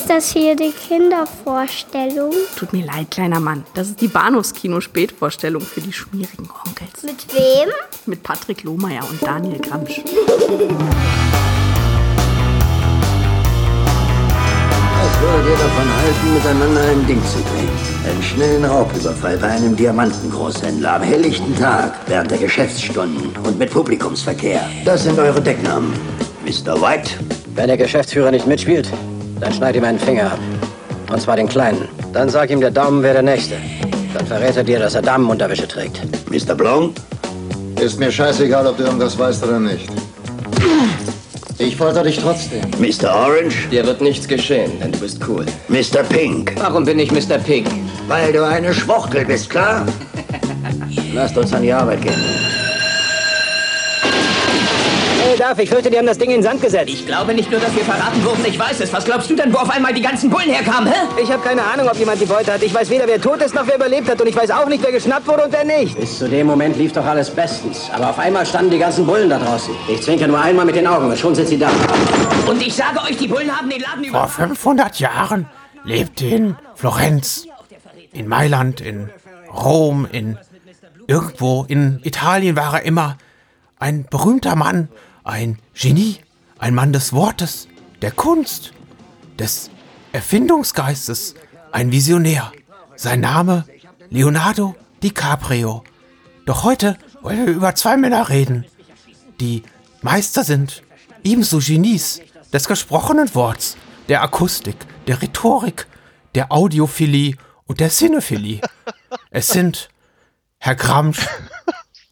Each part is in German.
Ist das hier die Kindervorstellung? Tut mir leid, kleiner Mann. Das ist die Bahnhofskino-Spätvorstellung für die schmierigen Onkels. Mit wem? Mit Patrick Lohmeier und Daniel Gramsch. Was würdet ihr davon halten, miteinander ein Ding zu drehen? Einen schnellen Raubüberfall bei einem Diamantengroßhändler am helllichten Tag, während der Geschäftsstunden und mit Publikumsverkehr. Das sind eure Decknamen. Mr. White, Wenn der Geschäftsführer nicht mitspielt, dann schneid ihm einen Finger ab. Und zwar den kleinen. Dann sag ihm, der Daumen wäre der nächste. Dann verrät er dir, dass er Damenunterwäsche trägt. Mr. Blond, Ist mir scheißegal, ob du irgendwas weißt oder nicht. Ich folter dich trotzdem. Mr. Orange, Dir wird nichts geschehen, denn du bist cool. Mr. Pink. Warum bin ich Mr. Pink? Weil du eine Schwuchtel bist, klar? Lasst uns an die Arbeit gehen. Hey, Darf, ich fürchte, die haben das Ding in den Sand gesetzt. Ich glaube nicht nur, dass wir verraten wurden, ich weiß es. Was glaubst du denn, wo auf einmal die ganzen Bullen herkamen, hä? Ich habe keine Ahnung, ob jemand die Beute hat. Ich weiß weder, wer tot ist, noch wer überlebt hat. Und ich weiß auch nicht, wer geschnappt wurde und wer nicht. Bis zu dem Moment lief doch alles bestens. Aber auf einmal standen die ganzen Bullen da draußen. Ich zwinker nur einmal mit den Augen und schon sind sie da. Und ich sage euch, die Bullen haben den Laden Vor über... 500 Jahren lebte in Florenz, in Mailand, in Rom, in irgendwo in Italien war er immer ein berühmter Mann, ein Genie, ein Mann des Wortes, der Kunst, des Erfindungsgeistes, ein Visionär. Sein Name Leonardo DiCaprio. Doch heute wollen wir über zwei Männer reden, die Meister sind, ebenso Genies des gesprochenen Worts, der Akustik, der Rhetorik, der Audiophilie und der Cinephilie. Es sind Herr Gramsch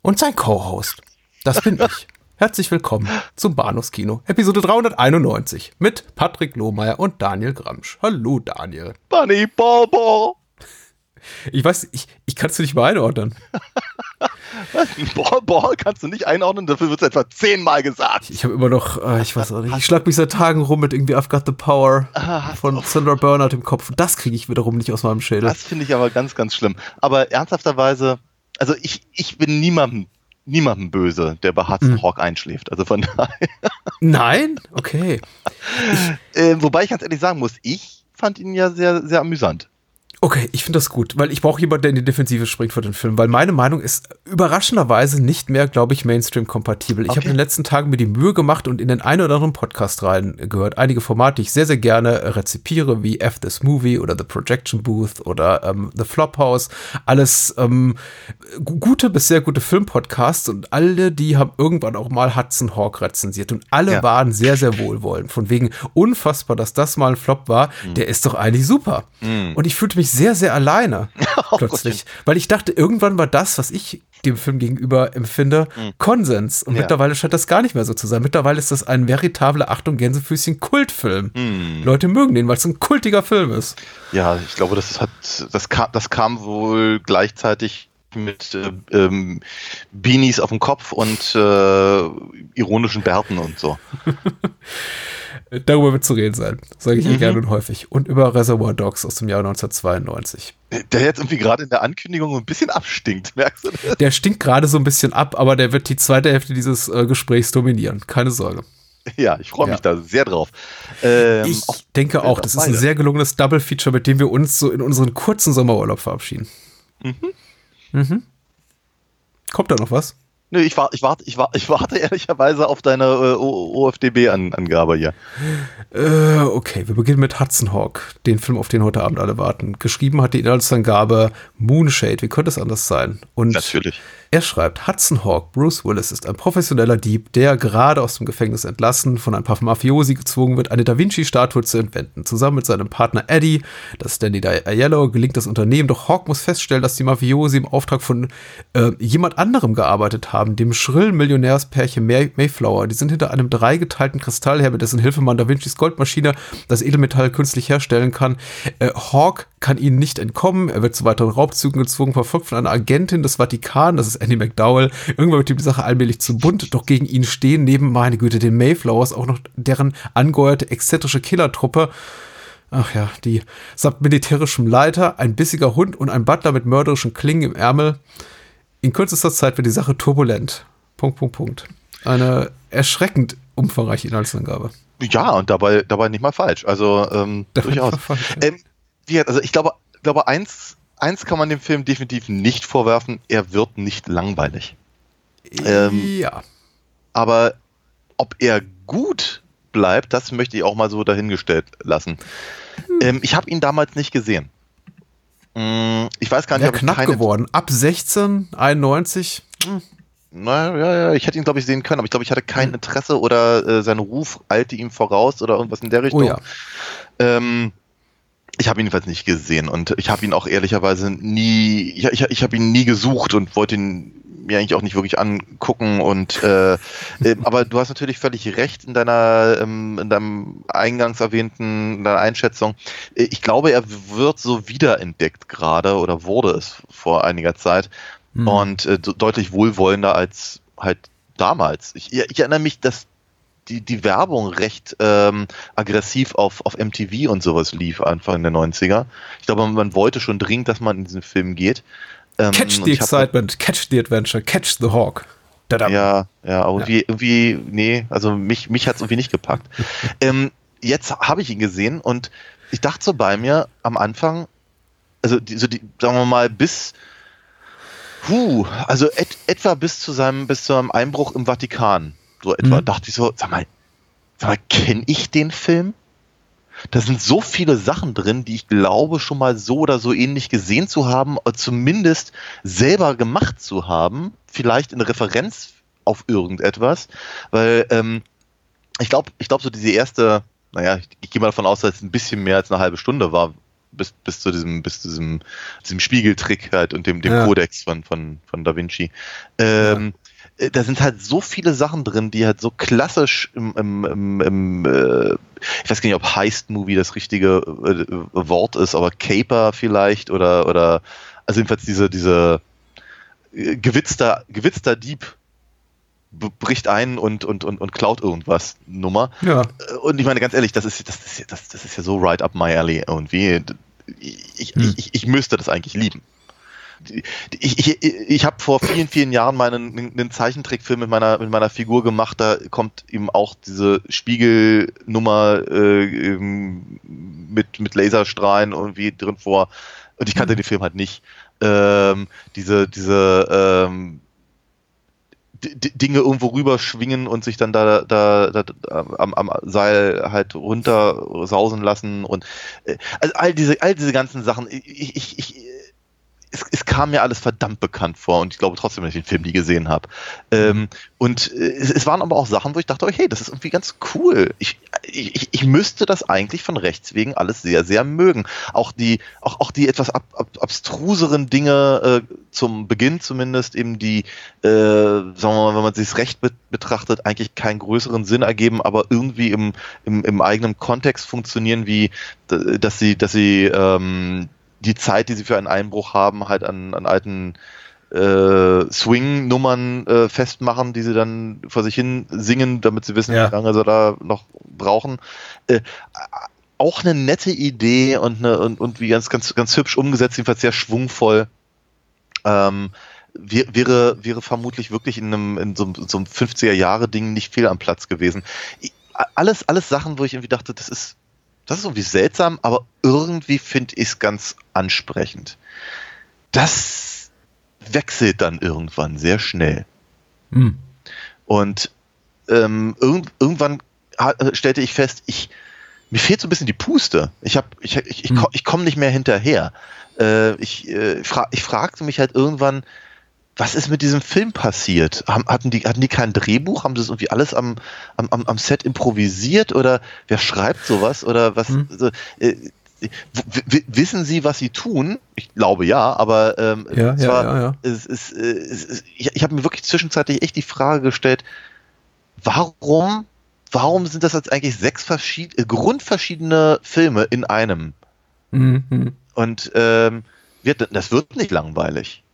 und sein Co-Host. Das bin ich. Herzlich willkommen zum Bahnhofskino, Episode 391 mit Patrick Lohmeier und Daniel Gramsch. Hallo Daniel. Bunny Bobo. Ich weiß, ich, ich kann es nicht mal einordnen. Ball, Ball kannst du nicht einordnen, dafür wird es etwa zehnmal gesagt. Ich habe immer noch, äh, ich weiß auch nicht, ich schlag mich seit Tagen rum mit irgendwie I've Got the Power von Sandra Bernhardt im Kopf. Das kriege ich wiederum nicht aus meinem Schädel. Das finde ich aber ganz, ganz schlimm. Aber ernsthafterweise, also ich, ich bin niemandem, niemandem böse, der bei Hudson Hawk einschläft. Also von daher. Nein? Okay. Äh, wobei ich ganz ehrlich sagen muss, ich fand ihn ja sehr, sehr amüsant. Okay, ich finde das gut, weil ich brauche jemanden, der in die Defensive springt für den Film, weil meine Meinung ist überraschenderweise nicht mehr, glaube ich, Mainstream-kompatibel. Ich habe Okay. in den letzten Tagen mir die Mühe gemacht und in den einen oder anderen Podcast reingehört. Einige Formate, die ich sehr, sehr gerne äh, rezipiere, wie F This Movie oder The Projection Booth oder ähm, The Flophouse. Alles ähm, gu- gute bis sehr gute Filmpodcasts und alle, die haben irgendwann auch mal Hudson Hawk rezensiert und alle Ja. waren sehr, sehr wohlwollend. Von wegen unfassbar, dass das mal ein Flop war. Mhm. Der ist doch eigentlich super. Und ich fühlte mich sehr, sehr alleine Oh plötzlich. Weil ich dachte, irgendwann war das, was ich dem Film gegenüber empfinde, Konsens. Und Mhm. Ja. mittlerweile scheint das gar nicht mehr so zu sein. Mittlerweile ist das ein veritable Achtung, Gänsefüßchen Kultfilm. Mhm. Leute mögen den, weil es ein kultiger Film ist. Ja, ich glaube, das hat, das kam, das kam wohl gleichzeitig mit äh, ähm, Beanies auf dem Kopf und äh, ironischen Bärten und so. Darüber wird zu reden sein. Sage ich Mhm. gerne und häufig. Und über Reservoir Dogs aus dem Jahr 1992. Der jetzt irgendwie gerade in der Ankündigung ein bisschen abstinkt, merkst du das? Der stinkt gerade so ein bisschen ab, aber der wird die zweite Hälfte dieses äh, Gesprächs dominieren. Keine Sorge. Ja, ich freue mich Ja. da sehr drauf. Ähm, ich auch- denke auch, das ist ein sehr gelungenes Double-Feature, mit dem wir uns so in unseren kurzen Sommerurlaub verabschieden. Mhm. Kommt da noch was? Nö, ich, war, ich, warte, ich, war, ich warte ehrlicherweise auf deine äh, OFDB-Angabe hier. Äh, okay, wir beginnen mit Hudson Hawk, den Film, auf den heute Abend alle warten. Geschrieben hat die Inhaltsangabe Moonshade, wie könnte es anders sein? Und Natürlich. Er schreibt, Hudson Hawk, Bruce Willis ist ein professioneller Dieb, der gerade aus dem Gefängnis entlassen von ein paar Mafiosi gezwungen wird, eine Da Vinci-Statue zu entwenden. Zusammen mit seinem Partner Eddie, das ist Danny Aiello, gelingt das Unternehmen, doch Hawk muss feststellen, dass die Mafiosi im Auftrag von äh, jemand anderem gearbeitet haben, dem schrillen Millionärspärchen May Mayflower. Die sind hinter einem dreigeteilten Kristall her, mit dessen Hilfe man Da Vincis Goldmaschine das Edelmetall künstlich herstellen kann. Äh, Hawk kann ihnen nicht entkommen, er wird zu weiteren Raubzügen gezwungen, verfolgt von einer Agentin des Vatikan, das ist Annie McDowell. Irgendwann wird die Sache allmählich zu bunt, doch gegen ihn stehen neben, meine Güte, den Mayflowers auch noch deren angeheuerte exzentrische Killertruppe. Ach ja, die samt militärischem Leiter, ein bissiger Hund und ein Butler mit mörderischen Klingen im Ärmel. In kürzester Zeit wird die Sache turbulent. Punkt, Punkt, Punkt. Eine erschreckend umfangreiche Inhaltsangabe. Ja, und dabei, dabei nicht mal falsch. Also ähm, durchaus. Ähm, wie, also ich glaube, glaube eins, eins kann man dem Film definitiv nicht vorwerfen, er wird nicht langweilig. Ähm, ja. Aber ob er gut bleibt, das möchte ich auch mal so dahingestellt lassen. Hm. Ähm, ich habe ihn damals nicht gesehen. Mm, Ich weiß gar nicht, Ja, ob knapp keine geworden. Ab 16, 91. Hm. Na, ja, ja, ich hätte ihn, glaube ich, sehen können, aber ich glaube, ich hatte kein Interesse oder äh, sein Ruf eilte ihm voraus oder irgendwas in der Richtung. Oh ja. Ähm, ich habe ihn jedenfalls nicht gesehen und ich habe ihn auch ehrlicherweise nie, ich, ich, ich habe ihn nie gesucht und wollte ihn mir eigentlich auch nicht wirklich angucken und äh, äh, aber du hast natürlich völlig recht in deiner ähm, in deinem eingangs erwähnten in deiner Einschätzung. Äh, Ich glaube, er wird so wiederentdeckt gerade oder wurde es vor einiger Zeit Hm. und äh, deutlich wohlwollender als halt damals. Ich, ich erinnere mich, dass die, die Werbung recht ähm, aggressiv auf, auf MTV und sowas lief Anfang der 90er. Ich glaube, man wollte schon dringend, dass man in diesen Film geht. Ähm, Catch the hab- excitement, catch the adventure, catch the hawk. Dadam. Ja, ja, irgendwie, irgendwie, nee, also mich, mich hat es irgendwie nicht gepackt. ähm, jetzt habe ich ihn gesehen und ich dachte so bei mir am Anfang, also die, so die, sagen wir mal, bis, huh, also et, etwa bis zu seinem, bis zu seinem Einbruch im Vatikan, so etwa, Mhm. dachte ich so, sag mal, sag mal, kenne ich den Film? Da sind so viele Sachen drin, die ich glaube schon mal so oder so ähnlich gesehen zu haben, oder zumindest selber gemacht zu haben, vielleicht in Referenz auf irgendetwas, weil ähm, ich glaube, ich glaube so diese erste, naja, ich, ich gehe mal davon aus, dass es ein bisschen mehr als eine halbe Stunde war, bis, bis zu diesem, bis zu diesem, diesem Spiegeltrick halt und dem, dem Ja. Kodex von, von, von Da Vinci. Ähm, äh, Da sind halt so viele Sachen drin, die halt so klassisch im, im, im, im äh, ich weiß gar nicht, ob Heist-Movie das richtige äh, Wort ist, aber Caper vielleicht oder, oder also jedenfalls diese, diese äh, gewitzter, gewitzter Dieb bricht ein und, und, und, und klaut irgendwas Nummer. Ja. Äh, Und ich meine, ganz ehrlich, das ist, das ist, ja- das, das ist ja so right up my alley irgendwie. Ich, ich, Hm. ich, ich müsste das eigentlich lieben. Ich, ich, ich habe vor vielen, vielen Jahren meinen einen Zeichentrickfilm mit meiner, mit meiner Figur gemacht, da kommt eben auch diese Spiegelnummer äh, ähm, mit, mit Laserstrahlen irgendwie drin vor. Und ich kannte den Film halt nicht. Ähm, diese, diese ähm, Dinge irgendwo rüberschwingen und sich dann da, da, da, da am, am Seil halt runter sausen lassen und äh, also all diese, all diese ganzen Sachen, ich, ich, ich, es, es kam mir alles verdammt bekannt vor und ich glaube trotzdem, dass ich den Film nie gesehen habe. Ähm, und äh, es, es waren aber auch Sachen, wo ich dachte, hey, das ist irgendwie ganz cool. Ich, ich, ich müsste das eigentlich von rechts wegen alles sehr, sehr mögen. Auch die, auch, auch die etwas ab, ab, abstruseren Dinge äh, zum Beginn zumindest, eben die, äh, sagen wir mal, wenn man sich recht bet betrachtet, eigentlich keinen größeren Sinn ergeben, aber irgendwie im, im, im eigenen Kontext funktionieren, wie dass sie, dass sie ähm, die Zeit, die sie für einen Einbruch haben, halt an, an alten äh, Swing-Nummern äh, festmachen, die sie dann vor sich hin singen, damit sie wissen, Ja. wie lange sie da noch brauchen. Äh, auch eine nette Idee und, eine, und, und wie ganz, ganz, ganz hübsch umgesetzt, jedenfalls sehr schwungvoll. Ähm, wär- wäre, wäre vermutlich wirklich in einem, in so, einem- so einem 50er-Jahre-Ding nicht fehl am Platz gewesen. Ich, alles, alles Sachen, wo ich irgendwie dachte, das ist, das ist irgendwie seltsam, aber irgendwie finde ich es ganz ansprechend. Das wechselt dann irgendwann sehr schnell. Hm. Und ähm, irgend, irgendwann äh, stellte ich fest, ich, mir fehlt so ein bisschen die Puste. Ich, hab, ich, ich, ich, Hm. ich komme nicht mehr hinterher. Äh, ich, äh, fra ich fragte mich halt irgendwann, was ist mit diesem Film passiert? Hatten, die, hatten die kein Drehbuch? Haben sie das irgendwie alles am, am, am, Set improvisiert? Oder wer schreibt sowas? Oder was? Hm. So, äh, wissen Sie, was Sie tun? Ich glaube ja, aber ähm, Ja, ja, ja. Es, äh, es, ich, ich habe mir wirklich zwischenzeitlich echt die Frage gestellt, warum, warum sind das jetzt eigentlich sechs verschied äh, grundverschiedene Filme in einem? Mhm. mhm. Und ähm, wird, das wird nicht langweilig.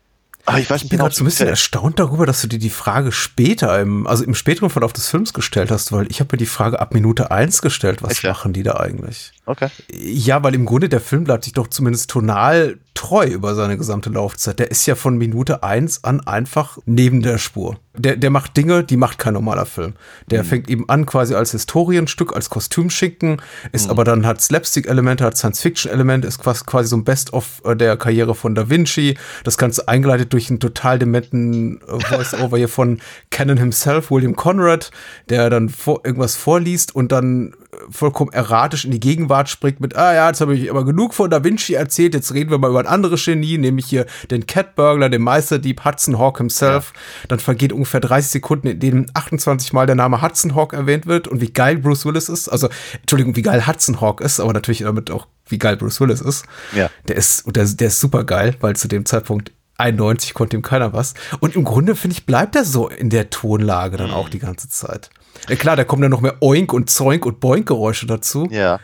Aber ich weiß Ich bin genau, gerade so ein bisschen erstaunt darüber, dass du dir die Frage später, im, also im späteren Verlauf des Films gestellt hast, weil ich habe mir die Frage ab Minute eins gestellt, was Echt, machen die da eigentlich? Okay. Ja, weil im Grunde der Film bleibt sich doch zumindest tonal treu über seine gesamte Laufzeit. Der ist ja von Minute eins an einfach neben der Spur. Der, der macht Dinge, die macht kein normaler Film. Der mhm. fängt eben an quasi als Historienstück, als Kostümschicken, ist mhm. aber dann hat Slapstick-Elemente, hat Science-Fiction-Elemente, ist quasi, quasi so ein Best-of der Karriere von Da Vinci. Das Ganze eingeleitet durch einen total dementen äh, Voice-Over hier von Canon himself, William Conrad, der dann vor, irgendwas vorliest und dann vollkommen erratisch in die Gegenwart springt mit, ah ja, jetzt habe ich aber genug von Da Vinci erzählt, jetzt reden wir mal über ein anderes Genie, nämlich hier den Cat Burglar, den Meisterdieb Hudson Hawk himself. Ja. Dann vergeht ungefähr 30 Sekunden, in denen 28 Mal der Name Hudson Hawk erwähnt wird und wie geil Bruce Willis ist. Also, Entschuldigung, wie geil Hudson Hawk ist, aber natürlich damit auch, wie geil Bruce Willis ist. Ja. Der ist, der, der ist super geil, weil zu dem Zeitpunkt 91 konnte ihm keiner was. Und im Grunde, finde ich, bleibt er so in der Tonlage dann auch die ganze Zeit. Ja, klar, da kommen dann noch mehr Oink und Zoink und Boink-Geräusche dazu. Ja.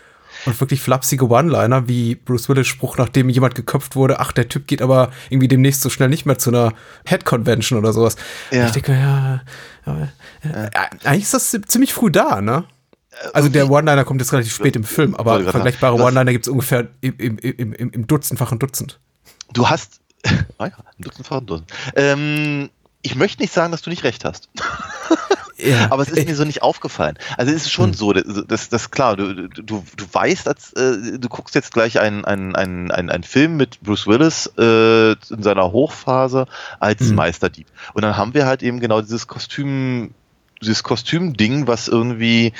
Und wirklich flapsige One-Liner, wie Bruce Willis Spruch, nachdem jemand geköpft wurde, ach, der Typ geht aber irgendwie demnächst so schnell nicht mehr zu einer Head-Convention oder sowas. Ja. Ich denke, ja, aber, ja. Äh, eigentlich ist das ziemlich früh da, ne? Also der One-Liner kommt jetzt relativ spät im Film, aber vergleichbare One-Liner gibt es ungefähr im, im, im, im, Dutzendfachen Dutzend. Du hast, ah ja, ein Dutzendfachen Dutzend. Ähm, ich möchte nicht sagen, dass du nicht recht hast. Ja. Aber es ist mir so nicht aufgefallen. Also es ist schon hm. so, das, das klar, du, du, du weißt, als, äh, du guckst jetzt gleich einen, einen, einen, einen, Film mit Bruce Willis äh, in seiner Hochphase als hm. Meisterdieb. Und dann haben wir halt eben genau dieses Kostüm, dieses Kostümding, was irgendwie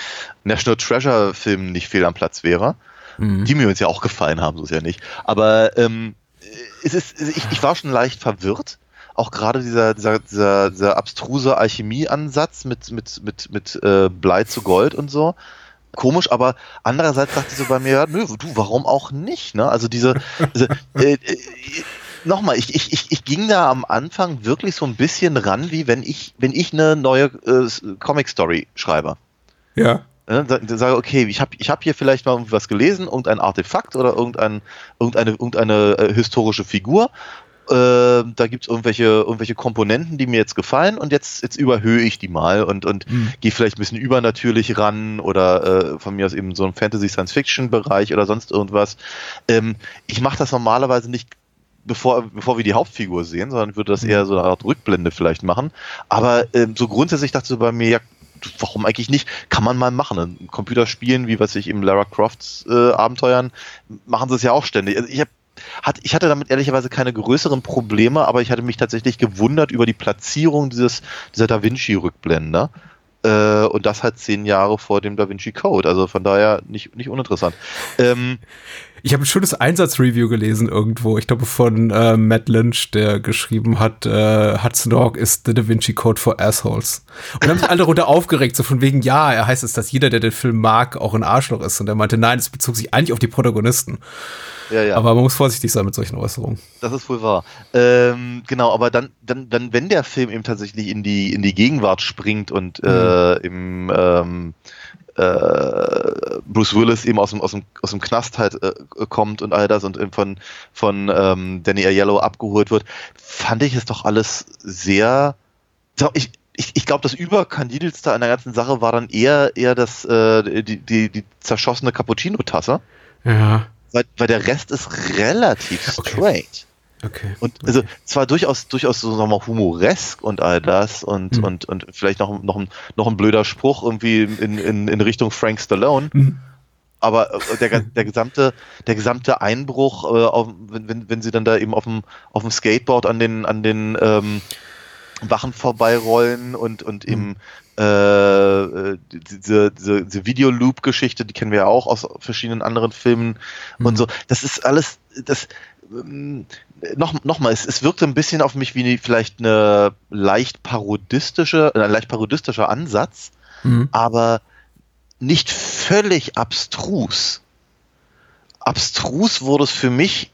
National Treasure Film nicht fehl am Platz wäre. Mhm. Die mir uns ja auch gefallen haben, so ist ja nicht. Aber ähm, es ist, ich, ich war schon leicht verwirrt auch gerade dieser, dieser, dieser, dieser abstruse Alchemie-Ansatz mit, mit, mit, mit äh, Blei zu Gold und so. Komisch, aber andererseits dachte ich so bei mir, ja, nö, du, warum auch nicht? Ne? Also diese, diese äh, äh, nochmal, ich, ich, ich, ich ging da am Anfang wirklich so ein bisschen ran, wie wenn ich, wenn ich eine neue äh, Comic-Story schreibe. Ja. Ne, da, da sage, okay, ich habe ich hab hier vielleicht mal was gelesen, irgendein Artefakt oder irgendein, irgendeine, irgendeine äh, historische Figur da gibt es irgendwelche, irgendwelche Komponenten, die mir jetzt gefallen und jetzt, jetzt überhöhe ich die mal und, und mhm. gehe vielleicht ein bisschen übernatürlich ran oder äh, von mir aus eben so ein Fantasy-Science-Fiction-Bereich oder sonst irgendwas. Ähm, ich mache das normalerweise nicht bevor, bevor wir die Hauptfigur sehen, sondern würde das mhm. eher so eine Art Rückblende vielleicht machen. Aber ähm, so grundsätzlich dachte ich bei mir, ja, warum eigentlich nicht? Kann man mal machen. Ein Computerspielen, wie was ich im Lara Crofts äh, Abenteuern, machen sie es ja auch ständig. Also ich habe hat, ich hatte damit ehrlicherweise keine größeren Probleme, aber ich hatte mich tatsächlich gewundert über die Platzierung dieses, dieser Da Vinci-Rückblende. Äh, und das halt zehn Jahre vor dem Da Vinci Code. Also von daher nicht, nicht uninteressant. Ähm, ich habe ein schönes Einsatzreview gelesen irgendwo, ich glaube von äh, Matt Lynch, der geschrieben hat, äh, Hudson Dog ist the Da Vinci Code for Assholes. Und dann haben sich alle darunter aufgeregt, so von wegen, ja, er heißt es, dass jeder, der den Film mag, auch ein Arschloch ist. Und er meinte, nein, es bezog sich eigentlich auf die Protagonisten. Ja, ja. Aber man muss vorsichtig sein mit solchen Äußerungen. Das ist wohl wahr. Ähm, genau, aber dann, dann, dann, wenn der Film eben tatsächlich in die, in die Gegenwart springt und mhm. äh, im ähm, äh, Bruce Willis eben aus dem, aus dem, aus dem Knast halt äh, kommt und all das und eben von, von ähm, Danny Aiello abgeholt wird, fand ich es doch alles sehr. Ich, ich, ich glaube, das Überkandidelste an der ganzen Sache war dann eher, eher das, äh, die, die, die zerschossene Cappuccino-Tasse. Ja. Weil, weil der Rest ist relativ straight. Okay. Okay. Und also zwar durchaus durchaus so nochmal humoresk und all das und mhm. und und vielleicht noch noch ein noch ein blöder Spruch irgendwie in, in, in Richtung Frank Stallone. Mhm. Aber äh, der, der gesamte der gesamte Einbruch, äh, auf, wenn, wenn, wenn sie dann da eben auf dem auf dem Skateboard an den an den ähm, Wachen vorbeirollen und und mhm. eben äh, diese, diese, diese Videoloop-Geschichte, die kennen wir ja auch aus verschiedenen anderen Filmen mhm. und so. Das ist alles, das, noch, noch mal, es, es wirkte ein bisschen auf mich wie vielleicht eine leicht parodistische, ein leicht parodistischer Ansatz, mhm. aber nicht völlig abstrus. Abstrus wurde es für mich,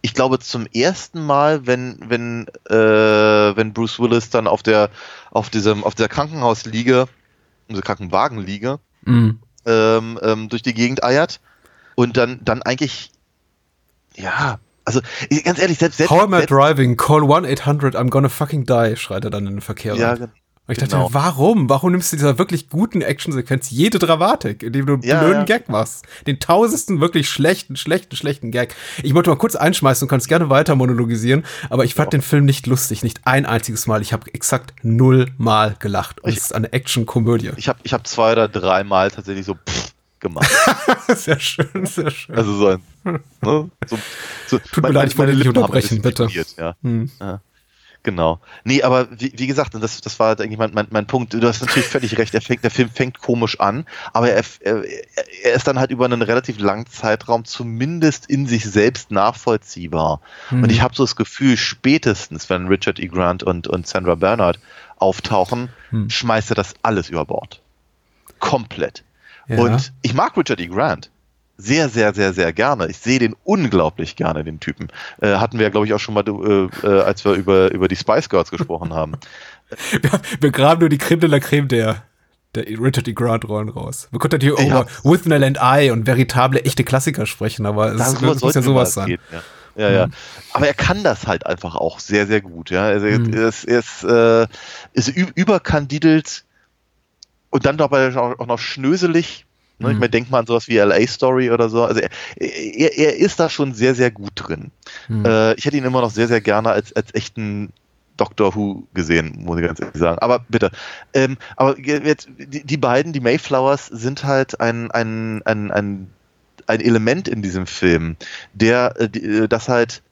ich glaube, zum ersten Mal, wenn, wenn, äh, wenn Bruce Willis dann auf der, auf diesem, auf der Krankenhausliege, diese Krankenwagenliege, mhm. ähm, ähm, durch die Gegend eiert und dann, dann eigentlich, ja, also ganz ehrlich, selbst, selbst How am I driving? Call 1-800, I'm gonna fucking die, schreit er dann in den Verkehr. Ja, Und ich Genau. dachte, warum? Warum nimmst du dieser wirklich guten Actionsequenz jede Dramatik, indem du einen Ja, blöden ja. Gag machst? Den tausendsten wirklich schlechten, schlechten, schlechten Gag. Ich wollte mal kurz einschmeißen, du kannst gerne weiter monologisieren, aber ich fand den Film nicht lustig, nicht ein einziges Mal. Ich habe exakt null Mal gelacht. Und Ich- es ist eine Action-Komödie. Ich habe ich hab zwei oder drei Mal tatsächlich so pff gemacht. sehr schön, sehr schön. Also so ein. Ne? So, so, Tut mir leid, ich wollte dich unterbrechen, bitte. Ja. Hm. Ja. Genau. Nee, aber wie, wie gesagt, das, das war eigentlich mein, mein, mein Punkt. Du hast natürlich völlig recht. Er fängt, der Film fängt komisch an, aber er, er, er ist dann halt über einen relativ langen Zeitraum zumindest in sich selbst nachvollziehbar. Und ich habe so das Gefühl, spätestens, wenn Richard E. Grant und, und Sandra Bernard auftauchen, schmeißt er das alles über Bord. Komplett. Ja. Und ich mag Richard E. Grant. Sehr, sehr, sehr, sehr gerne. Ich sehe den unglaublich gerne, den Typen. Äh, hatten wir, glaube ich, auch schon mal, äh, äh, als wir über, über die Spice Girls gesprochen haben. Wir, wir graben nur die Creme de la Creme der, der Richard E. Grant Rollen raus. Wir könnten natürlich Ich über. Withnell and I und veritable echte Klassiker sprechen, aber es, ist, muss ja sowas sein. gehen, Ja. Ja, ja. Aber er kann das halt einfach auch sehr, sehr gut. Ja. Also Mhm. er ist, er ist, äh, ist überkandidelt und dann dabei auch, auch noch schnöselig. Ne? Ich Mhm. meine, denk mal an sowas wie LA Story oder so. Also er, er, er ist da schon sehr, sehr gut drin. Mhm. Äh, ich hätte ihn immer noch sehr, sehr gerne als, als echten Doctor Who gesehen, muss ich ganz ehrlich sagen. Aber bitte. Ähm, aber jetzt, die, die beiden, die Mayflowers, sind halt ein, ein, ein, ein, ein Element in diesem Film, der, äh, äh, das halt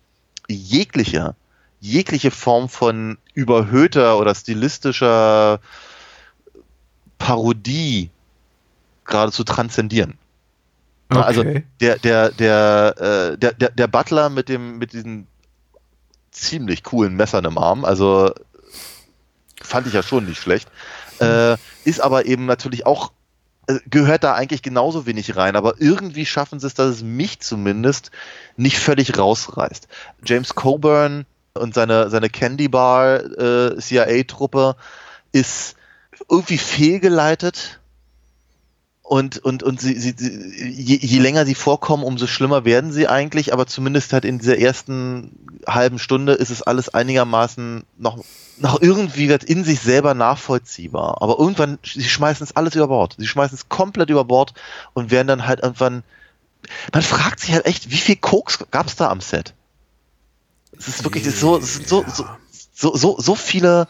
jeglicher, jegliche Form von überhöhter oder stilistischer Parodie geradezu transzendieren. Na, Also Okay. der, der, der, äh, der, der, der Butler mit dem, mit diesen ziemlich coolen Messern im Arm, also fand ich ja schon nicht schlecht, äh, ist aber eben natürlich auch, äh, gehört da eigentlich genauso wenig rein, aber irgendwie schaffen sie es, dass es mich zumindest nicht völlig rausreißt. James Coburn und seine, seine Candy Bar äh, CIA-Truppe ist irgendwie fehlgeleitet und, und, und sie, sie, je, je länger sie vorkommen, umso schlimmer werden sie eigentlich, aber zumindest halt in dieser ersten halben Stunde ist es alles einigermaßen noch, noch irgendwie wird in sich selber nachvollziehbar. Aber irgendwann, sie schmeißen es alles über Bord. Sie schmeißen es komplett über Bord und werden dann halt irgendwann, man fragt sich halt echt, wie viel Koks gab es da am Set? Es ist wirklich so, so, so, so, so viele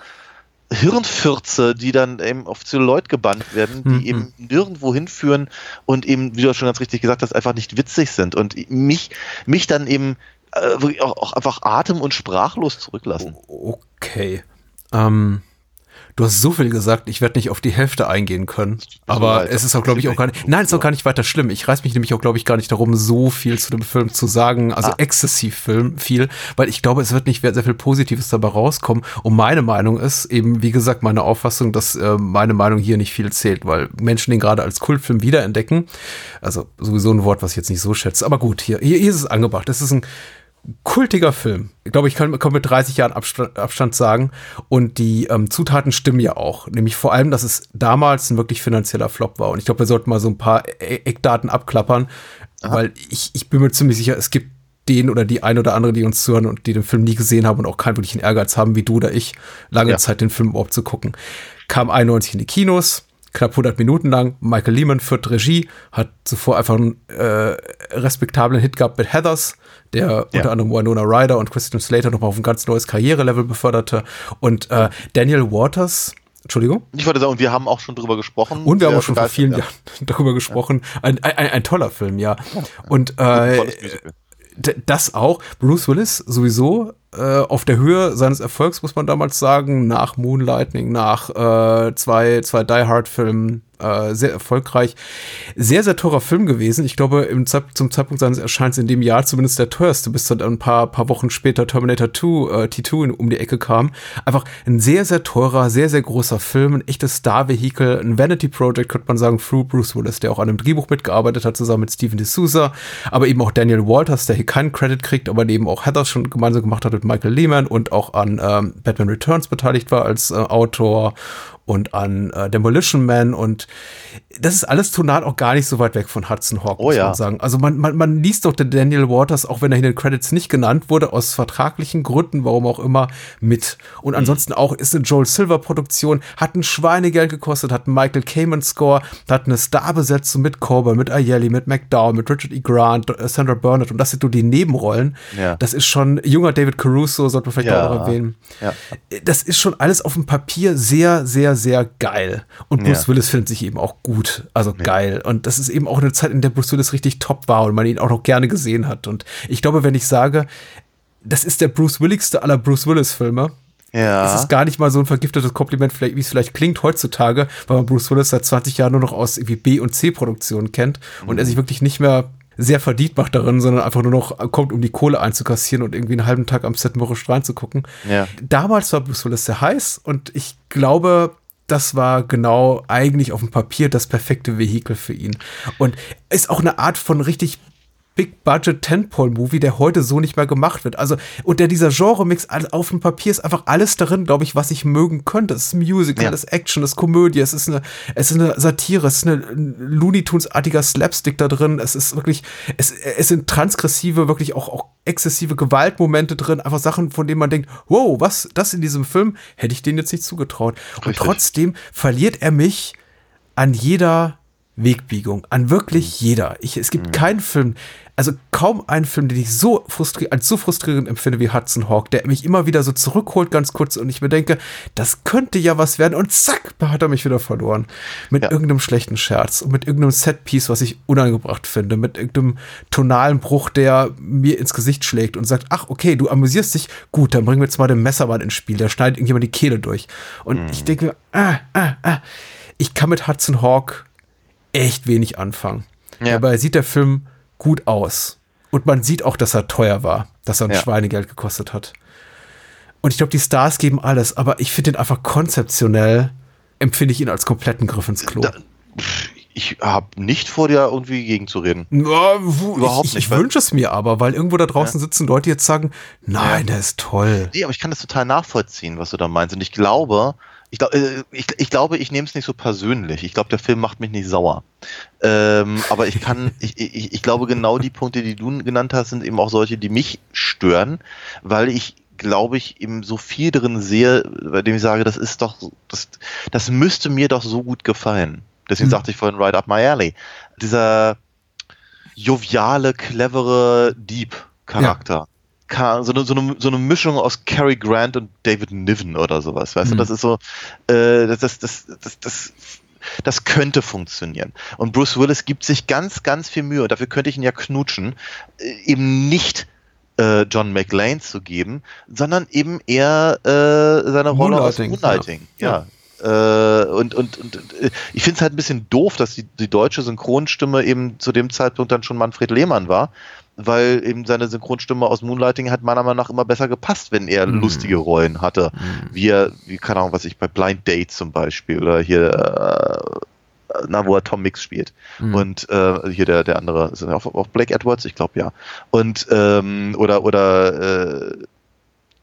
Hirnfürze, die dann eben auf Zelluloid gebannt werden, die Mhm. eben nirgendwo hinführen und eben, wie du schon ganz richtig gesagt hast, einfach nicht witzig sind und mich, mich dann eben äh, auch, auch einfach atem- und sprachlos zurücklassen. Okay. Ähm, du hast so viel gesagt, ich werde nicht auf die Hälfte eingehen können. Aber es ist auch, glaube ich, auch gar nicht. Nein, es ist auch gar nicht weiter schlimm. Ich reiß mich nämlich auch, glaube ich, gar nicht darum, so viel zu dem Film zu sagen. Also Ah. exzessiv Film, viel, weil ich glaube, es wird nicht sehr viel Positives dabei rauskommen. Und meine Meinung ist eben, wie gesagt, meine Auffassung, dass äh, meine Meinung hier nicht viel zählt, weil Menschen den gerade als Kultfilm wiederentdecken. Also sowieso ein Wort, was ich jetzt nicht so schätze. Aber gut, hier, hier, hier ist es angebracht. Es ist ein kultiger Film. Ich glaube, ich kann, kann mit 30 Jahren Abstand, Abstand sagen. Und die ähm, Zutaten stimmen ja auch. Nämlich vor allem, dass es damals ein wirklich finanzieller Flop war. Und ich glaube, wir sollten mal so ein paar E- Eckdaten abklappern, weil ich, ich bin mir ziemlich sicher, es gibt den oder die ein oder andere, die uns zuhören und die den Film nie gesehen haben und auch keinen wirklichen Ehrgeiz haben, wie du oder ich, lange Ja. Zeit den Film überhaupt zu gucken. Kam 91 in die Kinos, knapp 100 Minuten lang. Michael Lehman führt Regie, hat zuvor einfach einen äh, respektablen Hit gehabt mit Heathers, der Ja. unter anderem Winona Ryder und Christian Slater nochmal auf ein ganz neues Karrierelevel beförderte. Und äh, Daniel Waters, Entschuldigung, Ich wollte sagen, und wir haben auch schon drüber gesprochen. und wir haben auch schon vor vielen ja. Jahren darüber gesprochen. Ein, ein, ein toller Film, ja. Und äh, das auch. Bruce Willis sowieso äh, auf der Höhe seines Erfolgs, muss man damals sagen, nach Moonlightning, nach äh, zwei, zwei Die Hard-Filmen, äh, sehr erfolgreich. Sehr, sehr teurer Film gewesen. Ich glaube, im zum Zeitpunkt seines Erscheins in dem Jahr zumindest der teuerste, bis dann ein paar, paar Wochen später Terminator 2, äh, T2 in, um die Ecke kam. Einfach ein sehr, sehr teurer, sehr, sehr großer Film, ein echtes Star-Vehikel, ein Vanity Project, könnte man sagen, through Bruce Willis, der auch an einem Drehbuch mitgearbeitet hat, zusammen mit Steven D'Souza, aber eben auch Daniel Walters, der hier keinen Credit kriegt, aber eben auch Heather schon gemeinsam gemacht hat mit Michael Lehman und auch an ähm, Batman Returns beteiligt war als äh, Autor und an äh, Demolition Man und das ist alles tonal auch gar nicht so weit weg von Hudson Hawk, Oh muss ja. man sagen. Also man, man, man liest doch den Daniel Waters, auch wenn er in den Credits nicht genannt wurde, aus vertraglichen Gründen, warum auch immer, mit. Und ansonsten auch ist eine Joel Silver Produktion, hat ein Schweinegeld gekostet, hat einen Michael Kamen Score, hat eine Starbesetzung mit Coburn, mit Ayeli, mit McDowell, mit Richard E. Grant, äh, Sandra Burnett und das sind nur die Nebenrollen. Ja. Das ist schon junger David Caruso, sollte man vielleicht Ja. auch erwähnen. Ja. Das ist schon alles auf dem Papier sehr, sehr, sehr geil. Und Bruce Ja. Willis findet sich eben auch gut. Also geil. Und das ist eben auch eine Zeit, in der Bruce Willis richtig top war und man ihn auch noch gerne gesehen hat. Und ich glaube, wenn ich sage, das ist der Bruce Willigste aller Bruce Willis-Filme, Ja. ist es gar nicht mal so ein vergiftetes Kompliment, wie es vielleicht klingt heutzutage, weil man Bruce Willis seit 20 Jahren nur noch aus irgendwie B- und C-Produktionen kennt und Mhm. er sich wirklich nicht mehr sehr verdient macht darin, sondern einfach nur noch kommt, um die Kohle einzukassieren und irgendwie einen halben Tag am Set mürrisch reinzugucken. Ja. Damals war Bruce Willis sehr heiß und ich glaube, das war genau eigentlich auf dem Papier das perfekte Vehikel für ihn. Und ist auch eine Art von richtig Big Budget Tentpole Movie, der heute so nicht mehr gemacht wird. Also, und der dieser Genre-Mix all- auf dem Papier ist einfach alles darin, glaube ich, was ich mögen könnte. Es ist Musical, Ja. es ist Action, es ist Komödie, es ist eine, es ist eine Satire, es ist eine Looney Tunes-artiger Slapstick da drin. Es ist wirklich, es, es sind transgressive, wirklich auch, auch exzessive Gewaltmomente drin. Einfach Sachen, von denen man denkt, wow, was, das in diesem Film hätte ich denen jetzt nicht zugetraut. Und Richtig. trotzdem verliert er mich an jeder Wegbiegung, an wirklich jeder. Ich, es gibt keinen Film, also kaum einen Film, den ich so frustrierend, als so frustrierend empfinde wie Hudson Hawk, der mich immer wieder so zurückholt, ganz kurz, und ich mir denke, das könnte ja was werden, und zack, da hat er mich wieder verloren. Mit Ja. irgendeinem schlechten Scherz und mit irgendeinem Setpiece, was ich unangebracht finde, mit irgendeinem tonalen Bruch, der mir ins Gesicht schlägt und sagt, ach, okay, du amüsierst dich, gut, dann bringen wir jetzt mal den Messermann ins Spiel, der schneidet irgendjemand die Kehle durch. Und ich denke mir, ah, ah, ah, ich kann mit Hudson Hawk echt wenig anfangen. Ja. Dabei sieht der Film gut aus. Und man sieht auch, dass er teuer war, dass er ein Ja. Schweinegeld gekostet hat. Und ich glaube, die Stars geben alles, aber ich finde ihn einfach konzeptionell, empfinde ich ihn als kompletten Griff ins Klo. Da- Ich habe nicht vor, dir irgendwie gegenzureden. Ja, wo, Überhaupt ich, nicht, Ich wünsche es mir aber, weil irgendwo da draußen sitzen Leute, die jetzt sagen, nein, der ist toll. Nee, aber ich kann das total nachvollziehen, was du da meinst. Und ich glaube, ich, glaub, äh, ich, ich glaube, ich nehme es nicht so persönlich. Ich glaube, der Film macht mich nicht sauer. Ähm, aber ich kann, ich, ich, ich glaube, genau die Punkte, die du genannt hast, sind eben auch solche, die mich stören, weil ich glaube ich eben so viel drin sehe, bei dem ich sage, das ist doch, das, das müsste mir doch so gut gefallen. Deswegen sagte ich vorhin Right Up My Alley. Dieser joviale, clevere Dieb-Charakter. Ka- So eine, so, eine, so eine Mischung aus Cary Grant und David Niven oder sowas, weißt du? Das ist so, äh, das, das, das, das, das, das könnte funktionieren. Und Bruce Willis gibt sich ganz, ganz viel Mühe, und dafür könnte ich ihn ja knutschen, äh, eben nicht äh, John McLean zu geben, sondern eben eher äh, seine Rolle aus Moonlighting, Moonlighting. ja. Ja. Äh, und, und, und äh, ich finde es halt ein bisschen doof, dass die, die deutsche Synchronstimme eben zu dem Zeitpunkt dann schon Manfred Lehmann war, weil eben seine Synchronstimme aus Moonlighting hat meiner Meinung nach immer besser gepasst, wenn er Mhm. lustige Rollen hatte. Wie er, wie, keine Ahnung, was ich bei Blind Date zum Beispiel oder hier, äh, na, wo er Tom Mix spielt. Mhm. Und äh, hier der, der andere, ist er auch, Blake Edwards? Ich glaube ja. Und ähm, oder oder äh,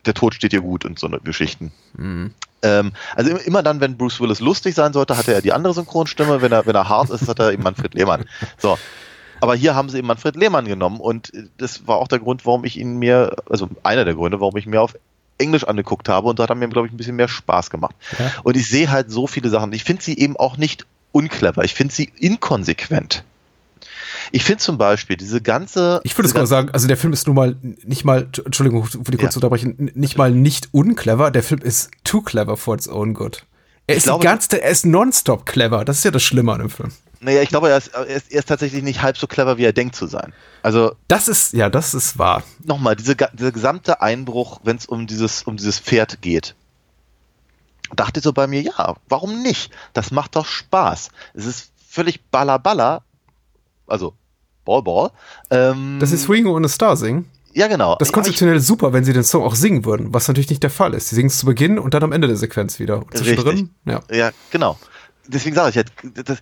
der Tod steht dir gut und so eine Geschichten. Mhm. Ähm, also immer, immer dann, wenn Bruce Willis lustig sein sollte, hatte er die andere Synchronstimme. Wenn er, wenn er hart ist, hat er eben Manfred Lehmann. So. Aber hier haben sie eben Manfred Lehmann genommen und das war auch der Grund, warum ich ihn mir, also einer der Gründe, warum ich mir auf Englisch angeguckt habe und da hat er mir, glaube ich, ein bisschen mehr Spaß gemacht. Ja. Und ich sehe halt so viele Sachen. Ich finde sie eben auch nicht unclever. Ich finde sie inkonsequent. Ich finde zum Beispiel diese ganze. Ich würde sogar ganze- sagen, also der Film ist nun mal nicht mal, Entschuldigung, für die kurz Ja. unterbrechen, nicht mal nicht unclever, der Film ist too clever for its own good. Er ist glaube- die ganze, er ist nonstop clever. Das ist ja das Schlimme an dem Film. Naja, ich glaube, er ist, er, ist, er ist tatsächlich nicht halb so clever, wie er denkt zu sein. Also Das ist, ja, das ist wahr. nochmal, diese, dieser gesamte Einbruch, wenn es um dieses, um dieses Pferd geht, dachte ich so bei mir, ja, warum nicht? Das macht doch Spaß. Es ist völlig balla also Ball Ball. Ähm, Das ist und a Star singen. ja genau. Das Aber konzeptionell ist super, wenn sie den Song auch singen würden, was natürlich nicht der Fall ist. Sie singen es zu Beginn und dann am Ende der Sequenz wieder. Und zwischendrin, ja. Ja, genau. Deswegen sage ich halt, das,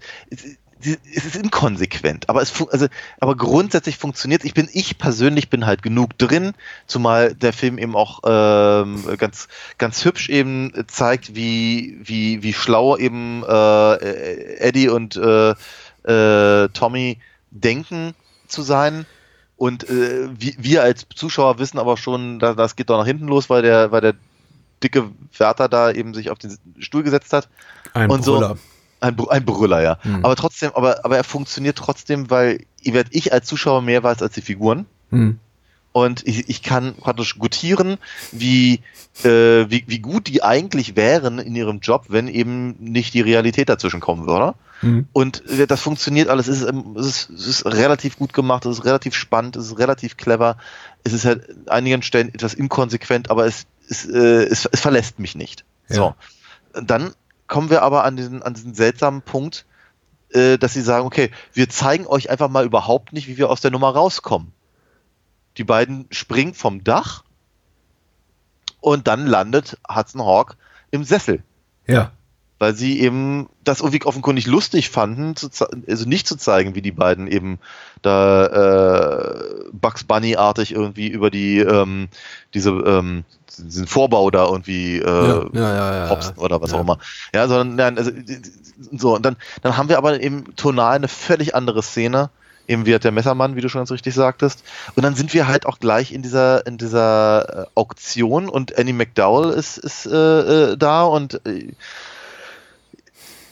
es ist inkonsequent, aber es also, aber grundsätzlich funktioniert. Ich bin, ich persönlich bin halt genug drin, zumal der Film eben auch ähm, ganz, ganz hübsch eben zeigt, wie, wie, wie schlau eben äh, Eddie und äh, äh, Tommy denken zu sein. Und äh, wir, als Zuschauer wissen aber schon, da, das geht doch nach hinten los, weil der, weil der dicke Wärter da eben sich auf den Stuhl gesetzt hat. Ein Und so- Brüller. Ein, Br- ein Brüller, ja. Mhm. Aber trotzdem, aber, aber er funktioniert trotzdem, weil ich als Zuschauer mehr weiß als die Figuren. Hm. Und ich, ich kann praktisch gutieren, wie, äh, wie, wie gut die eigentlich wären in ihrem Job, wenn eben nicht die Realität dazwischen kommen würde. Mhm. Und äh, das funktioniert alles. Es ist, ähm, es, ist, es ist relativ gut gemacht, es ist relativ spannend, es ist relativ clever. Es ist halt an einigen Stellen etwas inkonsequent, aber es, es, äh, es, es verlässt mich nicht. So. Dann kommen wir aber an diesen, an diesen seltsamen Punkt, äh, dass sie sagen, okay, wir zeigen euch einfach mal überhaupt nicht, wie wir aus der Nummer rauskommen. Die beiden springen vom Dach und dann landet Hudson Hawk im Sessel Ja. Weil sie eben das irgendwie offenkundig lustig fanden, zu, also nicht zu zeigen, wie die beiden eben da äh, Bugs Bunny-artig irgendwie über die ähm, diese ähm, diesen Vorbau da irgendwie äh, ja, ja, ja, hopsen oder was auch immer. Ja, sondern nein, also so und dann dann haben wir aber eben tonal eine völlig andere Szene. Eben wie hat der Messermann, wie du schon ganz richtig sagtest. Und dann sind wir halt auch gleich in dieser in dieser äh, Auktion und Annie McDowell ist ist äh, äh, da und äh,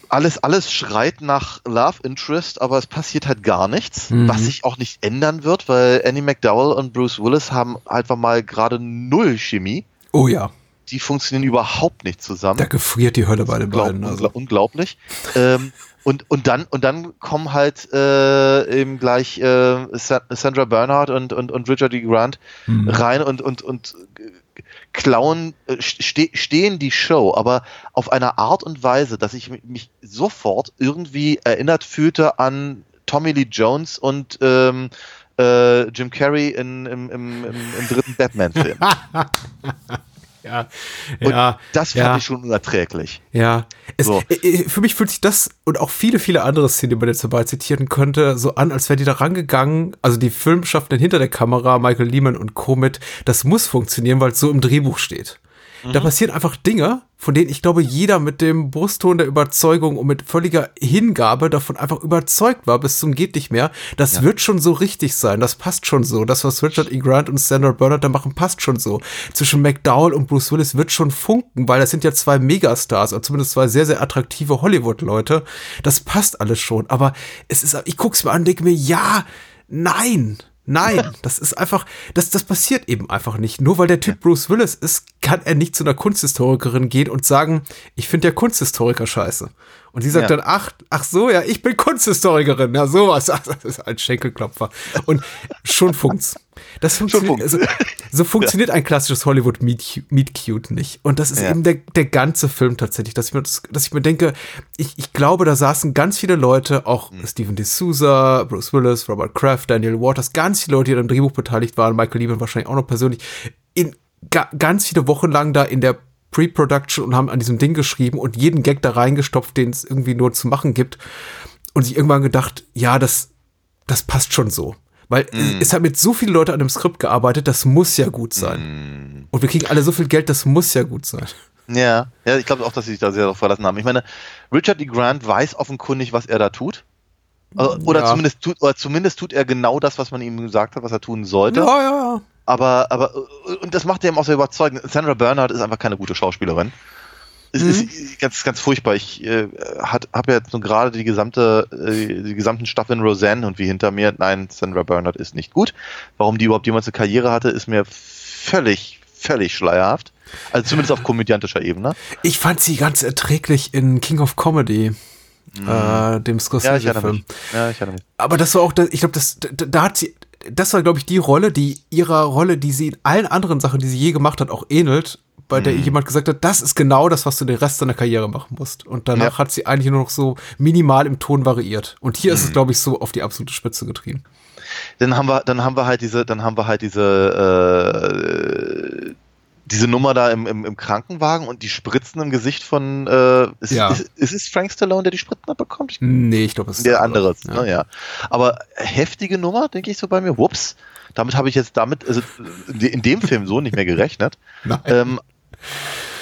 alles, alles schreit nach Love Interest, aber es passiert halt gar nichts, Mhm. was sich auch nicht ändern wird, weil Annie McDowell und Bruce Willis haben einfach mal gerade null Chemie. Oh ja, Die funktionieren überhaupt nicht zusammen. da gefriert die Hölle bei den beiden. Also. Unglaublich. ähm, und, und dann und dann kommen halt äh, eben gleich äh, Sa Sandra Bernhardt und, und, und Richard E. Grant Mhm. rein und, und, und klauen, äh, ste stehen die Show, aber auf eine Art und Weise, dass ich mi- mich sofort irgendwie erinnert fühlte an Tommy Lee Jones und ähm, äh, Jim Carrey in, im, im, im, im dritten Batman-Film. Ja, Und ja, das fand ja. ich schon unerträglich. Ja, es, So. äh, äh, für mich fühlt sich das und auch viele, viele andere Szenen, die man jetzt dabei zitieren könnte, so an, als wäre die da rangegangen, also die Filmschaffenden hinter der Kamera, Michael Lehman und Co. mit, das muss funktionieren, weil es so im Drehbuch steht. Da passieren einfach Dinge, von denen ich glaube, jeder mit dem Brustton der Überzeugung und mit völliger Hingabe davon einfach überzeugt war, bis zum geht nicht mehr. Das wird schon so richtig sein. Das passt schon so. Das, was Richard E. Grant und Sandra Bernard da machen, passt schon so. Zwischen McDowell und Bruce Willis wird schon funken, weil das sind ja zwei Megastars, oder zumindest zwei sehr, sehr attraktive Hollywood-Leute. Das passt alles schon. Aber es ist, ich guck's mir an denke mir, ja, nein. Nein, das ist einfach, das, das passiert eben einfach nicht. Nur weil der Typ Bruce Willis ist, kann er nicht zu einer Kunsthistorikerin gehen und sagen, ich finde ja Kunsthistoriker scheiße. Und sie sagt Ja. dann, ach, ach so, ja, ich bin Kunsthistorikerin. Ja, sowas. Das ist ein Schenkelklopfer. Und schon funkt's. Das funktioniert, also, so funktioniert ein klassisches Hollywood Meet, Meet Cute nicht. Und das ist Ja. eben der, der ganze Film tatsächlich, dass ich mir, das, dass ich mir denke, ich, ich glaube, da saßen ganz viele Leute, auch Mhm. Stephen D'Souza, Bruce Willis, Robert Kraft, Daniel Waters, ganz viele Leute, die an dem Drehbuch beteiligt waren, Michael Lehman wahrscheinlich auch noch persönlich, in ga, ganz viele Wochen lang da in der Pre-Production und haben an diesem Ding geschrieben und jeden Gag da reingestopft, den es irgendwie nur zu machen gibt. Und sich irgendwann gedacht, ja, das, das passt schon so. Weil Mhm. es hat mit so vielen Leuten an dem Skript gearbeitet, das muss ja gut sein. Mhm. Und wir kriegen alle so viel Geld, das muss ja gut sein. Ja, ja, ich glaube auch, dass sie sich da sehr darauf verlassen haben. Ich meine, Richard E. Grant weiß offenkundig, was er da tut. Also, Oder, Ja. zumindest tut, oder zumindest tut er genau das, was man ihm gesagt hat, was er tun sollte. Ja, ja, ja. Aber, aber, und das macht er ihm auch sehr überzeugend. Sandra Bernhardt ist einfach keine gute Schauspielerin. Es Mhm. ist ganz, ganz furchtbar. Ich äh, habe ja jetzt nur gerade die gesamte, äh, die gesamten Staffeln Roseanne und wie hinter mir. Nein, Sandra Bernhardt ist nicht gut. Warum die überhaupt jemals eine Karriere hatte, ist mir völlig, völlig schleierhaft. Also zumindest auf komödiantischer Ebene. Ich fand sie ganz erträglich in King of Comedy, äh, dem Mhm. Ja, ich erinnere Scorsese-Film. mich. Ja, ich erinnere mich. Aber das war auch, ich glaube, das, da, da hat sie, das war, glaube ich, die Rolle, die ihrer Rolle, die sie in allen anderen Sachen, die sie je gemacht hat, auch ähnelt, bei der Mhm. jemand gesagt hat, das ist genau das, was du den Rest deiner Karriere machen musst. Und danach Ja. hat sie eigentlich nur noch so minimal im Ton variiert. Und hier ist Mhm. es, glaube ich, so auf die absolute Spitze getrieben. Dann haben wir, dann haben wir halt diese, dann haben wir halt diese, äh, diese Nummer da im, im, im Krankenwagen und die Spritzen im Gesicht von, äh, ist, Ja. ist, ist es Frank Stallone, der die Spritzen abbekommt? Ich Nee, ich glaube, es ist der anderes, Ja. ne, ja. Aber heftige Nummer, denke ich so bei mir. Whoops. Damit habe ich jetzt damit, also in de- in dem Film so nicht mehr gerechnet. Ähm,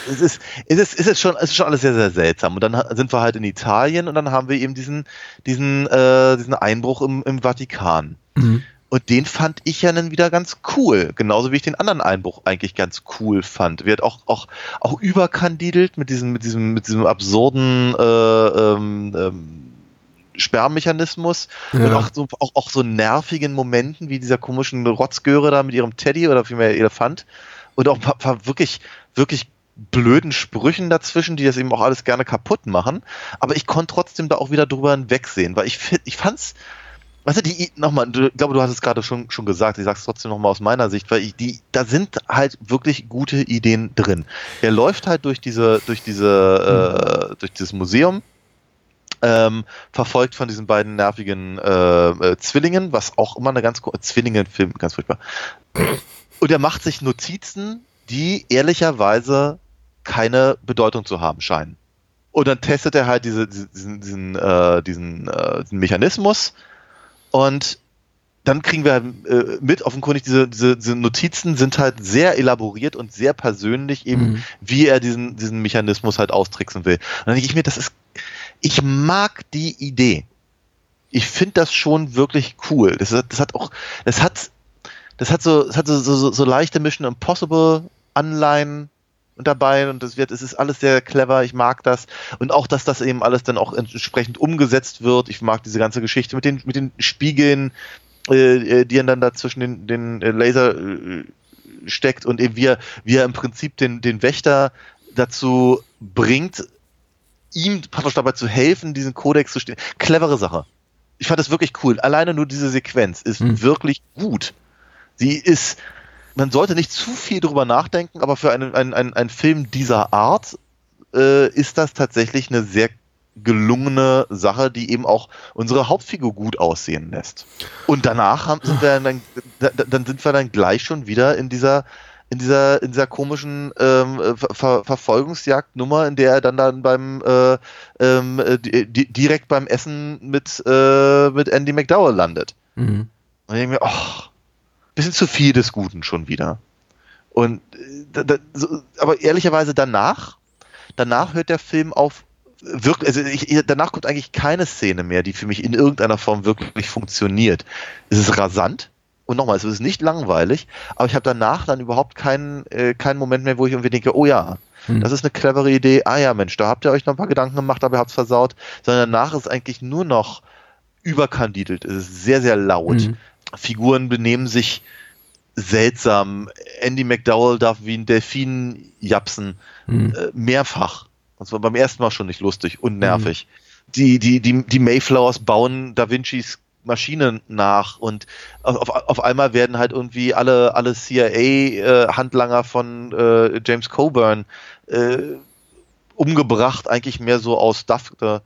es ist, es ist, es ist schon, es ist schon alles sehr, sehr seltsam. Und dann sind wir halt in Italien und dann haben wir eben diesen, diesen, äh, diesen Einbruch im, im Vatikan. Mhm. Und den fand ich ja dann wieder ganz cool. Genauso wie ich den anderen Einbruch eigentlich ganz cool fand. Wird auch, auch, auch überkandidelt mit diesem, mit diesem, mit diesem absurden, äh, ähm, ähm, Sperrmechanismus und Ja. auch so, auch, auch so nervigen Momenten wie dieser komischen Rotzgöre da mit ihrem Teddy oder vielmehr Elefant und auch ein paar, paar wirklich, wirklich blöden Sprüchen dazwischen, die das eben auch alles gerne kaputt machen. Aber ich konnte trotzdem da auch wieder drüber hinwegsehen, weil ich, ich fand's, weißt du, die, nochmal, du- ich glaube, du hast es gerade schon, schon gesagt, ich sag's trotzdem nochmal aus meiner Sicht, weil ich, die, da sind halt wirklich gute Ideen drin. Er läuft halt durch diese, durch diese, äh, durch dieses Museum, ähm, verfolgt von diesen beiden nervigen äh, äh, Zwillingen, was auch immer eine ganz ko- Zwillingen-Film, ganz furchtbar. Und er macht sich Notizen, die ehrlicherweise keine Bedeutung zu haben scheinen. Und dann testet er halt diese, diesen, diesen, äh, diesen, äh, diesen Mechanismus und dann kriegen wir halt, äh, mit, offenkundig, diese, diese, diese Notizen sind halt sehr elaboriert und sehr persönlich eben, Mhm. wie er diesen, diesen Mechanismus halt austricksen will. Und dann denke ich mir, das ist, ich mag die Idee. Ich finde das schon wirklich cool. Das hat, das hat auch, das hat, das hat so, das hat so, so, so, leichte Mission Impossible Anleihen dabei und das wird, es ist alles sehr clever, ich mag das und auch, dass das eben alles dann auch entsprechend umgesetzt wird. Ich mag diese ganze Geschichte mit den, mit den Spiegeln, äh, äh, die er dann da zwischen den, den äh, Laser äh, steckt und eben wie er, wie er im Prinzip den, den Wächter dazu bringt, ihm praktisch dabei zu helfen, diesen Kodex zu stehen. Clevere Sache. Ich fand das wirklich cool. Alleine nur diese Sequenz ist Hm. wirklich gut. Sie ist, man sollte nicht zu viel drüber nachdenken, aber für einen, einen, einen, einen Film dieser Art äh, ist das tatsächlich eine sehr gelungene Sache, die eben auch unsere Hauptfigur gut aussehen lässt. Und danach haben, sind wir dann, da- dann sind wir dann gleich schon wieder in dieser in dieser in dieser komischen ähm, Ver Verfolgungsjagdnummer, in der er dann dann beim äh, äh, di di- direkt beim Essen mit äh, mit Andy McDowell landet. Mhm. Und ich denke mir, ach, bisschen zu viel des Guten schon wieder. Und äh, da, da, so, aber ehrlicherweise danach, danach hört der Film auf wirklich, also ich, danach kommt eigentlich keine Szene mehr, die für mich in irgendeiner Form wirklich funktioniert. Es ist rasant und nochmal, es ist nicht langweilig, aber ich habe danach dann überhaupt keinen, äh, keinen Moment mehr, wo ich irgendwie denke, oh ja, Hm. das ist eine clevere Idee, ah ja, Mensch, da habt ihr euch noch ein paar Gedanken gemacht, aber ihr habt's versaut, sondern danach ist eigentlich nur noch überkandidelt, es ist sehr, sehr laut. Mhm. Figuren benehmen sich seltsam. Andy McDowell darf wie ein Delfin japsen. Mhm. Äh, mehrfach. Das war beim ersten Mal schon nicht lustig und nervig. Die, die, die, die Mayflowers bauen Da Vincis Maschine nach und auf, auf, einmal werden halt irgendwie alle, alle CIA-Handlanger von äh, James Coburn äh, umgebracht, eigentlich mehr so aus Dafke,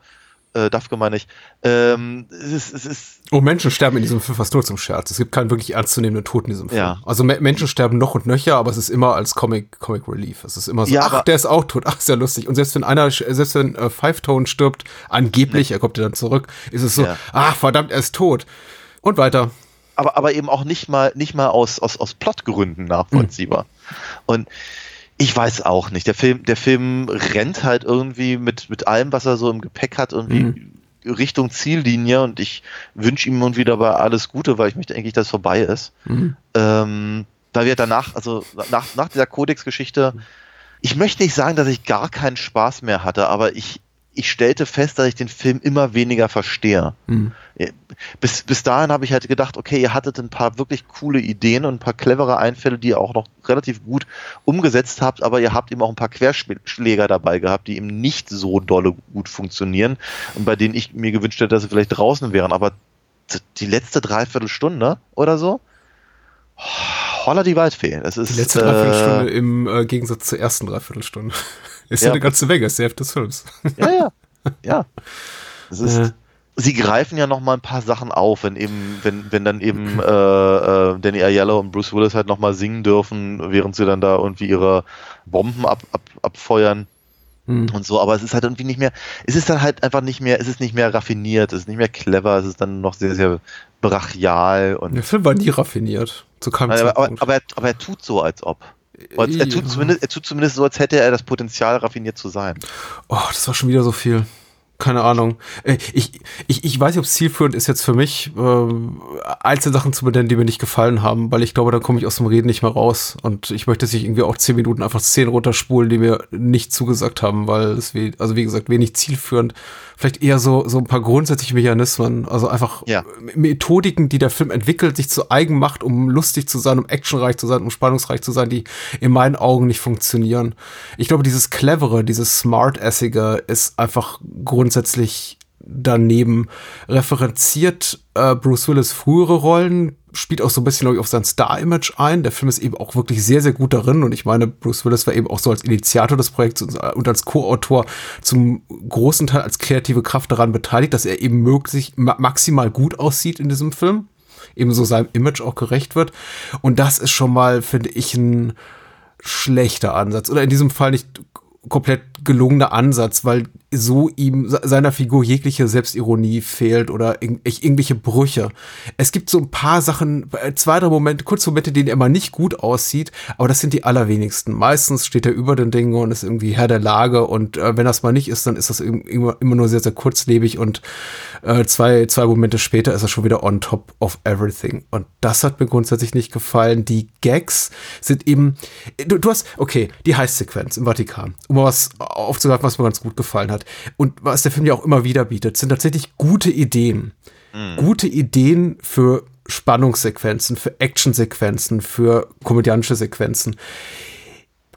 äh, Dafke meine ich. Ähm, es ist, es ist Oh, Menschen sterben in diesem Film fast nur zum Scherz. Es gibt keinen wirklich ernstzunehmenden Tod in diesem Film. Ja. Also Me Menschen sterben noch und nöcher, aber es ist immer als Comic, Comic Relief. Es ist immer so, Ja, ach, der ist auch tot, ach, ist ja lustig. Und selbst wenn einer, selbst wenn äh, Five Tone stirbt, angeblich, er kommt ja dann zurück, ist es so, Ja. ach, verdammt, er ist tot. Und weiter. aber, aber eben auch nicht mal, nicht mal aus, aus, aus Plotgründen nachvollziehbar. Und ich weiß auch nicht. Der Film, der Film rennt halt irgendwie mit, mit allem, was er so im Gepäck hat, irgendwie Richtung Ziellinie und ich wünsche ihm irgendwie dabei alles Gute, weil ich möchte eigentlich, dass es vorbei ist. Ähm, da wird danach, also nach, nach dieser Codex-Geschichte, ich möchte nicht sagen, dass ich gar keinen Spaß mehr hatte, aber ich, ich stellte fest, dass ich den Film immer weniger verstehe. Mhm. Bis, bis dahin habe ich halt gedacht, okay, ihr hattet ein paar wirklich coole Ideen und ein paar clevere Einfälle, die ihr auch noch relativ gut umgesetzt habt, aber ihr habt eben auch ein paar Querschläger dabei gehabt, die eben nicht so dolle gut funktionieren und bei denen ich mir gewünscht hätte, dass sie vielleicht draußen wären. Aber die letzte Dreiviertelstunde oder so, holla die Waldfee. Das ist, Die letzte Dreiviertelstunde im äh, Gegensatz zur ersten Dreiviertelstunde. Ist ja, Ja. eine ganze Menge, ist die Hälfte des Films. Ja, ja, ja. Das ist, Äh. sie greifen ja noch mal ein paar Sachen auf, wenn eben, wenn, wenn dann eben äh, äh, Danny Ayala und Bruce Willis halt noch mal singen dürfen, während sie dann da irgendwie ihre Bomben ab, ab, abfeuern Hm. und so, aber es ist halt irgendwie nicht mehr, es ist dann halt einfach nicht mehr, es ist nicht mehr raffiniert, es ist nicht mehr clever, es ist dann noch sehr, sehr brachial und Der Film war nie raffiniert. Zu keinem aber, aber, Zeitpunkt. aber, er, aber er tut so, als ob. Als, er, tut zumindest, er tut zumindest so, als hätte er das Potenzial, raffiniert zu sein. Oh, das war schon wieder so viel. Keine Ahnung. Äh, Ich, ich, ich weiß nicht, ob es zielführend ist, jetzt für mich ähm, einzelne Sachen zu benennen, die mir nicht gefallen haben, weil ich glaube, dann komme ich aus dem Reden nicht mehr raus. Und ich möchte sich irgendwie auch zehn Minuten einfach Szenen runterspulen, die mir nicht zugesagt haben, weil es, wie, also wie gesagt, wenig zielführend. Vielleicht eher so, so ein paar grundsätzliche Mechanismen, also einfach Ja. Methodiken, die der Film entwickelt, sich zu eigen macht, um lustig zu sein, um actionreich zu sein, um spannungsreich zu sein, die in meinen Augen nicht funktionieren. Ich glaube, dieses clevere, dieses smart-assige ist einfach grundsätzlich daneben. Referenziert äh, Bruce Willis frühere Rollen, spielt auch so ein bisschen glaub ich, auf sein Star-Image ein. Der Film ist eben auch wirklich sehr, sehr gut darin und ich meine, Bruce Willis war eben auch so als Initiator des Projekts und, und als Co-Autor zum großen Teil als kreative Kraft daran beteiligt, dass er eben möglich ma maximal gut aussieht in diesem Film, ebenso seinem Image auch gerecht wird. Und das ist schon mal, finde ich, ein schlechter Ansatz. Oder in diesem Fall nicht komplett gelungener Ansatz, weil so ihm se- seiner Figur jegliche Selbstironie fehlt oder irg irgendwelche Brüche. Es gibt so ein paar Sachen, äh, zwei, drei Momente, kurze Momente, denen er mal nicht gut aussieht, aber das sind die allerwenigsten. Meistens steht er über den Dingen und ist irgendwie Herr der Lage und äh, wenn das mal nicht ist, dann ist das im- immer, immer nur sehr, sehr kurzlebig und äh, zwei, zwei Momente später ist er schon wieder on top of everything. Und das hat mir grundsätzlich nicht gefallen. Die Gags sind eben, du, du hast, okay, die Heißsequenz im Vatikan, um mal was aufzugreifen, was mir ganz gut gefallen hat. Und was der Film ja auch immer wieder bietet, sind tatsächlich gute Ideen. Gute Ideen für Spannungssequenzen, für Actionsequenzen, für komödiantische Sequenzen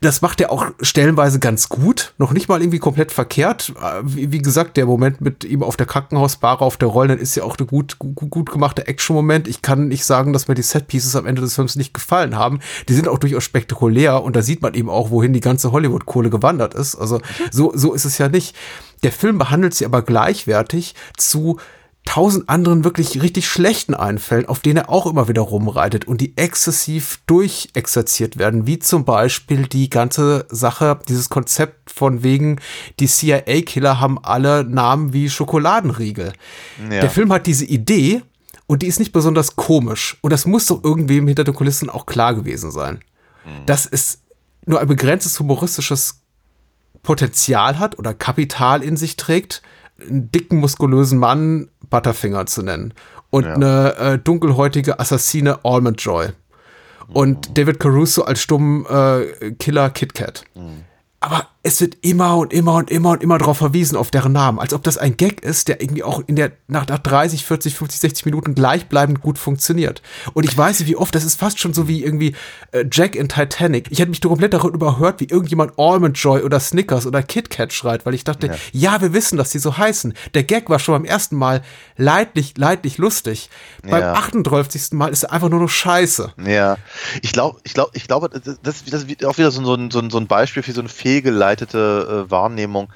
das macht er auch stellenweise ganz gut, noch nicht mal irgendwie komplett verkehrt. Äh, Wie, wie gesagt, der Moment mit ihm auf der Krankenhausbare auf der Rolle, ist ja auch ein gut, gut, gut gemachter Action-Moment. Ich kann nicht sagen, dass mir die Set-Pieces am Ende des Films nicht gefallen haben. Die sind auch durchaus spektakulär und da sieht man eben auch, wohin die ganze Hollywood-Kohle gewandert ist. Also so, so ist es ja nicht. Der Film behandelt sie aber gleichwertig zu tausend anderen wirklich richtig schlechten Einfällen, auf denen er auch immer wieder rumreitet und die exzessiv durchexerziert werden, wie zum Beispiel die ganze Sache, dieses Konzept von wegen, die CIA-Killer haben alle Namen wie Schokoladenriegel. Ja. Der Film hat diese Idee und die ist nicht besonders komisch und das muss doch irgendwem hinter den Kulissen auch klar gewesen sein. Dass es nur ein begrenztes humoristisches Potenzial hat oder Kapital in sich trägt, einen dicken, muskulösen Mann Butterfinger zu nennen und Ja. eine äh, dunkelhäutige Assassine Almond Joy und David Caruso als stummen äh, Killer Kit Kat. Aber es wird immer und immer und immer und immer darauf verwiesen, auf deren Namen. Als ob das ein Gag ist, der irgendwie auch in der, nach, nach 30, 40, 50, 60 Minuten gleichbleibend gut funktioniert. Und ich weiß nicht, wie oft, das ist fast schon so wie irgendwie äh, Jack in Titanic. Ich hatte mich komplett darüber überhört, wie irgendjemand Almond Joy oder Snickers oder Kit Kat schreit, weil ich dachte, ja. wir wissen, dass die so heißen. Der Gag war schon beim ersten Mal leidlich, leidlich lustig. Beim Ja. 38. Mal ist er einfach nur noch scheiße. Ja, ich glaube, ich glaube, ich glaube, das, das ist auch wieder so, ein- so, ein- so ein Beispiel für so eine fehlgeleitete äh, Wahrnehmung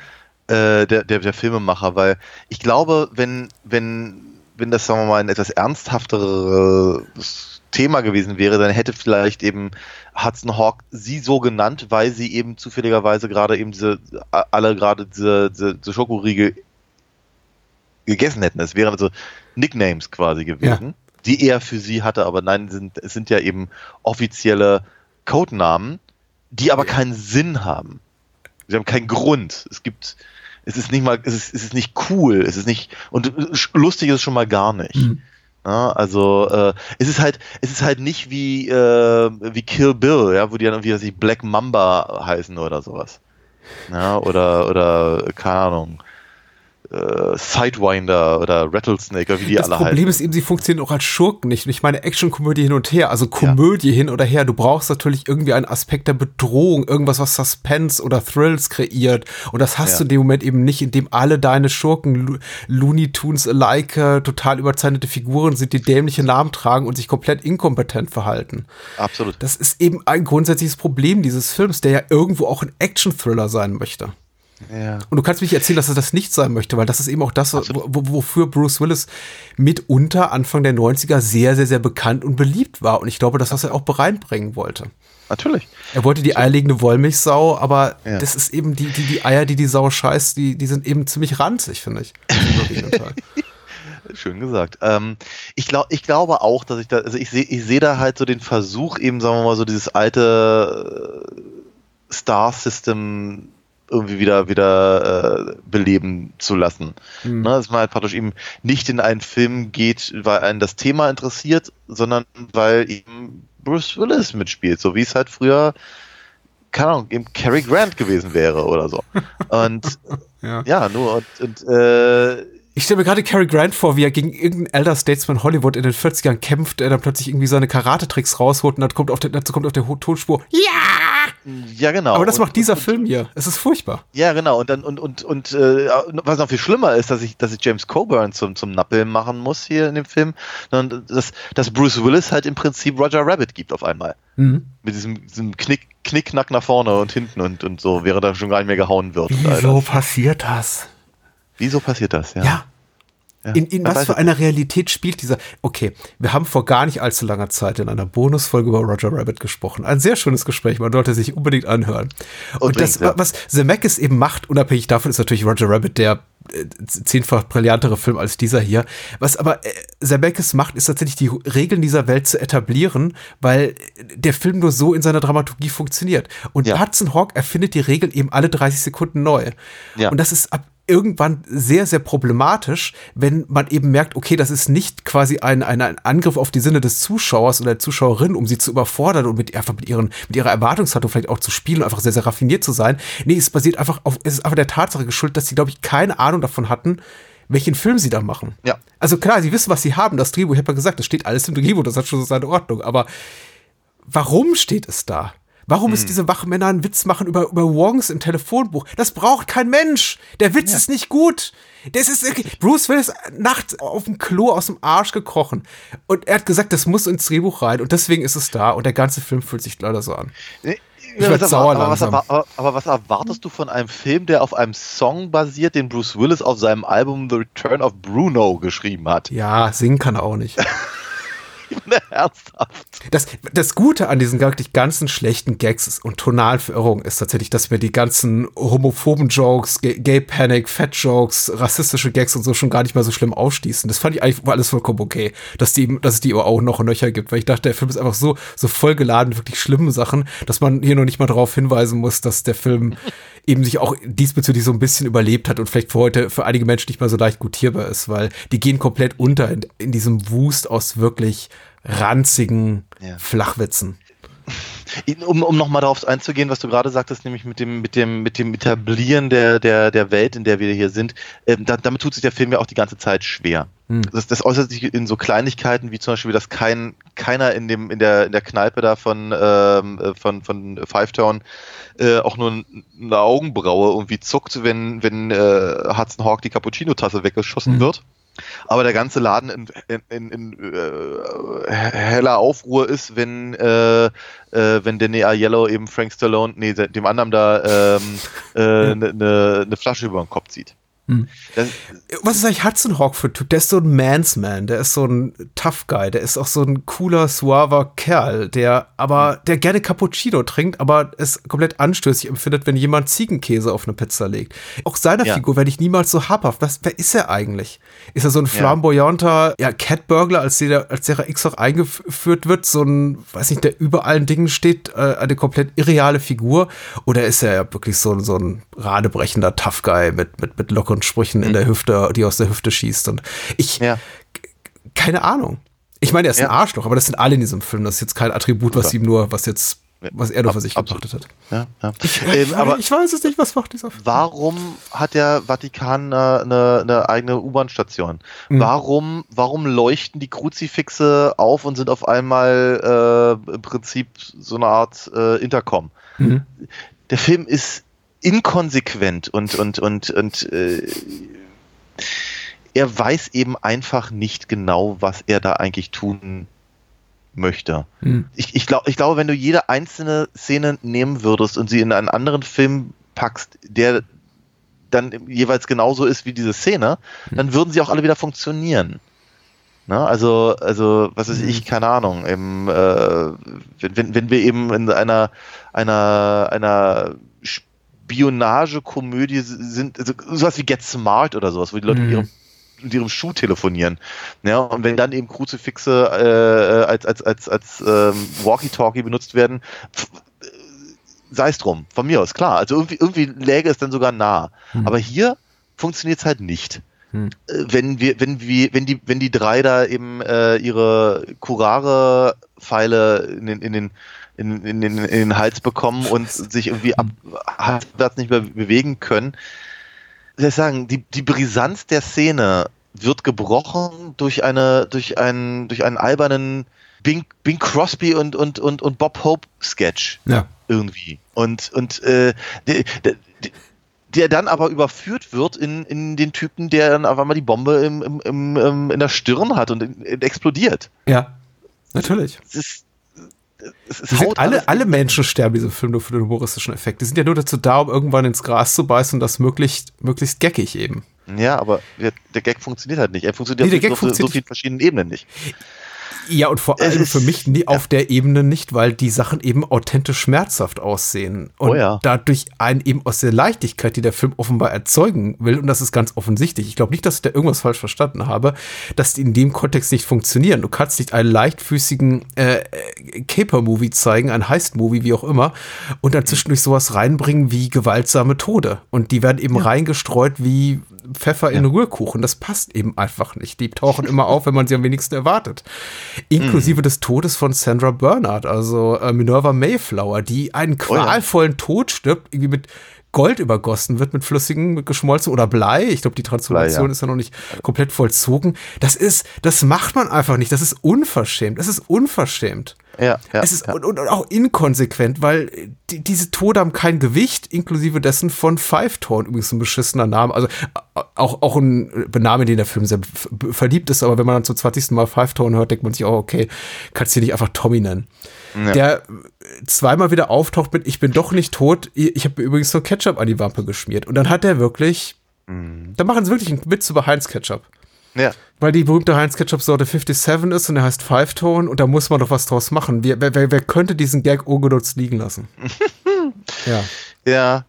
äh, der, der, der Filmemacher, weil ich glaube, wenn, wenn, wenn das, sagen wir mal, ein etwas ernsthafteres Thema gewesen wäre, dann hätte vielleicht eben Hudson Hawk sie so genannt, weil sie eben zufälligerweise gerade eben diese, alle gerade diese, diese, diese Schokoriegel gegessen hätten. Es wären also Nicknames quasi gewesen, die er für sie hatte, aber nein, sind, es sind ja eben offizielle Codenamen, die aber keinen Sinn haben. Sie haben keinen Grund. Es gibt, es ist nicht mal, es ist, es ist nicht cool, es ist nicht, und lustig ist es schon mal gar nicht. Ja, also äh, es ist halt, es ist halt nicht wie, äh, wie Kill Bill, ja, wo die dann irgendwie weiß ich, Black Mamba heißen oder sowas. Ja, oder, oder, keine Ahnung, äh, Sidewinder oder Rattlesnake oder wie die das alle Problem heißen. ist eben, sie funktionieren auch als Schurken nicht. Und ich meine Actionkomödie hin und her, also Komödie hin oder her. Du brauchst natürlich irgendwie einen Aspekt der Bedrohung, irgendwas, was Suspense oder Thrills kreiert. Und das hast Ja. du in dem Moment eben nicht, indem alle deine Schurken, Lo Looney Tunes alike, total überzeichnete Figuren sind, die dämliche Namen tragen und sich komplett inkompetent verhalten. Absolut. Das ist eben ein grundsätzliches Problem dieses Films, der ja irgendwo auch ein Action-Thriller sein möchte. Ja. Und du kannst mich erzählen, dass er das nicht sein möchte, weil das ist eben auch das, wo, wo- wofür Bruce Willis mitunter Anfang der 90er sehr, sehr, sehr bekannt und beliebt war. Und ich glaube, das, was er auch bereinbringen wollte. Natürlich. Er wollte die eierlegende Wollmilchsau, aber Ja. das ist eben die, die, die Eier, die die Sau scheißt, die, die sind eben ziemlich ranzig, finde ich. Schön gesagt. Ähm, ich, glaub, ich glaube auch, dass ich da, also ich sehe ich seh da halt so den Versuch, eben, sagen wir mal, so dieses alte äh, Star-System irgendwie wieder, wieder äh, beleben zu lassen. Ne, dass man halt praktisch eben nicht in einen Film geht, weil einen das Thema interessiert, sondern weil eben Bruce Willis mitspielt, so wie es halt früher, keine Ahnung, eben Cary Grant gewesen wäre oder so. Und Ja. ja, nur und, und äh, Ich stelle mir gerade Cary Grant vor, wie er gegen irgendeinen Elder Statesman Hollywood in den 40ern kämpft, der dann plötzlich irgendwie seine Karate-Tricks rausholt und dann kommt auf der, dazu kommt auf der Tonspur. Ja! Ja genau. Aber das Und- macht dieser und, Film hier. Es ist furchtbar. Ja, genau. Und dann und und und äh, was noch viel schlimmer ist, dass ich dass ich James Coburn zum zum Nappeln machen muss hier in dem Film, sondern dass dass Bruce Willis halt im Prinzip Roger Rabbit gibt auf einmal Mhm. mit diesem, diesem Knick Knickknack nach vorne und hinten und und so, während er schon gar nicht mehr gehauen wird. Wieso passiert das? Wieso passiert das? Ja. Ja. In, in Man was für einer Realität spielt dieser. Okay, wir haben vor gar nicht allzu langer Zeit in einer Bonusfolge über Roger Rabbit gesprochen. Ein sehr schönes Gespräch, man sollte sich unbedingt anhören. Und das, ja. was Zemeckis eben macht, unabhängig davon, ist natürlich Roger Rabbit der äh, zehnfach brillantere Film als dieser hier. Was aber äh, Zemeckis macht, ist tatsächlich die Regeln dieser Welt zu etablieren, weil der Film nur so in seiner Dramaturgie funktioniert. Und Ja. Hudson Hawk erfindet die Regeln eben alle 30 Sekunden neu. Ja. Und das ist ab irgendwann sehr, sehr problematisch, wenn man eben merkt, okay, das ist nicht quasi ein, ein, ein Angriff auf die Sinne des Zuschauers oder der Zuschauerin, um sie zu überfordern und mit, einfach mit, ihren, mit ihrer Erwartungshaltung vielleicht auch zu spielen und einfach sehr, sehr raffiniert zu sein. Nee, es basiert einfach auf, es ist einfach der Tatsache geschuldet, dass sie, glaube ich, keine Ahnung davon hatten, welchen Film sie da machen. Ja. Also klar, sie wissen, was sie haben. Das Drehbuch, ich habe ja gesagt, das steht alles im Drehbuch, das hat schon so seine Ordnung. Aber warum steht es da? Warum Hm. ist diese Wachmänner einen Witz machen über, über Wongs im Telefonbuch? Das braucht kein Mensch. Der Witz ist nicht gut. Das ist, Bruce Willis nachts auf dem Klo aus dem Arsch gekrochen. Und er hat gesagt, das muss ins Drehbuch rein. Und deswegen ist es da. Und der ganze Film fühlt sich leider so an. Ich werd sauer aber, was, langsam. aber, aber was erwartest du von einem Film, der auf einem Song basiert, den Bruce Willis auf seinem Album The Return of Bruno geschrieben hat? Ja, singen kann er auch nicht. Ernsthaft. Das, das Gute an diesen wirklich ganzen schlechten Gags und Tonalverirrungen ist tatsächlich, dass mir die ganzen homophoben Jokes, Gay, Gay Panic, Fat Jokes, rassistische Gags und so schon gar nicht mal so schlimm ausstießen. Das fand ich eigentlich alles vollkommen okay, dass, die, dass es die auch noch und nöcher gibt, weil ich dachte, der Film ist einfach so, so vollgeladen mit wirklich schlimmen Sachen, dass man hier noch nicht mal darauf hinweisen muss, dass der Film eben sich auch diesbezüglich so ein bisschen überlebt hat und vielleicht für heute für einige Menschen nicht mal so leicht gutierbar ist, weil die gehen komplett unter in, in diesem Wust aus wirklich ranzigen Ja. Flachwitzen. Um, um nochmal darauf einzugehen, was du gerade sagtest, nämlich mit dem, mit dem, mit dem Etablieren der, der, der Welt, in der wir hier sind, ähm, da, damit tut sich der Film ja auch die ganze Zeit schwer. Das, das äußert sich in so Kleinigkeiten wie zum Beispiel, dass kein, keiner in dem, in der, in der Kneipe da von, ähm, äh, von, von Five Town äh, auch nur eine Augenbraue irgendwie zuckt, wenn, wenn äh, Hudson Hawk die Cappuccino-Tasse weggeschossen wird. Aber der ganze Laden in, in, in, in äh, heller Aufruhr ist, wenn, äh, äh, wenn Danny Aiello eben Frank Stallone, nee, dem anderen da ähm, äh, ne, ne, ne Flasche über den Kopf zieht. Das, Was ist eigentlich Hudson Hawk für ein Typ? Der ist so ein Mansman, der ist so ein Tough Guy, der ist auch so ein cooler, suaver Kerl, der aber, der gerne Cappuccino trinkt, aber es komplett anstößig empfindet, wenn jemand Ziegenkäse auf eine Pizza legt. Auch seiner Ja. Figur werde ich niemals so habhaft. Was, wer ist er eigentlich? Ist er so ein Ja. flamboyanter, ja, Catburglar, als der, als der X auch eingeführt wird, so ein, weiß nicht, der über allen Dingen steht, äh, eine komplett irreale Figur? Oder ist er ja wirklich so, so ein radebrechender Tough Guy mit, mit, mit lockeren Sprüchen in der Hüfte, die aus der Hüfte schießt? Und ich, ja. keine Ahnung. Ich meine, er ist Ja. ein Arschloch, aber das sind alle in diesem Film. Das ist jetzt kein Attribut, was ihm nur, was jetzt, was er nur für sich betrachtet hat. Ja, ja. Ich, ähm, aber ich weiß es nicht, was macht dieser Film? warum hat der Vatikan eine, eine, eine eigene U-Bahn-Station? Mhm. Warum, warum leuchten die Kruzifixe auf und sind auf einmal äh, im Prinzip so eine Art äh, Intercom? Mhm. Der Film ist inkonsequent und und und und äh, er weiß eben einfach nicht genau, was er da eigentlich tun möchte. Mhm. Ich, ich, glaub, ich glaube, wenn du jede einzelne Szene nehmen würdest und sie in einen anderen Film packst, der dann jeweils genauso ist wie diese Szene, dann würden sie auch alle wieder funktionieren. Ne? Also, also, was weiß ich, keine Ahnung, im, äh, wenn, wenn, wenn wir eben in einer, einer, einer Spionagekomödie sind, also sowas wie Get Smart oder sowas, wo die Leute mit ihrem mit ihrem Schuh telefonieren. Ja, und wenn dann eben Kruzifixe äh, als, als, als, als ähm, Walkie-Talkie benutzt werden, äh, sei es drum, von mir aus, klar. Also irgendwie, irgendwie läge es dann sogar nah. Aber hier funktioniert es halt nicht. Äh, Wenn wir, wenn wir, wenn die, wenn die drei da eben äh, ihre Kurare-Pfeile in den, in den in, in, den, in den Hals bekommen und sich irgendwie ab, halbwärts nicht mehr bewegen können. Soll ich sagen, die, die Brisanz der Szene wird gebrochen durch eine, durch einen, durch einen albernen Bing, Bing Crosby und, und, und, und Bob Hope Sketch. Ja. Irgendwie. Und, und, äh, der, der, der dann aber überführt wird in, in den Typen, der dann auf einmal die Bombe im, im, im, im, in der Stirn hat und in, in explodiert. Ja, natürlich. Es ist, sind alle, alle Menschen sterben in diesem Film nur für den humoristischen Effekt. Die sind ja nur dazu da, um irgendwann ins Gras zu beißen und das möglichst, möglichst geckig eben. Ja, aber der, der Gag funktioniert halt nicht. Er funktioniert Nee, auf so, so vielen verschiedenen Ebenen nicht. Ja, und vor allem für mich nie auf der Ebene nicht, weil die Sachen eben authentisch schmerzhaft aussehen. Und Oh ja. dadurch einen eben aus der Leichtigkeit, die der Film offenbar erzeugen will, und das ist ganz offensichtlich, ich glaube nicht, dass ich da irgendwas falsch verstanden habe, dass die in dem Kontext nicht funktionieren. Du kannst nicht einen leichtfüßigen äh, äh, Caper-Movie zeigen, ein Heist-Movie, wie auch immer, und dann zwischendurch sowas reinbringen wie gewaltsame Tode. Und die werden eben reingestreut wie Pfeffer in Rührkuchen. Das passt eben einfach nicht. Die tauchen immer auf, wenn man sie am wenigsten erwartet. Inklusive des Todes von Sandra Bernard, also äh, Minerva Mayflower, die einen Oh ja. qualvollen Tod stirbt, irgendwie mit Gold übergossen wird, mit flüssigem, mit geschmolzen oder Blei. Ich glaube, die Transformation Blei, ja. ist ja noch nicht komplett vollzogen. Das ist, das macht man einfach nicht. Das ist unverschämt. Das ist unverschämt. Ja, ja. es ist ja. und, und auch inkonsequent, weil die, diese Tode haben kein Gewicht, inklusive dessen von Five Tone, übrigens ein beschissener Name. Also äh, auch, auch ein Bename, in den der Film sehr verliebt ist, aber wenn man dann zum 20. Mal Five Tone hört, denkt man sich auch, okay, kannst du nicht einfach Tommy nennen. Der äh, zweimal wieder auftaucht mit Ich bin doch nicht tot, ich habe mir übrigens so Ketchup an die Wampe geschmiert. Und dann hat er wirklich, da machen sie wirklich einen Witz über Heinz Ketchup. ja. Weil die berühmte Heinz-Ketchup-Sorte 57 ist und der heißt Five Tone und da muss man doch was draus machen. Wer, wer, wer, könnte diesen Gag ungenutzt liegen lassen? ja. Ja,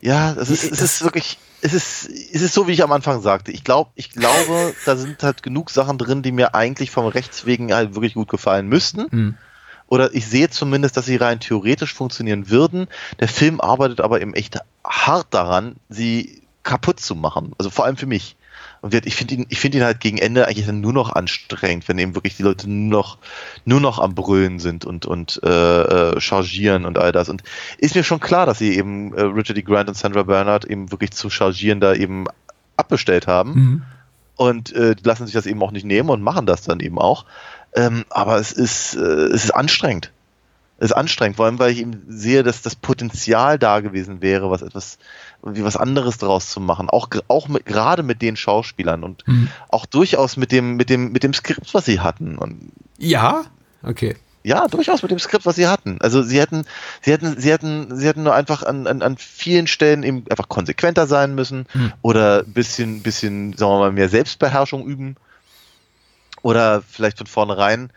ja, es ist, es ist wirklich, es ist, es ist so, wie ich am Anfang sagte. Ich glaube, ich glaube, da sind halt genug Sachen drin, die mir eigentlich vom Rechts wegen halt wirklich gut gefallen müssten. Hm. Oder ich sehe zumindest, dass sie rein theoretisch funktionieren würden. Der Film arbeitet aber eben echt hart daran, sie kaputt zu machen. Also vor allem für mich. Und ich finde ihn, ich finde ihn halt gegen Ende eigentlich dann nur noch anstrengend, wenn eben wirklich die Leute nur noch, nur noch am Brüllen sind und, und äh, äh, chargieren und all das. Und ist mir schon klar, dass sie eben äh, Richard E. Grant und Sandra Bernard eben wirklich zu chargieren da eben abbestellt haben. Mhm. Und äh, lassen sich das eben auch nicht nehmen und machen das dann eben auch. Ähm, aber es ist, äh, es ist anstrengend. Es ist anstrengend, vor allem, weil ich eben sehe, dass das Potenzial da gewesen wäre, was etwas, wie was anderes draus zu machen. Auch, auch mit, gerade mit den Schauspielern und Mhm. auch durchaus mit dem, mit dem, mit dem Skript, was sie hatten. Und Ja? Okay. ja, durchaus mit dem Skript, was sie hatten. Also sie hätten, sie hätten, sie hätten, sie hätten nur einfach an, an, an vielen Stellen eben einfach konsequenter sein müssen Hm. oder ein bisschen, bisschen, sagen wir mal, mehr Selbstbeherrschung üben. Oder vielleicht von vornherein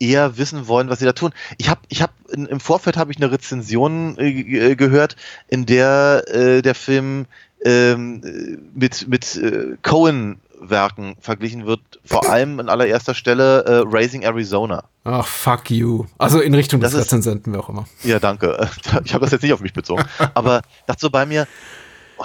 eher wissen wollen, was sie da tun. Ich habe, ich habe im Vorfeld habe ich eine Rezension äh, ge- gehört, in der äh, der Film ähm, äh, mit mit äh, Cohen Werken verglichen wird, vor allem an allererster Stelle äh, Raising Arizona. Ach, fuck you. Also in Richtung des Das ist- Rezensenten, wer auch immer. Ja, danke. Ich habe das jetzt nicht auf mich bezogen. Aber dachte so bei mir, oh,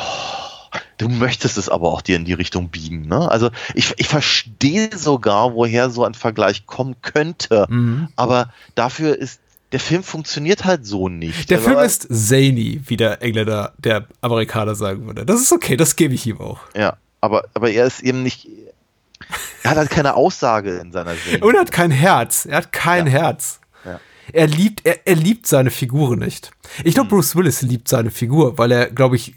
du möchtest es aber auch dir in die Richtung biegen. Ne? Also ich, ich verstehe sogar, woher so ein Vergleich kommen könnte. Mhm. Aber dafür ist, der Film funktioniert halt so nicht. Der Film ist zany, wie der Engländer, der Amerikaner sagen würde. Das ist okay, das gebe ich ihm auch. Ja, aber, aber er ist eben nicht. Er hat halt keine Aussage in seiner Seele. Und er hat kein Herz. Er hat kein Ja. Herz. Ja. Er liebt, er, er liebt seine Figur nicht. Ich glaube, Bruce Willis liebt seine Figur, weil er, glaube ich,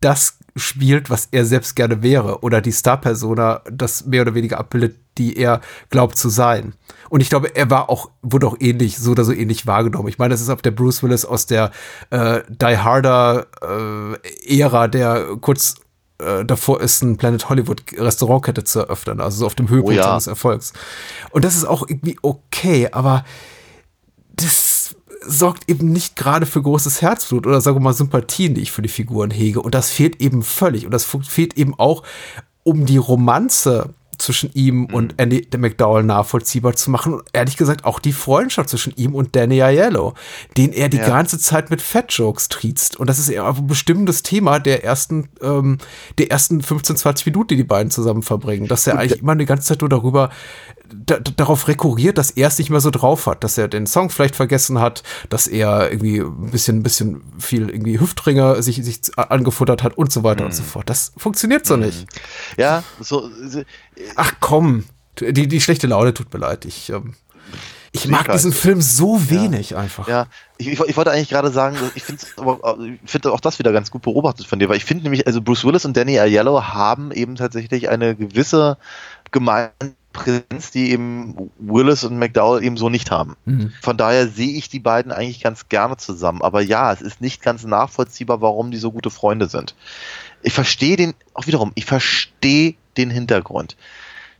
das spielt, was er selbst gerne wäre. Oder die Star-Persona das mehr oder weniger abbildet, die er glaubt zu sein. Und ich glaube, er war auch, wurde auch ähnlich, so oder so ähnlich wahrgenommen. Ich meine, das ist auf der Bruce Willis aus der äh, Die Harder äh, Ära, der kurz äh, davor ist, ein Planet Hollywood Restaurantkette zu eröffnen, also so auf dem Höhepunkt Oh ja. seines Erfolgs. Und das ist auch irgendwie okay, aber das sorgt eben nicht gerade für großes Herzblut oder sagen wir mal Sympathien, die ich für die Figuren hege. Und das fehlt eben völlig. Und das fehlt eben auch, um die Romanze zwischen ihm und Andy McDowell nachvollziehbar zu machen. Und ehrlich gesagt auch die Freundschaft zwischen ihm und Danny Aiello, den er die Ja. ganze Zeit mit Fat-Jokes triezt. Und das ist eher ein bestimmendes Thema der ersten, ähm, der ersten 15, 20 Minuten, die die beiden zusammen verbringen. Dass er eigentlich immer die ganze Zeit nur darüber da, da- darauf rekurriert, dass er es nicht mehr so drauf hat, dass er den Song vielleicht vergessen hat, dass er irgendwie ein bisschen, ein bisschen viel irgendwie Hüftringe sich, sich angefuttert hat und so weiter und so fort. Das funktioniert so nicht. Ja, so Ach komm, die, die schlechte Laune tut mir leid. Ich, ähm, ich mag Sicher. diesen Film so wenig einfach. Ja, ich, ich, ich wollte eigentlich gerade sagen, ich finde finde auch das wieder ganz gut beobachtet von dir, weil ich finde nämlich, also Bruce Willis und Danny Aiello haben eben tatsächlich eine gewisse Gemeinpräsenz, die eben Willis und McDowell eben so nicht haben. Von daher sehe ich die beiden eigentlich ganz gerne zusammen. Aber ja, es ist nicht ganz nachvollziehbar, warum die so gute Freunde sind. Ich verstehe den, auch wiederum, ich verstehe den Hintergrund.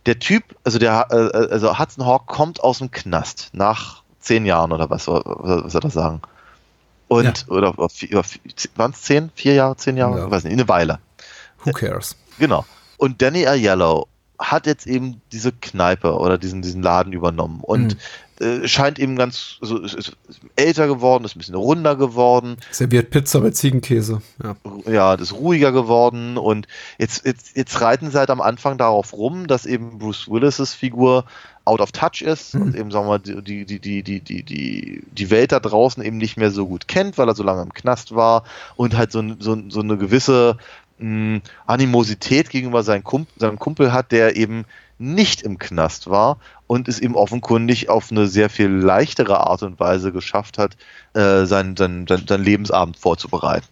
Der Typ, also der, äh, also Hudson Hawk kommt aus dem Knast nach zehn Jahren oder was, was soll das sagen? Und, oder, oder waren es zehn, vier Jahre, zehn Jahre? Ja. Weiß nicht, eine Weile. Who cares? Genau. Und Danny Aiello hat jetzt eben diese Kneipe oder diesen, diesen Laden übernommen und äh, scheint eben ganz, also ist, ist, älter geworden, ist ein bisschen runder geworden. Serviert Pizza mit Ziegenkäse. Ja, ja das ist ruhiger geworden und jetzt, jetzt, jetzt reiten sie halt am Anfang darauf rum, dass eben Bruce Willis' Figur out of touch ist mhm. und eben, sagen wir mal, die, die, die, die, die, die, die Welt da draußen eben nicht mehr so gut kennt, weil er so lange im Knast war und halt so, so, so eine gewisse mh, Animosität gegenüber seinem Kumpel, seinem Kumpel hat, der eben nicht im Knast war und es eben offenkundig auf eine sehr viel leichtere Art und Weise geschafft hat, äh, seinen, seinen, seinen, Lebensabend vorzubereiten.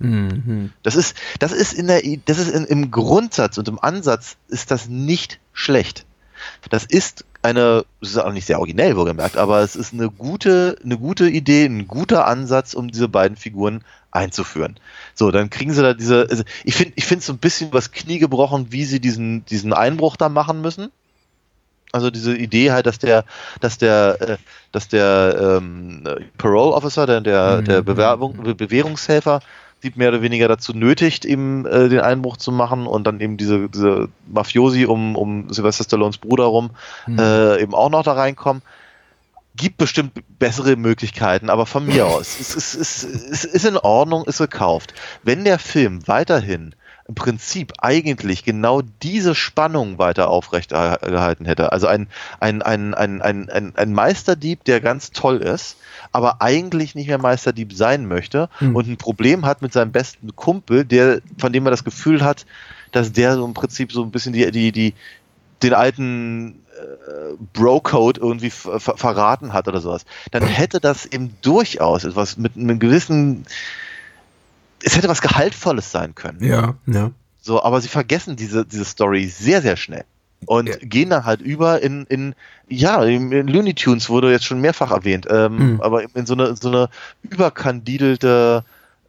Das ist, das ist in der, das ist in, im Grundsatz und im Ansatz ist das nicht schlecht. Das ist eine, das ist auch nicht sehr originell, wohlgemerkt, aber es ist eine gute, eine gute Idee, ein guter Ansatz, um diese beiden Figuren einzuführen. So, dann kriegen sie da diese, also ich finde, ich finde so ein bisschen was Knie gebrochen, wie sie diesen, diesen Einbruch da machen müssen. Also diese Idee halt, dass der, dass der, äh, dass der ähm, Parole Officer, der, der, der Bewerbung, Be Bewährungshelfer, die mehr oder weniger dazu nötigt, eben äh, den Einbruch zu machen und dann eben diese, diese Mafiosi um, um Sylvester Stallones Bruder rum äh, eben auch noch da reinkommen. Gibt bestimmt bessere Möglichkeiten, aber von mir aus. Es ist, es, ist, es ist in Ordnung, ist gekauft. Wenn der Film weiterhin im Prinzip eigentlich genau diese Spannung weiter aufrechterhalten hätte. Also ein, ein, ein, ein, ein, ein, ein Meisterdieb, der ganz toll ist, aber eigentlich nicht mehr Meisterdieb sein möchte und ein Problem hat mit seinem besten Kumpel, der, von dem er das Gefühl hat, dass der so im Prinzip so ein bisschen die, die, die, den alten äh, Bro-Code irgendwie ver verraten hat oder sowas, dann hätte das eben durchaus etwas mit einem gewissen, es hätte was Gehaltvolles sein können. Ja, ja. So, aber sie vergessen diese, diese Story sehr, sehr schnell. Und Ja. gehen dann halt über in, in ja, in in Looney Tunes wurde jetzt schon mehrfach erwähnt, ähm, Mhm. aber in so eine, so eine überkandidelte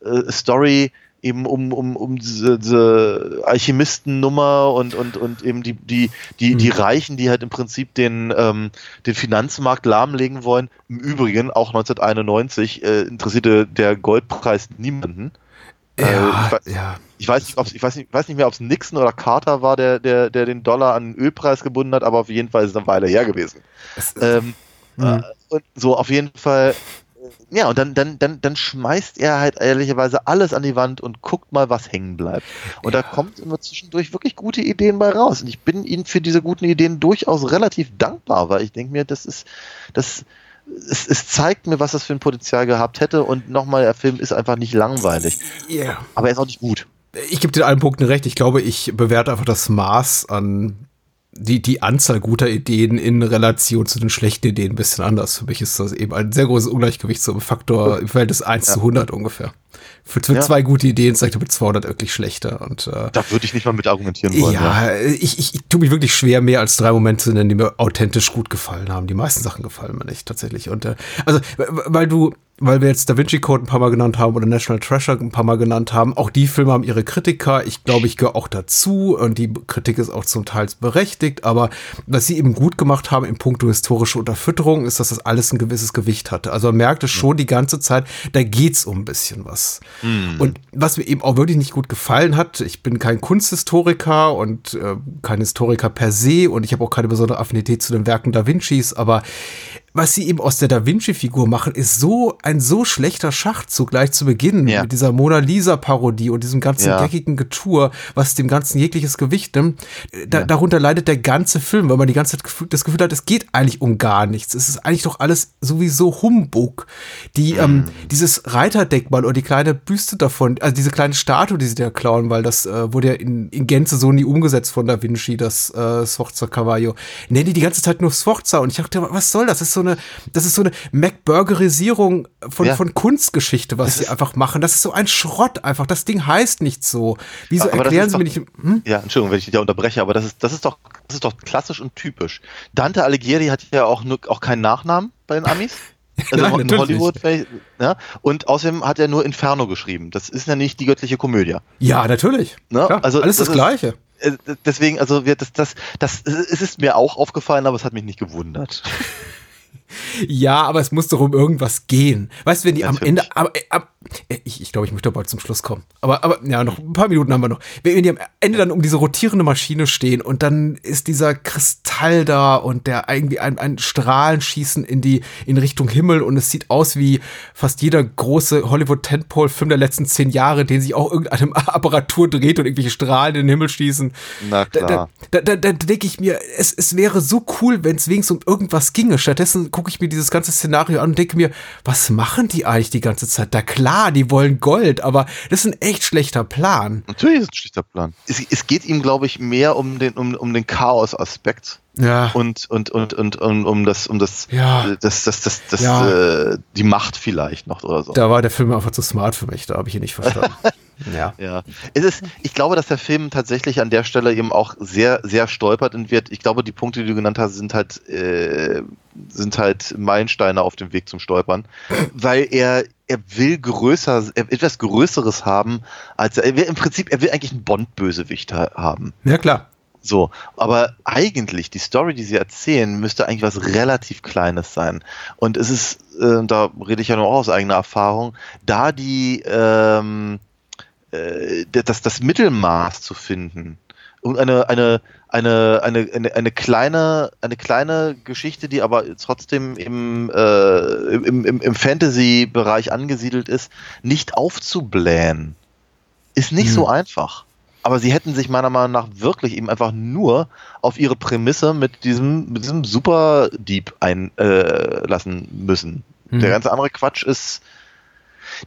äh, Story eben um, um, um diese, diese Alchemistennummer und, und, und eben die, die, die, die Reichen, die halt im Prinzip den, ähm, den Finanzmarkt lahmlegen wollen. Im Übrigen, auch 1991 äh, interessierte der Goldpreis niemanden. Äh, ich Ja, weiß- ja. ich weiß nicht, ob's, ich weiß nicht, weiß nicht mehr, ob es Nixon oder Carter war, der, der, der den Dollar an den Ölpreis gebunden hat, aber auf jeden Fall ist es eine Weile her gewesen. Es, Ähm, Mhm. äh, und so auf jeden Fall, äh, ja, und dann, dann, dann, dann schmeißt er halt ehrlicherweise alles an die Wand und guckt mal, was hängen bleibt. Und da kommt immer zwischendurch wirklich gute Ideen bei raus. Und ich bin ihm für diese guten Ideen durchaus relativ dankbar, weil ich denke mir, das ist, das, es, es zeigt mir, was das für ein Potenzial gehabt hätte. Und nochmal, der Film ist einfach nicht langweilig. ja. Aber er ist auch nicht gut. Ich gebe dir allen Punkten recht. Ich glaube, ich bewerte einfach das Maß an die, die Anzahl guter Ideen in Relation zu den schlechten Ideen ein bisschen anders. Für mich ist das eben ein sehr großes Ungleichgewicht zum Faktor im Verhältnis 1 ja. zu 100 ungefähr. Für, für ja. zwei gute Ideen zeigt er mit 200 wirklich schlechter. Und, äh, da würde ich nicht mal mit argumentieren wollen. Ja, ja. Ich, ich, ich tue mich wirklich schwer, mehr als drei Momente zu nennen, die mir authentisch gut gefallen haben. Die meisten Sachen gefallen mir nicht tatsächlich. Und äh, also, weil du weil wir jetzt Da Vinci Code ein paar Mal genannt haben oder National Treasure ein paar Mal genannt haben. Auch die Filme haben ihre Kritiker. Ich glaube, ich gehöre auch dazu und die Kritik ist auch zum Teil berechtigt. Aber was sie eben gut gemacht haben im Punkto historische Unterfütterung, ist, dass das alles ein gewisses Gewicht hatte. Also man merkte schon die ganze Zeit, da geht's um ein bisschen was. Mhm. Und was mir eben auch wirklich nicht gut gefallen hat, ich bin kein Kunsthistoriker und äh, kein Historiker per se und ich habe auch keine besondere Affinität zu den Werken Da Vincis, aber was sie eben aus der Da Vinci-Figur machen, ist so ein so schlechter Schachzug gleich zu Beginn ja. mit dieser Mona Lisa-Parodie und diesem ganzen ja. geckigen Getue, was dem Ganzen jegliches Gewicht nimmt. Da, ja. Darunter leidet der ganze Film, weil man die ganze Zeit das Gefühl hat, es geht eigentlich um gar nichts. Es ist eigentlich doch alles sowieso Humbug. Die, mhm. ähm, dieses Reiterdenkmal oder die kleine Büste davon, also diese kleine Statue, die sie da klauen, weil das äh, wurde ja in, in Gänze so nie umgesetzt von Da Vinci, das äh, Sforza Cavallo. Nennen die die ganze Zeit nur Sforza und ich dachte, was soll das? Das ist so so eine, das ist so eine MacBurgerisierung von, ja. von Kunstgeschichte, was sie einfach machen. Das ist so ein Schrott einfach. Das Ding heißt nicht so. Wieso aber erklären sie mir nicht? Hm? Ja, Entschuldigung, wenn ich dich da unterbreche, aber das ist, das ist doch, das ist doch klassisch und typisch. Dante Alighieri hat ja auch, nur, auch keinen Nachnamen bei den Amis. Also Nein, in Hollywood. Ja, und außerdem hat er nur Inferno geschrieben. Das ist ja nicht die göttliche Komödie. Ja, natürlich. Ne? Klar, also alles das, das Gleiche. Ist, äh, deswegen, also wird das, das, das, es ist mir auch aufgefallen, aber es hat mich nicht gewundert. Ja, aber es muss doch um irgendwas gehen. Weißt du, wenn die Natürlich. am Ende, aber äh, ich, ich glaube, ich möchte bald zum Schluss kommen. Aber, aber ja, noch ein paar Minuten haben wir noch. Wenn die am Ende dann um diese rotierende Maschine stehen und dann ist dieser Kristall da und der irgendwie ein, ein Strahlen schießen in die in Richtung Himmel und es sieht aus wie fast jeder große Hollywood Tentpole Film der letzten zehn Jahre, den sich auch irgendeine Apparatur dreht und irgendwelche Strahlen in den Himmel schießen. Na klar. Da, da, da, da denke ich mir, es, es wäre so cool, wenn es wenigstens um irgendwas ginge. Stattdessen gucke ich mir dieses ganze Szenario an und denke mir, was machen die eigentlich die ganze Zeit? Da klar, die wollen Gold, aber das ist ein echt schlechter Plan. Natürlich ist es ein schlechter Plan. Es, es geht ihm, glaube ich, mehr um den, um, um den Chaos-Aspekt. Ja. Und, und, und, und, um, um das, um das, ja. das, das, das, das, ja. äh, die Macht vielleicht noch oder so. Da war der Film einfach zu smart für mich, da habe ich ihn nicht verstanden. ja. Ja. Es ist, ich glaube, dass der Film tatsächlich an der Stelle eben auch sehr, sehr stolpert und wird. Ich glaube, die Punkte, die du genannt hast, sind halt, äh, sind halt Meilensteine auf dem Weg zum Stolpern, weil er, er will größer, er etwas Größeres haben, als er, will, im Prinzip, er will eigentlich einen Bond-Bösewicht haben. Ja, klar. So, aber eigentlich, die Story, die sie erzählen, müsste eigentlich was relativ Kleines sein. Und es ist, äh, da rede ich ja nur auch aus eigener Erfahrung, da die, ähm, äh, das, das Mittelmaß zu finden und eine, eine, eine, eine, eine, eine kleine, eine kleine Geschichte, die aber trotzdem im, äh, im, im, im Fantasy-Bereich angesiedelt ist, nicht aufzublähen, ist nicht hm. so einfach aber sie hätten sich meiner Meinung nach wirklich eben einfach nur auf ihre Prämisse mit diesem, mit diesem Super-Dieb einlassen äh, müssen. Mhm. Der ganze andere Quatsch ist,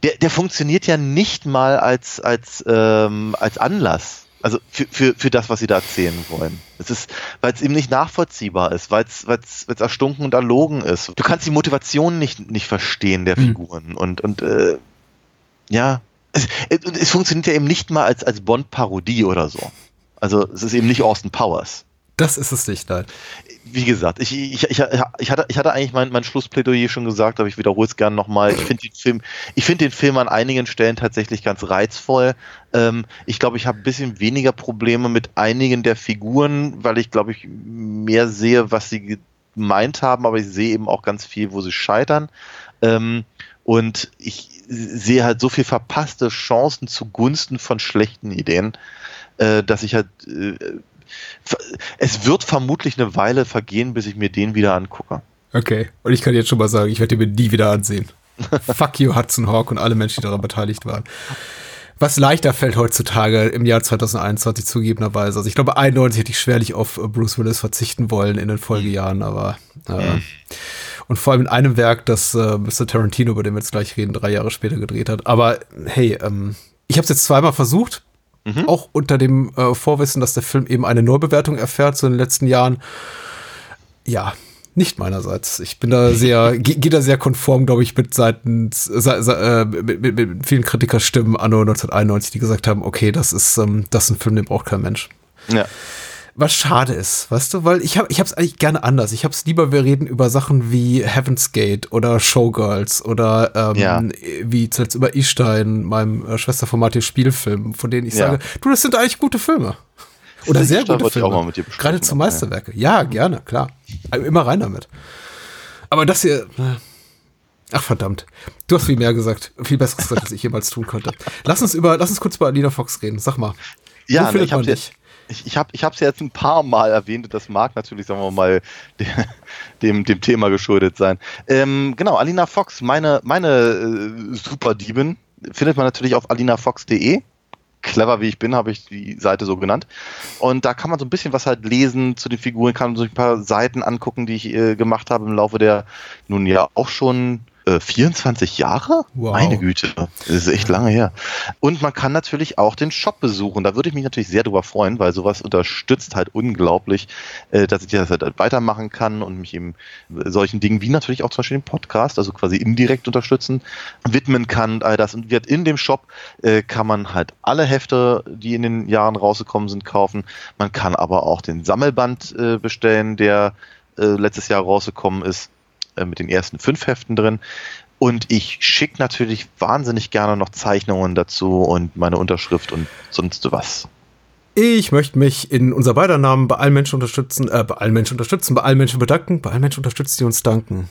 der, der funktioniert ja nicht mal als, als, ähm, als Anlass. Also für, für, für das, was sie da erzählen wollen. Es ist, weil es eben nicht nachvollziehbar ist, weil es weil's erstunken und erlogen ist. Du kannst die Motivation nicht, nicht verstehen der mhm. Figuren. Und, und äh, ja, es, es funktioniert ja eben nicht mal als, als Bond-Parodie oder so. Also es ist eben nicht Austin Powers. Das ist es nicht, nein. Wie gesagt, ich, ich, ich, ich, hatte, ich hatte eigentlich mein, mein Schlussplädoyer schon gesagt, aber ich wiederhole es gerne nochmal. Ich finde den Film, ich finde den Film an einigen Stellen tatsächlich ganz reizvoll. Ähm, ich glaube, ich habe ein bisschen weniger Probleme mit einigen der Figuren, weil ich glaube ich mehr sehe, was sie gemeint haben, aber ich sehe eben auch ganz viel, wo sie scheitern. Ähm, und ich sehe halt so viel verpasste Chancen zugunsten von schlechten Ideen, äh, dass ich halt äh, es wird vermutlich eine Weile vergehen, bis ich mir den wieder angucke. Okay, und ich kann jetzt schon mal sagen, ich werde ihn mir nie wieder ansehen. Fuck you, Hudson Hawk und alle Menschen, die daran beteiligt waren. Was leichter fällt heutzutage im Jahr 2021 zugegebenerweise. Also ich glaube, 91 hätte ich schwerlich auf Bruce Willis verzichten wollen in den Folgejahren, aber äh, mhm. Und vor allem in einem Werk, das äh, Mr. Tarantino, über den wir jetzt gleich reden, drei Jahre später gedreht hat. Aber hey, ähm, ich habe es jetzt zweimal versucht. Mhm. Auch unter dem äh, Vorwissen, dass der Film eben eine Neubewertung erfährt, so in den letzten Jahren. Ja, nicht meinerseits. Ich bin da sehr, gehe geh da sehr konform, glaube ich, mit seitens, äh, mit, mit, mit, vielen Kritikerstimmen anno 1991, die gesagt haben, okay, das ist, ähm, das ist ein Film, den braucht kein Mensch. Ja. Was schade ist, weißt du, weil ich habe ich habe es eigentlich gerne anders. Ich habe es lieber, wir reden über Sachen wie Heaven's Gate oder Showgirls oder ähm, ja. wie zuletzt über Istein, meinem äh, Schwesterformat Spielfilm, von denen ich ja. sage, du, das sind eigentlich gute Filme. Oder sehr gute Filme. Gerade zu Meisterwerke. Ja. gerne, klar. Also immer rein damit. Aber das hier. Äh, ach verdammt. Du hast viel mehr gesagt. Viel besseres gesagt, als ich jemals tun konnte. Lass uns über, lass uns kurz über Alina Fox reden. Sag mal. Ja, ne, ich habe dich? Ich, ich habe ich es jetzt ein paar Mal erwähnt, das mag natürlich, sagen wir mal, dem, dem Thema geschuldet sein. Ähm, genau, Alina Fox, meine, meine äh, Superdiebin, findet man natürlich auf alinafox.de clever wie ich bin, habe ich die Seite so genannt. Und da kann man so ein bisschen was halt lesen zu den Figuren, kann man sich ein paar Seiten angucken, die ich äh, gemacht habe im Laufe der nun ja auch schon 24 äh, Jahre? Wow. Meine Güte, das ist echt lange her. Und man kann natürlich auch den Shop besuchen. Da würde ich mich natürlich sehr drüber freuen, weil sowas unterstützt halt unglaublich, äh, dass ich das halt weitermachen kann und mich eben solchen Dingen wie natürlich auch zum Beispiel den Podcast, also quasi indirekt unterstützen, widmen kann. All das und wird in dem Shop äh, kann man halt alle Hefte, die in den Jahren rausgekommen sind, kaufen. Man kann aber auch den Sammelband bestellen, der letztes Jahr rausgekommen ist äh, mit den ersten fünf Heften drin. Und ich schicke natürlich wahnsinnig gerne noch Zeichnungen dazu und meine Unterschrift und sonst was. Ich möchte mich in unser beider Namen bei allen Menschen unterstützen, äh, bei allen Menschen unterstützen, bei allen Menschen bedanken, bei allen Menschen unterstützen, die uns danken.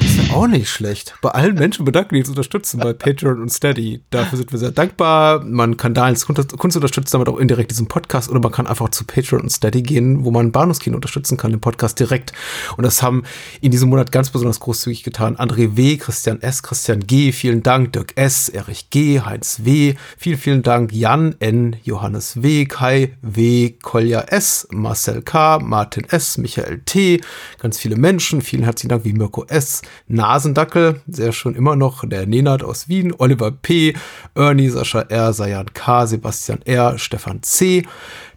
Ist ja auch nicht schlecht. Bei allen Menschen bedanken, die uns unterstützen, bei Patreon und Steady. Dafür sind wir sehr dankbar. Man kann da als Kunst unterstützen, damit auch indirekt diesen Podcast oder man kann einfach zu Patreon und Steady gehen, wo man Bahnhofskino unterstützen kann, den Podcast direkt. Und das haben in diesem Monat ganz besonders großzügig getan. André W., Christian S., Christian G., vielen Dank, Dirk S., Erich G., Heinz W., vielen, vielen Dank, Jan N., Johannes W., Kai W., Kolja S., Marcel K., Martin S., Michael T., ganz viele Menschen, vielen herzlichen Dank, wie Mirko S., Nasendackel, sehr schön immer noch, der Nenad aus Wien, Oliver P., Ernie, Sascha R., Sayan K., Sebastian R., Stefan C.,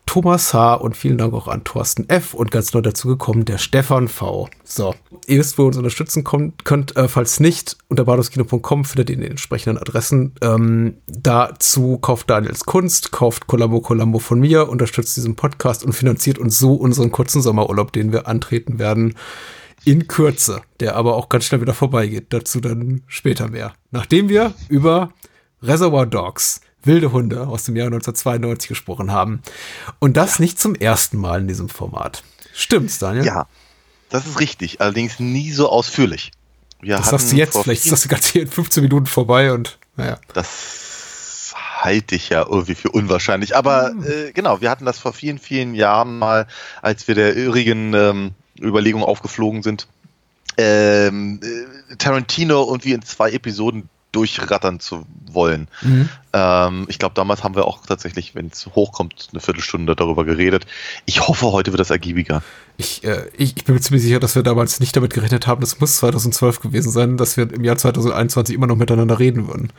Thomas H. und vielen Dank auch an Thorsten F. und ganz neu dazu gekommen, der Stefan V. So, ihr wisst, wo ihr uns unterstützen könnt. Äh, falls nicht, unter badoskino.com findet ihr die entsprechenden Adressen. Ähm, dazu kauft Daniels Kunst, kauft Columbo Columbo von mir, unterstützt diesen Podcast und finanziert uns so unseren kurzen Sommerurlaub, den wir antreten werden in Kürze, der aber auch ganz schnell wieder vorbeigeht. Dazu dann später mehr. Nachdem wir über Reservoir Dogs, wilde Hunde aus dem Jahr 1992 gesprochen haben. Und das ja. nicht zum ersten Mal in diesem Format. Stimmt's, Daniel? Ja, das ist richtig. Allerdings nie so ausführlich. Wir das sagst du jetzt, vielleicht ist das Ganze hier in 15 Minuten vorbei und naja. Das halte ich ja irgendwie für unwahrscheinlich. Aber hm. äh, genau, wir hatten das vor vielen, vielen Jahren mal, als wir der ürigen ähm, Überlegungen aufgeflogen sind, ähm, äh, Tarantino irgendwie in zwei Episoden durchrattern zu wollen. Mhm. Ähm, ich glaube, damals haben wir auch tatsächlich, wenn es hochkommt, eine Viertelstunde darüber geredet. Ich hoffe, heute wird das ergiebiger. Ich, äh, ich, ich, bin mir ziemlich sicher, dass wir damals nicht damit gerechnet haben, das muss 2012 gewesen sein, dass wir im Jahr 2021 immer noch miteinander reden würden.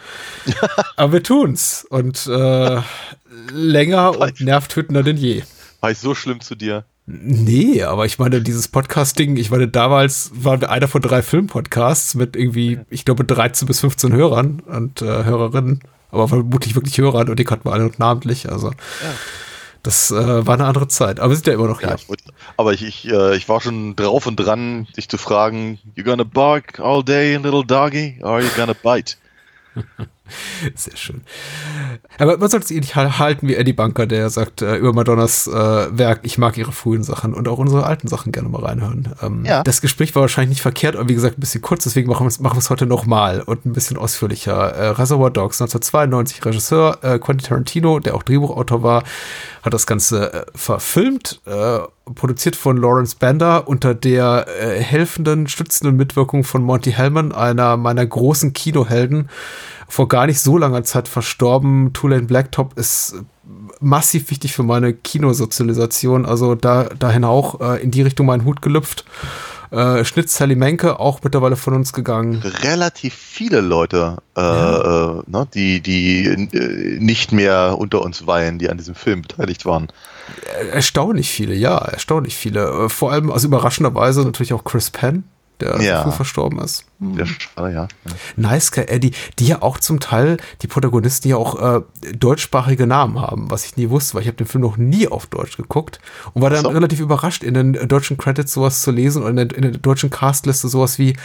Aber wir tun's. Und äh, länger und nervtötender denn je. War ich so schlimm zu dir? Nee, aber ich meine, dieses Podcast-Ding, ich meine, damals war einer von drei Filmpodcasts mit irgendwie, ich glaube, 13 bis 15 Hörern und äh, Hörerinnen, aber vermutlich wirklich Hörern und die kannten wir alle namentlich, also. Ja. Das äh, war eine andere Zeit, aber wir sind ja immer noch hier. Ja, aber ich, ich, äh, ich war schon drauf und dran, dich zu fragen, you gonna bark all day, little doggy, or are you gonna bite? Sehr schön. Aber man sollte es eh nicht halten wie Eddie Bunker, der sagt äh, über Madonnas äh, Werk, ich mag ihre frühen Sachen und auch unsere alten Sachen gerne mal reinhören. Ähm, ja. Das Gespräch war wahrscheinlich nicht verkehrt, aber wie gesagt, ein bisschen kurz, deswegen machen wir es heute nochmal und ein bisschen ausführlicher. Äh, Reservoir Dogs, 1992, Regisseur äh, Quentin Tarantino, der auch Drehbuchautor war, hat das Ganze äh, verfilmt, äh, produziert von Lawrence Bender unter der äh, helfenden, stützenden Mitwirkung von Monty Hellman, einer meiner großen Kinohelden vor gar nicht so langer Zeit verstorben. Tulane Blacktop ist massiv wichtig für meine Kinosozialisation. Also da dahin auch äh, in die Richtung meinen Hut gelüpft. Äh, Schnitt Sally Menke, auch mittlerweile von uns gegangen. Relativ viele Leute, äh, äh, ne, die, die äh, nicht mehr unter uns weilen, die an diesem Film beteiligt waren. Erstaunlich viele, ja, erstaunlich viele. Äh, Vor allem, also überraschenderweise natürlich auch Chris Penn, der Ja. früh verstorben ist. Hm. Der schade, ja. Nice Guy Eddie, die ja auch zum Teil, die Protagonisten ja auch äh, deutschsprachige Namen haben, was ich nie wusste, weil ich habe den Film noch nie auf Deutsch geguckt und war dann so. relativ überrascht, in den deutschen Credits sowas zu lesen und in der, in der deutschen Castliste sowas wie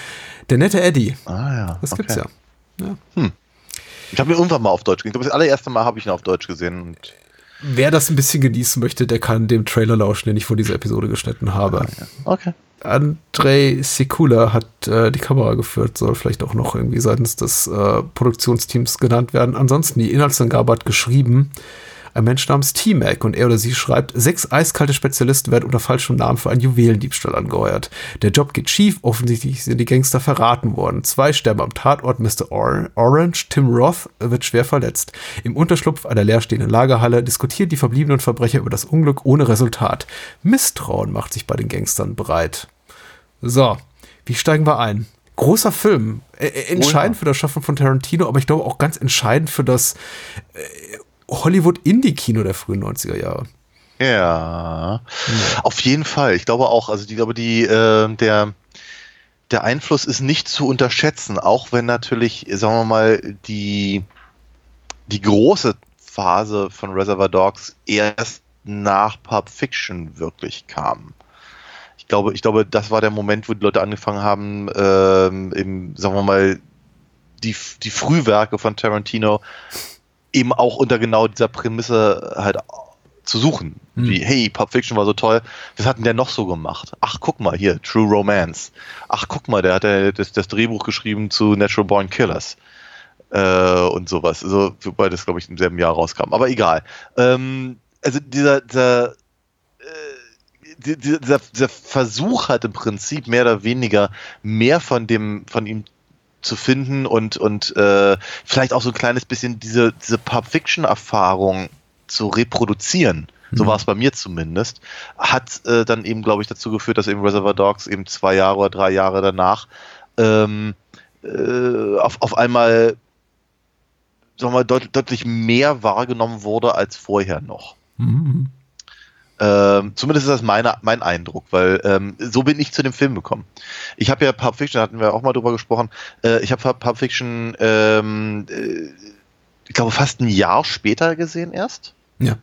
der nette Eddie. Ah ja. Das okay. gibt's ja. Ich habe ihn irgendwann mal auf Deutsch gesehen. Ich glaube, das allererste Mal habe ich ihn auf Deutsch gesehen. Wer das ein bisschen genießen möchte, der kann dem Trailer lauschen, den ich vor dieser Episode geschnitten habe. okay. Andrei Sekula hat äh, die Kamera geführt, soll vielleicht auch noch irgendwie seitens des äh, Produktionsteams genannt werden. Ansonsten, die Inhaltsangabe hat geschrieben, ein Mensch namens T-Mac und er oder sie schreibt, sechs eiskalte Spezialisten werden unter falschem Namen für einen Juwelendiebstahl angeheuert. Der Job geht schief, offensichtlich sind die Gangster verraten worden. Zwei sterben am Tatort, Mr. Or Orange, Tim Roth wird schwer verletzt. Im Unterschlupf einer leerstehenden Lagerhalle diskutieren die verbliebenen Verbrecher über das Unglück ohne Resultat. Misstrauen macht sich bei den Gangstern breit. So, wie steigen wir ein? Großer Film. Äh, äh, entscheidend für das Schaffen von Tarantino, aber ich glaube auch ganz entscheidend für das äh, Hollywood-Indie-Kino der frühen 90er Jahre. Ja, auf jeden Fall. Ich glaube auch, also die, glaube die, äh, der, der Einfluss ist nicht zu unterschätzen, auch wenn natürlich, sagen wir mal, die, die große Phase von Reservoir Dogs erst nach Pulp Fiction wirklich kam. Ich glaube, ich glaube, das war der Moment, wo die Leute angefangen haben, ähm, eben, sagen wir mal, die, die Frühwerke von Tarantino eben auch unter genau dieser Prämisse halt zu suchen. Wie, hey, Pulp Fiction war so toll, was hat denn der noch so gemacht? Ach, guck mal hier, True Romance. Ach, guck mal, der hat ja das, das Drehbuch geschrieben zu Natural Born Killers. Äh, und sowas. Also, wobei das, glaube ich, im selben Jahr rauskam. Aber egal. Ähm, also dieser, dieser, die- die- dieser, dieser Versuch hat im Prinzip mehr oder weniger mehr von dem, von ihm zu finden und, und äh, vielleicht auch so ein kleines bisschen diese, diese Pulp Fiction-Erfahrung zu reproduzieren. So war es bei mir zumindest. Hat äh, dann eben, glaube ich, dazu geführt, dass eben Reservoir Dogs eben zwei Jahre oder drei Jahre danach ähm, äh, auf, auf einmal sagen wir, mal, deut deutlich mehr wahrgenommen wurde als vorher noch. Mhm. Ähm, zumindest ist das meine, mein Eindruck, weil ähm, so bin ich zu dem Film gekommen. Ich habe ja Pulp Fiction, da hatten wir auch mal drüber gesprochen, äh, ich habe Pulp Fiction, ähm, äh, ich glaube, fast ein Jahr später gesehen erst. Ja.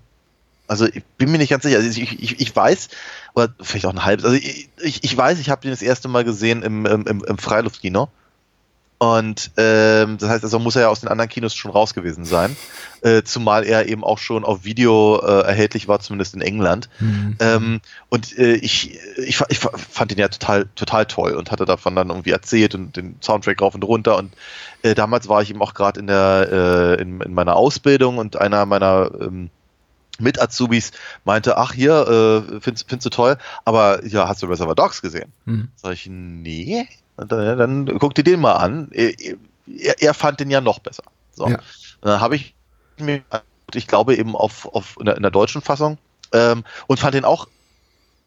Also ich bin mir nicht ganz sicher. Also ich, ich, ich weiß, oder vielleicht auch ein halbes, also ich, ich, ich weiß, ich habe den das erste Mal gesehen im, im, im, im Freiluftkino. Und ähm, das heißt, also muss er ja aus den anderen Kinos schon raus gewesen sein. Äh, zumal er eben auch schon auf Video äh, erhältlich war, zumindest in England. Ähm, und äh, ich, ich, ich fa- fand ihn ja total, total toll und hatte davon dann irgendwie erzählt und den Soundtrack rauf und runter. Und äh, damals war ich eben auch gerade in der äh, in, in meiner Ausbildung und einer meiner ähm, mit Azubis meinte, ach hier, äh, findest, findest du toll, aber ja, hast du Reservoir Dogs gesehen? Mhm. Sag ich, nee. Dann, dann guck dir den mal an. Er, er, fand den ja noch besser. So. Ja. Dann habe ich mir, ich glaube eben auf, auf in, der, in der deutschen Fassung ähm, und fand den auch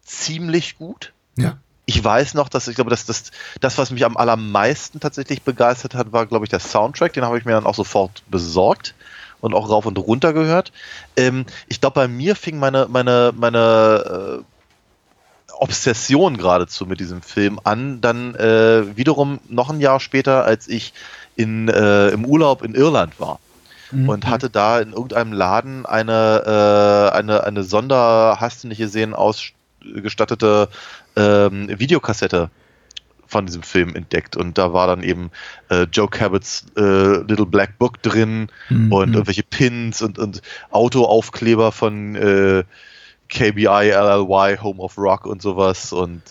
ziemlich gut. Ja. Ich weiß noch, dass ich glaube, dass das, das, was mich am allermeisten tatsächlich begeistert hat, war, glaube ich, der Soundtrack. Den habe ich mir dann auch sofort besorgt und auch rauf und runter gehört. Ähm, ich glaube, bei mir fing meine, meine, meine äh, Obsession geradezu mit diesem Film an, dann äh, wiederum noch ein Jahr später, als ich in, äh, im Urlaub in Irland war und hatte da in irgendeinem Laden eine, äh, eine, eine Sonder, hast du nicht gesehen, ausgestattete ähm, Videokassette von diesem Film entdeckt. Und da war dann eben äh, Joe Cabot's äh, Little Black Book drin Mhm. und irgendwelche Pins und, und Autoaufkleber von äh, KBI, LLY, Home of Rock und sowas und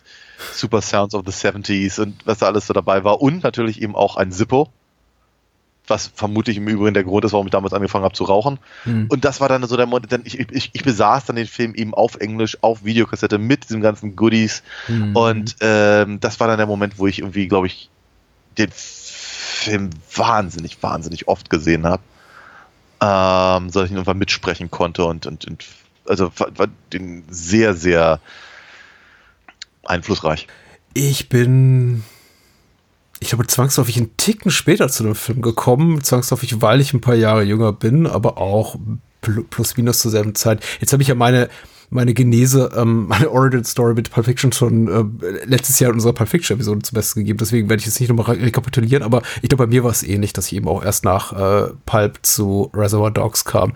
Super Sounds of the 70s und was da alles so dabei war und natürlich eben auch ein Zippo, was vermutlich im Übrigen der Grund ist, warum ich damals angefangen habe zu rauchen. Mhm. Und das war dann so der Moment, denn ich, ich, ich besaß dann den Film eben auf Englisch, auf Videokassette mit diesen ganzen Goodies. Mhm. Und ähm, das war dann der Moment, wo ich irgendwie, glaube ich, den Film wahnsinnig, wahnsinnig oft gesehen habe. Ähm, so dass ich ihn irgendwann mitsprechen konnte und, und, und also war, den sehr, sehr einflussreich. Ich bin, ich glaube, zwangsläufig einen Ticken später zu dem Film gekommen. Zwangsläufig, weil ich ein paar Jahre jünger bin, aber auch pl- plus minus zur selben Zeit. Jetzt habe ich ja meine, meine Genese, ähm, meine Origin Story mit Pulp Fiction schon äh, letztes Jahr in unserer Pulp Fiction Episode zum Besten gegeben. Deswegen werde ich jetzt nicht nochmal re rekapitulieren, aber ich glaube, bei mir war es ähnlich, dass ich eben auch erst nach äh, Pulp zu Reservoir Dogs kam.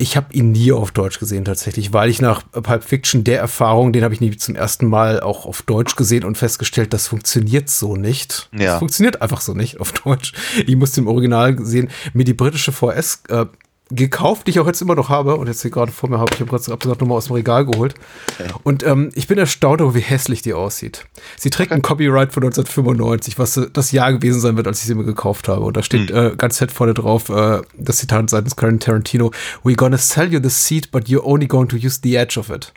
Ich habe ihn nie auf Deutsch gesehen tatsächlich, weil ich nach Pulp Fiction der Erfahrung, den habe ich nie zum ersten Mal auch auf Deutsch gesehen und festgestellt, das funktioniert so nicht. Ja. Das funktioniert einfach so nicht auf Deutsch. Ich musste im Original sehen, mir die britische VS äh, gekauft, die ich auch jetzt immer noch habe und jetzt hier gerade vor mir habe ich habe gerade gerade nochmal aus dem Regal geholt. Und ähm, ich bin erstaunt, darüber, wie hässlich die aussieht. Sie trägt ein Copyright von 1995, was äh, das Jahr gewesen sein wird, als ich sie mir gekauft habe. Und da steht äh, ganz fett vorne drauf äh, das Zitat seitens Karen Tarantino: We're gonna sell you the seat, but you're only going to use the edge of it.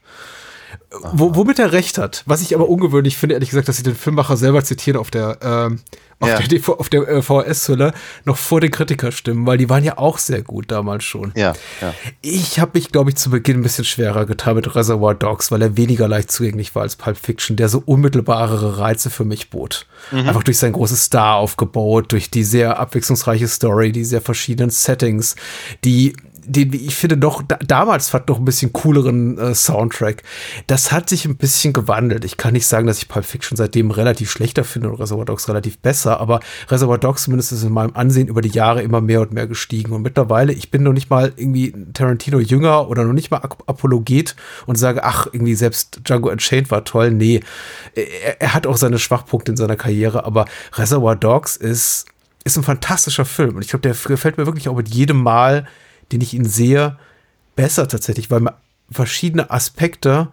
Wo, womit er recht hat. Was ich aber ungewöhnlich finde, ehrlich gesagt, dass sie den Filmmacher selber zitieren auf der, ähm, auf Ja. der, auf der äh, VHS-Hülle noch vor den Kritikerstimmen, weil die waren ja auch sehr gut damals schon. Ja, ja. Ich habe mich, glaube ich, zu Beginn ein bisschen schwerer getan mit Reservoir Dogs, weil er weniger leicht zugänglich war als Pulp Fiction, der so unmittelbarere Reize für mich bot. Einfach durch sein großes Star aufgebaut, durch die sehr abwechslungsreiche Story, die sehr verschiedenen Settings, die den, wie ich finde, noch da, damals fand noch ein bisschen cooleren äh, Soundtrack. Das hat sich ein bisschen gewandelt. Ich kann nicht sagen, dass ich Pulp Fiction seitdem relativ schlechter finde und Reservoir Dogs relativ besser, aber Reservoir Dogs zumindest ist in meinem Ansehen über die Jahre immer mehr und mehr gestiegen. Und mittlerweile, ich bin noch nicht mal irgendwie Tarantino jünger oder noch nicht mal Ap- Apologet und sage, ach, irgendwie selbst Django Unchained war toll. Nee, er, er hat auch seine Schwachpunkte in seiner Karriere, aber Reservoir Dogs ist, ist ein fantastischer Film. Und ich glaube, der gefällt mir wirklich auch mit jedem Mal, den ich ihn sehe, besser tatsächlich, weil mir verschiedene Aspekte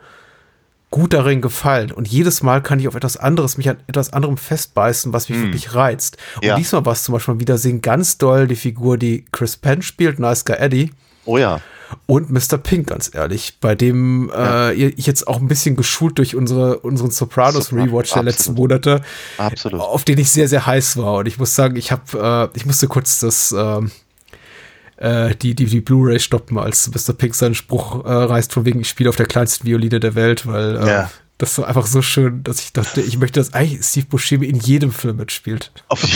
gut darin gefallen. Und jedes Mal kann ich auf etwas anderes, mich an etwas anderem festbeißen, was mich wirklich reizt. Und Ja. diesmal war es zum Beispiel Wiedersehen ganz doll die Figur, die Chris Penn spielt, Nice Guy Eddie. Oh ja. Und Mr. Pink, ganz ehrlich, bei dem äh, ich jetzt auch ein bisschen geschult durch unsere, unseren Sopranos Sopran- Rewatch der letzten Monate, Absolut. auf den ich sehr, sehr heiß war. Und ich muss sagen, ich habe, äh, ich musste kurz das, ähm, äh, die, die, die Blu-ray stoppen, als Mr. Pink seinen Spruch äh, reißt, von wegen, ich spiele auf der kleinsten Violine der Welt, weil äh, Ja. das war einfach so schön, dass ich dachte, ich möchte, dass eigentlich Steve Buscemi in jedem Film mitspielt. Auf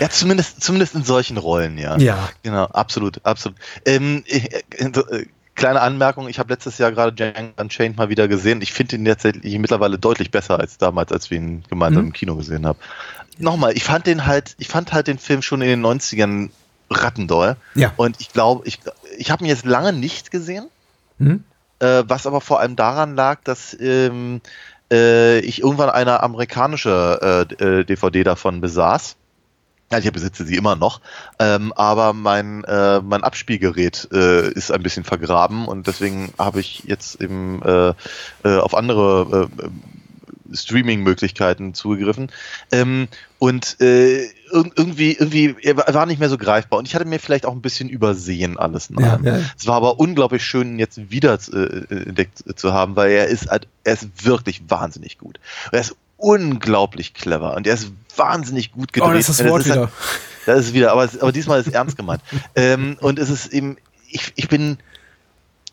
ja, zumindest, zumindest in solchen Rollen, ja. Ja. Genau, absolut, absolut. Ähm, äh, äh, kleine Anmerkung, ich habe letztes Jahr gerade Django Unchained mal wieder gesehen. Ich finde ihn tatsächlich mittlerweile deutlich besser als damals, als wir ihn gemeinsam Mhm. im Kino gesehen haben. Nochmal, ich fand den halt, ich fand halt den Film schon in den 90ern rattendoll. Ja. Und ich glaube, ich, ich habe ihn jetzt lange nicht gesehen. Mhm. Äh, was aber vor allem daran lag, dass ähm, äh, ich irgendwann eine amerikanische äh, äh, DVD davon besaß. Ja, ich besitze sie immer noch, ähm, aber mein, äh, mein Abspielgerät äh, ist ein bisschen vergraben und deswegen habe ich jetzt eben äh, äh, auf andere äh, Streaming-Möglichkeiten zugegriffen. Ähm, und äh, irgendwie, irgendwie, er war- nicht mehr so greifbar. Und ich hatte mir vielleicht auch ein bisschen übersehen alles. Ja, ja. Es war aber unglaublich schön, ihn jetzt wieder äh, entdeckt zu haben, weil er ist, halt- er ist wirklich wahnsinnig gut. Er ist unglaublich clever und er ist wahnsinnig gut gedreht. Oh, das ist das Wort halt- wieder. da ist wieder, aber, aber diesmal ist ernst gemeint. ähm, und es ist eben, ich, ich bin,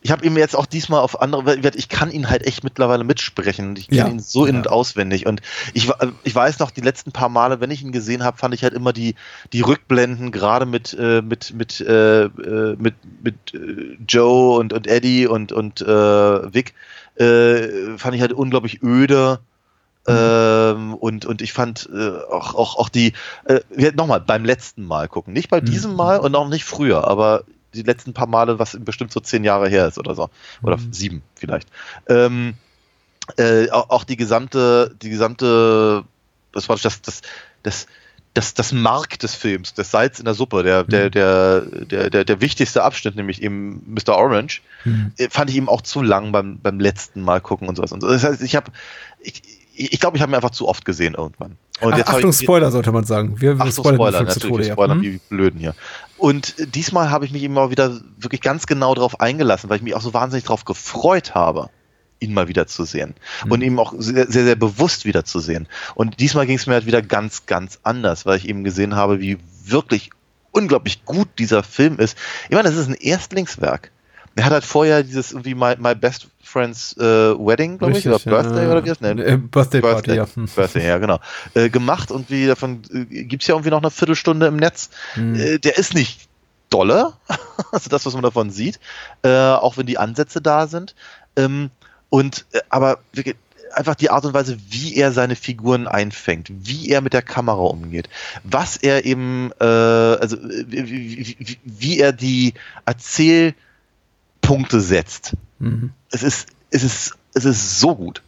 ich habe ihm jetzt auch diesmal auf andere, weil ich kann ihn halt echt mittlerweile mitsprechen. Ich kenne Ja. ihn so in- und auswendig. Und ich, ich weiß noch, die letzten paar Male, wenn ich ihn gesehen habe, fand ich halt immer die, die Rückblenden, gerade mit, äh, mit, mit, äh, äh, mit, mit äh, Joe und, und Eddie und, und äh, Vic, äh, fand ich halt unglaublich öde. Ähm, und, und ich fand äh, auch, auch, auch die, äh, nochmal, beim letzten Mal gucken. Nicht bei diesem Mal und auch nicht früher, aber die letzten paar Male, was bestimmt so zehn Jahre her ist oder so. Oder sieben vielleicht. Ähm, äh, auch, die gesamte, die gesamte, was war das, das, das, das, das Mark des Films, das Salz in der Suppe, der, der, der, der, der, der wichtigste Abschnitt, nämlich eben Mr. Orange, äh, fand ich eben auch zu lang beim, beim letzten Mal gucken und sowas. Und so. Das heißt, ich habe, ich, ich glaube, ich habe ihn einfach zu oft gesehen irgendwann. Und Ach, Achtung, ich, Spoiler sollte man sagen. Wir, wir Ach so, spoilern Spoiler, natürlich, Tode. wir Ja. spoilern Hm? wie Blöden hier. Und diesmal habe ich mich immer wieder wirklich ganz genau darauf eingelassen, weil ich mich auch so wahnsinnig darauf gefreut habe, ihn mal wieder zu sehen. Mhm. Und ihn auch sehr, sehr, sehr bewusst wieder zu sehen. Und diesmal ging es mir halt wieder ganz, ganz anders, weil ich eben gesehen habe, wie wirklich unglaublich gut dieser Film ist. Ich meine, das ist ein Erstlingswerk. Er hat halt vorher dieses irgendwie My, My Best Friend's äh, Wedding, glaube ich, oder Birthday ja. oder wie das? Äh, Birthday Party, ja. Birthday, ja, genau. Äh, gemacht und wie davon äh, gibt's ja irgendwie noch eine Viertelstunde im Netz. Hm. Äh, der ist nicht dolle, also das, was man davon sieht, äh, auch wenn die Ansätze da sind. Ähm, und äh, aber wirklich einfach die Art und Weise, wie er seine Figuren einfängt, wie er mit der Kamera umgeht, was er eben, äh, also äh, wie, wie, wie, er die Erzählpunkte setzt. Mhm. Es ist, es ist, es ist so gut.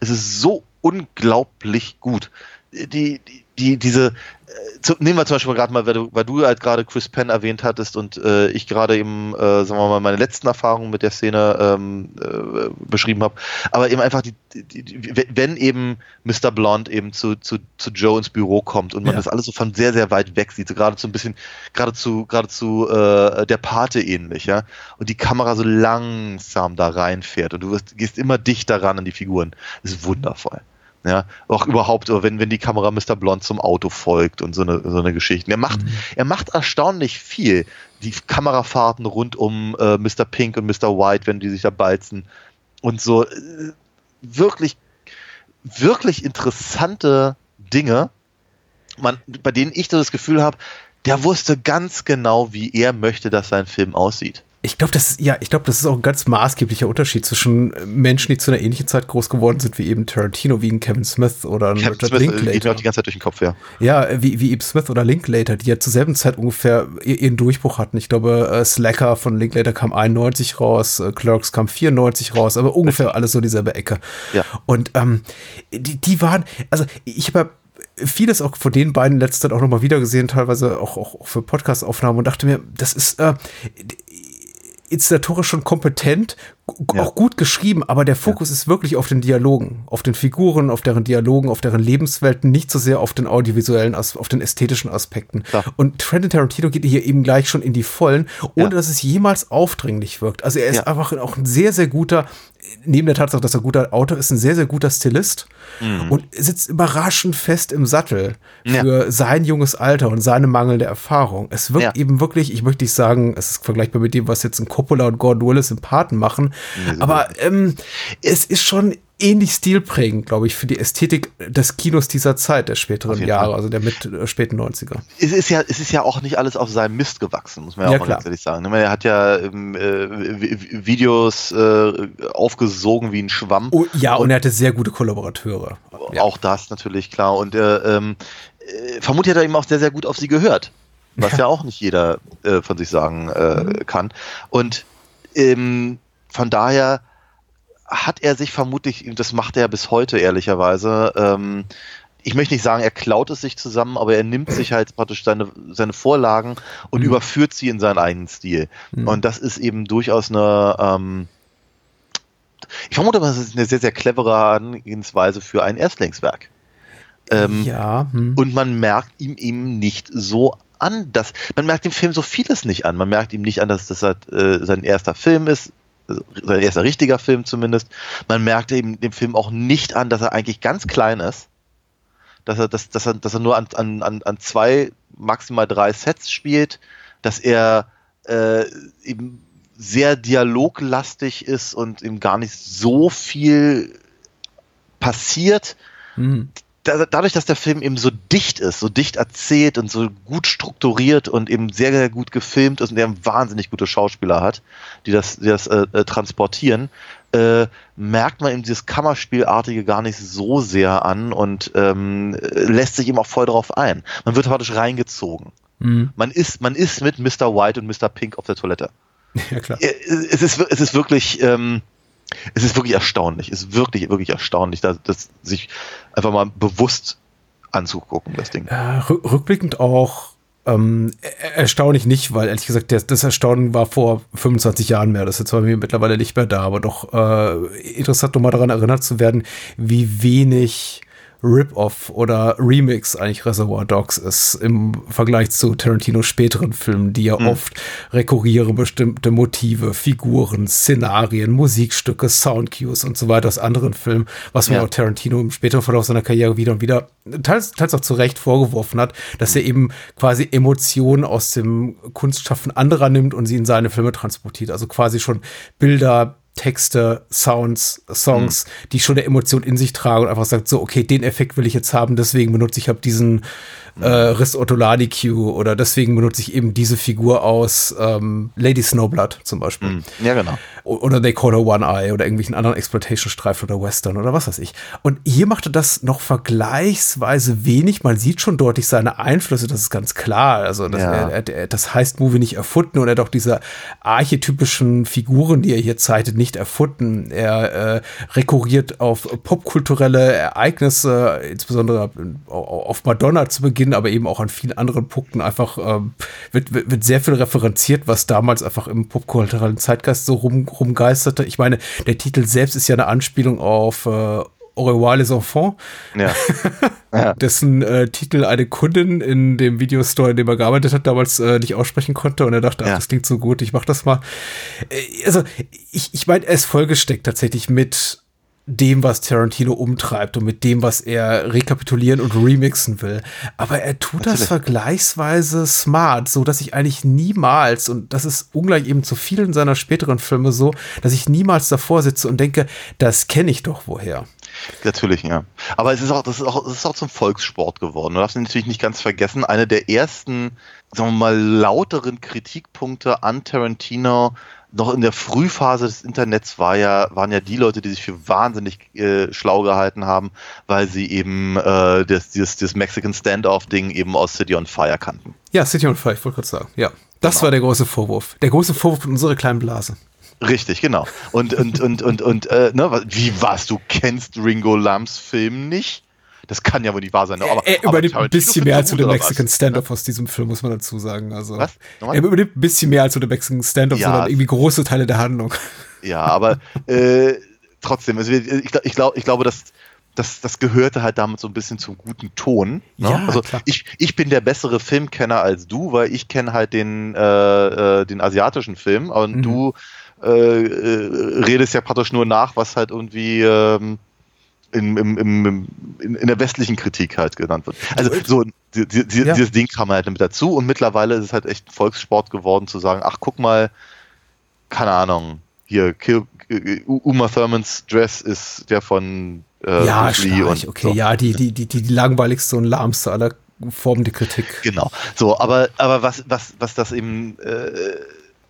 Es ist so unglaublich gut. Die, die, die diese, äh, zu, nehmen wir zum Beispiel gerade mal, weil du, weil du halt gerade Chris Penn erwähnt hattest und äh, ich gerade eben, äh, sagen wir mal, meine letzten Erfahrungen mit der Szene ähm, äh, beschrieben habe. Aber eben einfach, die, die, die, wenn eben Mr. Blonde eben zu, zu, zu Joe ins Büro kommt und man Ja. das alles so von sehr, sehr weit weg sieht, so geradezu ein bisschen, geradezu, geradezu äh, der Pate ähnlich, ja, und die Kamera so langsam da reinfährt und du wirst, gehst immer dichter ran an die Figuren. Das ist wundervoll. Ja, auch überhaupt, wenn, wenn die Kamera Mr. Blond zum Auto folgt und so eine, so eine Geschichte. Er macht, er macht erstaunlich viel. Die Kamerafahrten rund um äh, Mr. Pink und Mr. White, wenn die sich da balzen und so äh, wirklich, wirklich interessante Dinge, man, bei denen ich das Gefühl habe, der wusste ganz genau, wie er möchte, dass sein Film aussieht. Ich glaube, das ist, ja, ich glaube, das ist auch ein ganz maßgeblicher Unterschied zwischen Menschen, die zu einer ähnlichen Zeit groß geworden sind, wie eben Tarantino, wie ein Kevin Smith oder ein Kevin Richard Smith äh, geht mir Linklater. auch die ganze Zeit durch den Kopf, ja. Ja, wie, wie eben Smith oder Linklater, die ja zur selben Zeit ungefähr ihren Durchbruch hatten. Ich glaube, äh, Slacker von Linklater kam 91 raus, äh, Clerks kam 94 raus, aber ungefähr alles so dieselbe Ecke. Ja. Und ähm, die, die waren, also ich habe ja vieles auch von den beiden letzten auch nochmal wieder gesehen, teilweise auch, auch, auch für Podcast-Aufnahmen und dachte mir, das ist äh, inszenatorisch schon kompetent, Ja. auch gut geschrieben, aber der Fokus ist wirklich auf den Dialogen, auf den Figuren, auf deren Dialogen, auf deren Lebenswelten, nicht so sehr auf den audiovisuellen, auf den ästhetischen Aspekten. Klar. Und Quentin Tarantino geht hier eben gleich schon in die Vollen, ohne Ja. dass es jemals aufdringlich wirkt. Also er ist Ja. einfach auch ein sehr, sehr guter, neben der Tatsache, dass er guter Autor ist, ein sehr, sehr guter Stilist und sitzt überraschend fest im Sattel Mhm. Ja. für sein junges Alter und seine mangelnde Erfahrung. Es wirkt Ja. eben wirklich, ich möchte nicht sagen, es ist vergleichbar mit dem, was jetzt ein Coppola und Gordon Willis im Paten machen, aber ähm, es ist schon ähnlich stilprägend, glaube ich, für die Ästhetik des Kinos dieser Zeit, der späteren Jahre, Fall. also der mit äh, späten 90er. es ist ja, es ist ja auch nicht alles auf seinem Mist gewachsen, muss man ja, Ja, auch mal ganz ehrlich sagen. Er hat ja ähm, äh, Vi- Videos äh, aufgesogen wie ein Schwamm. Oh, ja, und, er hatte sehr gute Kollaborateure. Ja. Auch das natürlich klar. Und äh, ähm, äh, vermutlich hat er eben auch sehr, sehr gut auf sie gehört. Was ja, auch nicht jeder äh, von sich sagen äh, kann. Und ähm, von daher hat er sich vermutlich, das macht er bis heute ehrlicherweise, ähm, ich möchte nicht sagen, er klaut es sich zusammen, aber er nimmt sich halt praktisch seine, seine Vorlagen und überführt sie in seinen eigenen Stil. Und das ist eben durchaus eine, ähm, ich vermute, das ist eine sehr, sehr clevere Herangehensweise für ein Erstlingswerk. Ähm, ja, hm. und man merkt ihm eben nicht so an, dass man merkt dem Film so vieles nicht an. Man merkt ihm nicht an, dass das halt, äh, sein erster Film ist, sein erster richtiger Film zumindest. Man merkt eben dem Film auch nicht an, dass er eigentlich ganz klein ist, dass er, dass, dass er, dass er nur an, an, an zwei, maximal drei Sets spielt, dass er äh, eben sehr dialoglastig ist und eben gar nicht so viel passiert Hm. Da, dadurch, dass der Film eben so dicht ist, so dicht erzählt und so gut strukturiert und eben sehr, sehr gut gefilmt ist und der wahnsinnig gute Schauspieler hat, die das, die das äh, äh, transportieren, äh, merkt man eben dieses Kammerspielartige gar nicht so sehr an und ähm, äh, lässt sich eben auch voll darauf ein. Man wird praktisch reingezogen. Hm. Man ist, man ist mit Mr. White und Mr. Pink auf der Toilette. Ja, klar. Äh, Es ist, es ist wirklich, ähm, es ist wirklich erstaunlich. Es ist wirklich, wirklich erstaunlich, das, das sich einfach mal bewusst anzugucken, das Ding. Rück- rückblickend auch ähm, er- erstaunlich nicht, weil ehrlich gesagt, das, das Erstaunen war vor 25 Jahren mehr. Das ist bei mir mittlerweile nicht mehr da, aber doch äh, interessant, nochmal daran erinnert zu werden, wie wenig Rip-Off oder Remix eigentlich Reservoir Dogs ist im Vergleich zu Tarantinos späteren Filmen, die ja Mhm. oft rekurrieren bestimmte Motive, Figuren, Szenarien, Musikstücke, Soundcues und so weiter aus anderen Filmen, was Ja. auch Tarantino im späteren Verlauf seiner Karriere wieder und wieder teils, teils auch zu Recht vorgeworfen hat, dass er eben quasi Emotionen aus dem Kunstschaffen anderer nimmt und sie in seine Filme transportiert. Also quasi schon Bilder, Texte, Sounds, Songs, die schon eine Emotion in sich tragen und einfach sagt so, okay, den Effekt will ich jetzt haben, deswegen benutze ich hab diesen äh, Riss Ortolani Cue oder deswegen benutze ich eben diese Figur aus ähm, Lady Snowblood zum Beispiel. Mhm. Ja, genau. Oder They Call Her One Eye oder irgendwelchen anderen Exploitation-Streifen oder Western oder was weiß ich. Und hier macht er das noch vergleichsweise wenig. Man sieht schon deutlich seine Einflüsse, das ist ganz klar. Also das, Ja. er, er, das heißt Movie nicht erfunden und er hat auch diese archetypischen Figuren, die er hier zeichnet, nicht erfunden. Er äh, rekurriert auf popkulturelle Ereignisse, insbesondere auf Madonna zu Beginn, aber eben auch an vielen anderen Punkten einfach ähm, wird, wird, wird sehr viel referenziert, was damals einfach im popkulturellen Zeitgeist so rum, rumgeisterte. Ich meine, der Titel selbst ist ja eine Anspielung auf äh, Au revoir les enfants, Ja. dessen äh, Titel eine Kundin in dem Videostore, in dem er gearbeitet hat, damals äh, nicht aussprechen konnte und er dachte, ach, Ja. das klingt so gut, ich mach das mal. Äh, also, ich, ich meine, er ist vollgesteckt tatsächlich mit dem, was Tarantino umtreibt und mit dem, was er rekapitulieren und remixen will. Aber er tut das Natürlich. vergleichsweise smart, so dass ich eigentlich niemals, und das ist ungleich eben zu vielen seiner späteren Filme so, dass ich niemals davor sitze und denke, das kenne ich doch woher. Natürlich, ja. Aber es ist auch, das ist auch, es ist auch zum Volkssport geworden. Du darfst natürlich nicht ganz vergessen, eine der ersten, sagen wir mal, lauteren Kritikpunkte an Tarantino noch in der Frühphase des Internets war ja, waren ja die Leute, die sich für wahnsinnig äh, schlau gehalten haben, weil sie eben äh, das, dieses, dieses Mexican Standoff-Ding eben aus City on Fire kannten. Ja, City on Fire, ich wollte kurz sagen. Ja, das Genau. war der große Vorwurf. Der große Vorwurf in unserer kleinen Blase. Richtig, genau. Und, und, und, und, und, äh, ne, wie was, du kennst Ringo Lambs Film nicht? Das kann ja wohl nicht wahr sein. ne? Aber, er aber übernimmt ein Tarantino bisschen mehr als so oder Mexican? Standoff aus diesem Film, muss man dazu sagen. Also, Was? Nochmal? Er übernimmt ein bisschen mehr als so der Mexican Standoff, Ja. sondern irgendwie große Teile der Handlung. Ja, aber äh, trotzdem, also ich, ich, glaub- ich, glaub, ich glaube, dass das, das gehörte halt damit so ein bisschen zum guten Ton. Ne? Ja, also klar. ich, ich bin der bessere Filmkenner als du, weil ich kenne halt den, äh, äh, den asiatischen Film und Mhm. du äh, äh, redest ja praktisch nur nach, was halt irgendwie ähm, in, im, im, in, in der westlichen Kritik halt genannt wird. Also so die, die, die, Ja. dieses Ding kam halt mit dazu und mittlerweile ist es halt echt ein Volkssport geworden zu sagen, ach guck mal, keine Ahnung, hier Kill, Uma Thurmans Dress ist der von äh, ja, und okay, so. ja, die, die, die, die, langweiligste und lahmste aller Formen der Kritik. Genau. So, aber, aber was, was, was das eben, äh,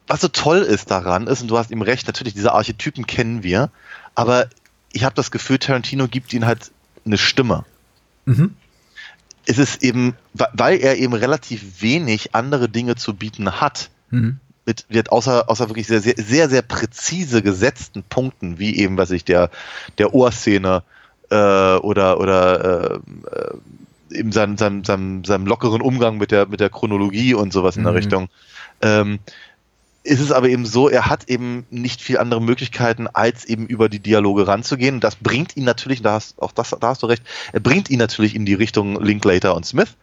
was so toll ist daran ist, und du hast ihm recht, natürlich, diese Archetypen kennen wir, aber ich habe das Gefühl, Tarantino gibt ihnen halt eine Stimme. Mhm. Es ist eben, weil er eben relativ wenig andere Dinge zu bieten hat, Mhm. mit, wird außer, außer wirklich sehr, sehr, sehr, sehr präzise gesetzten Punkten, wie eben, was ich, der, der Ohrszene äh, oder, oder äh, eben seinem, seinem, seinem, seinem lockeren Umgang mit der, mit der Chronologie und sowas in der Mhm. Richtung. Ähm, ist es aber eben so, er hat eben nicht viel andere Möglichkeiten, als eben über die Dialoge ranzugehen. Und das bringt ihn natürlich, da hast, auch das, da hast du recht, er bringt ihn natürlich in die Richtung Linklater und Smith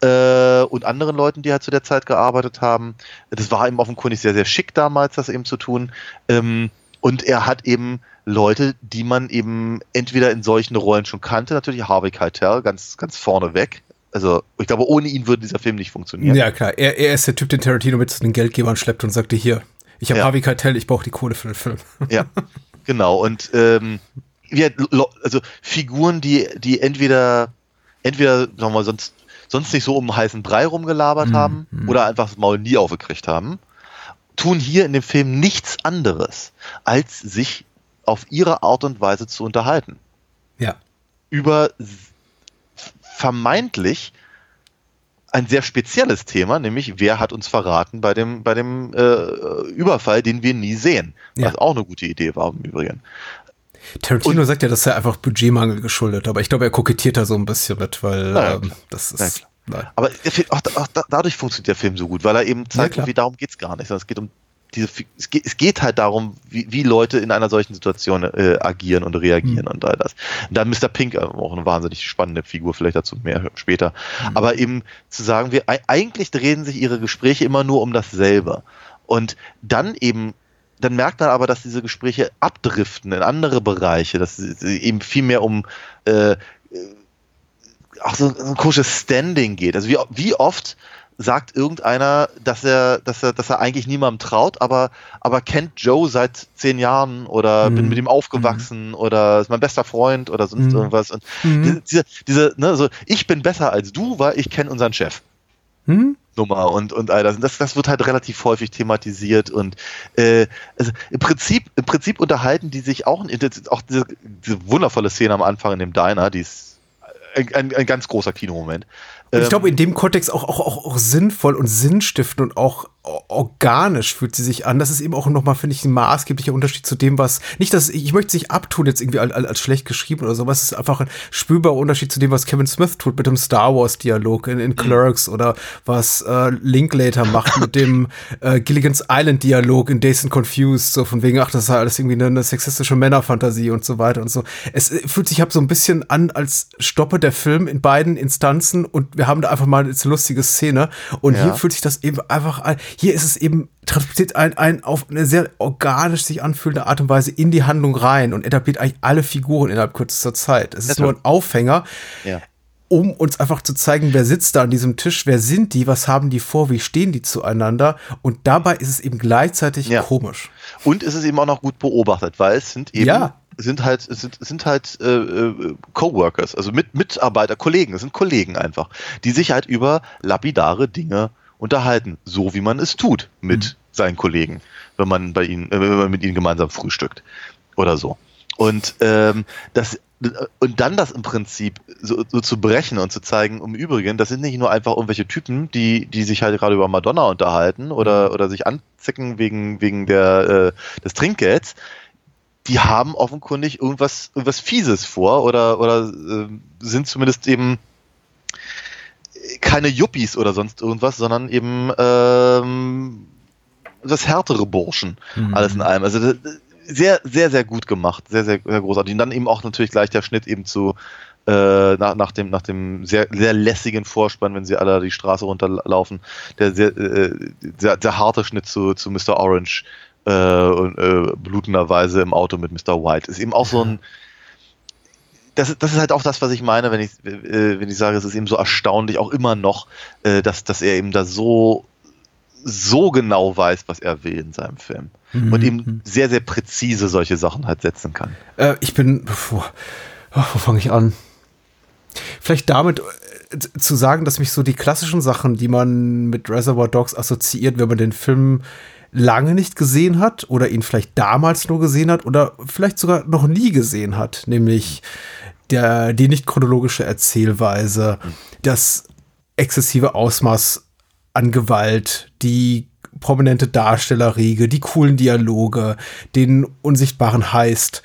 äh, und anderen Leuten, die halt zu der Zeit gearbeitet haben. Das war ihm offenkundig sehr, sehr schick damals, das eben zu tun. Ähm, und er hat eben Leute, die man eben entweder in solchen Rollen schon kannte, natürlich Harvey Keitel, ganz, ganz vorne weg. Also, ich glaube, ohne ihn würde dieser Film nicht funktionieren. Ja, klar. Er, er ist der Typ, den Tarantino mit zu den Geldgebern schleppt und sagte, hier, ich habe Ja. Harvey Keitel, ich brauche die Kohle für den Film. Ja, genau. Und ähm, wir, lo- also Figuren, die, die entweder, entweder, sagen wir mal, sonst, sonst nicht so um heißen Brei rumgelabert Mhm, haben oder einfach das Maul nie aufgekriegt haben, tun hier in dem Film nichts anderes, als sich auf ihre Art und Weise zu unterhalten. Ja. Über vermeintlich ein sehr spezielles Thema, nämlich wer hat uns verraten bei dem, bei dem äh, Überfall, den wir nie sehen. Ja. Was auch eine gute Idee war im Übrigen. Tarantino sagt ja, das sei einfach Budgetmangel geschuldet, aber ich glaube, er kokettiert da so ein bisschen mit, weil ja, ähm, das ist. Nein. Aber Film, auch, auch da, dadurch funktioniert der Film so gut, weil er eben Ja, zeigt, klar. wie darum geht's gar nicht, sondern es geht um diese, es geht, es geht halt darum, wie, wie Leute in einer solchen Situation äh, agieren und reagieren mhm. und all das. Und dann Mr. Pink, äh, auch eine wahnsinnig spannende Figur, vielleicht dazu mehr später. Mhm. Aber eben zu sagen, wir eigentlich drehen sich ihre Gespräche immer nur um dasselbe. Und dann eben dann merkt man aber, dass diese Gespräche abdriften in andere Bereiche, dass es eben viel mehr um äh, äh auch so, so ein komisches Standing geht. Also wie, wie oft sagt irgendeiner, dass er, dass er, dass er eigentlich niemandem traut, aber, aber kennt Joe seit zehn Jahren oder mhm. bin mit ihm aufgewachsen mhm. oder ist mein bester Freund oder sonst mhm. irgendwas. Und mhm. diese, diese, ne, so, ich bin besser als du, weil ich kenne unseren Chef. Mhm. Nummer und, und all das. Und das, das wird halt relativ häufig thematisiert und äh, also im Prinzip, im Prinzip unterhalten die sich auch, auch diese, diese wundervolle Szene am Anfang in dem Diner, die ist ein, ein, ein ganz großer Kinomoment. Und ich glaube, in dem Kontext auch, auch, auch, auch sinnvoll und sinnstiftend und auch organisch fühlt sie sich an. Das ist eben auch nochmal, finde ich, ein maßgeblicher Unterschied zu dem, was, nicht, dass ich möchte sich abtun jetzt irgendwie als, als schlecht geschrieben oder so, aber es ist einfach ein spürbarer Unterschied zu dem, was Kevin Smith tut mit dem Star Wars Dialog in, in mhm. Clerks oder was äh, Linklater macht mit dem äh, Gilligan's Island Dialog in Days and Confused, so von wegen, ach, das ist alles irgendwie eine, eine sexistische Männerfantasie und so weiter und so. Es äh, fühlt sich ab so ein bisschen an, als stoppe der Film in beiden Instanzen und wir haben da einfach mal eine lustige Szene und ja. hier fühlt sich das eben einfach an, hier ist es eben, transportiert ein, ein auf eine sehr organisch sich anfühlende Art und Weise in die Handlung rein und etabliert eigentlich alle Figuren innerhalb kürzester Zeit. Es ist nur ein Aufhänger. Ja um uns einfach zu zeigen, wer sitzt da an diesem Tisch, wer sind die, was haben die vor, wie stehen die zueinander. Und dabei ist es eben gleichzeitig ja. komisch. Und es ist eben auch noch gut beobachtet, weil es sind eben ja. Sind halt sind, sind halt äh, äh, Coworkers, also mit, Mitarbeiter, Kollegen, es sind Kollegen einfach, die sich halt über lapidare Dinge unterhalten, so wie man es tut mit mhm. seinen Kollegen, wenn man bei ihnen, äh, wenn man mit ihnen gemeinsam frühstückt oder so. Und ähm, das und dann das im Prinzip so, so, zu brechen und zu zeigen, im Übrigen, das sind nicht nur einfach irgendwelche Typen, die, die sich halt gerade über Madonna unterhalten oder, mhm. oder sich anzicken wegen, wegen der, äh, des Trinkgelds. Die haben offenkundig irgendwas, irgendwas Fieses vor oder, oder äh, sind zumindest eben keine Yuppies oder sonst irgendwas, sondern eben ähm, das härtere Burschen. Mhm. Alles in allem. Also sehr, sehr, sehr gut gemacht. Sehr, sehr, sehr großartig. Und dann eben auch natürlich gleich der Schnitt eben zu äh, nach, nach dem, nach dem sehr, sehr lässigen Vorspann, wenn sie alle die Straße runterlaufen, der sehr, äh, sehr, sehr harte Schnitt zu, zu Mr. Orange äh, und äh, blutenderweise im Auto mit Mr. White. Ist eben auch so ein das, das ist halt auch das, was ich meine, wenn ich, äh, wenn ich sage, es ist eben so erstaunlich, auch immer noch, äh, dass, dass er eben da so, so genau weiß, was er will in seinem Film. Mhm. Und eben sehr, sehr präzise solche Sachen halt setzen kann. Äh, ich bin, wo, wo fange ich an? Vielleicht damit äh, zu sagen, dass mich so die klassischen Sachen, die man mit Reservoir Dogs assoziiert, wenn man den Film lange nicht gesehen hat oder ihn vielleicht damals nur gesehen hat oder vielleicht sogar noch nie gesehen hat, nämlich der, die nicht chronologische Erzählweise, das exzessive Ausmaß an Gewalt, die prominente Darstellerriege, die coolen Dialoge, den unsichtbaren Heist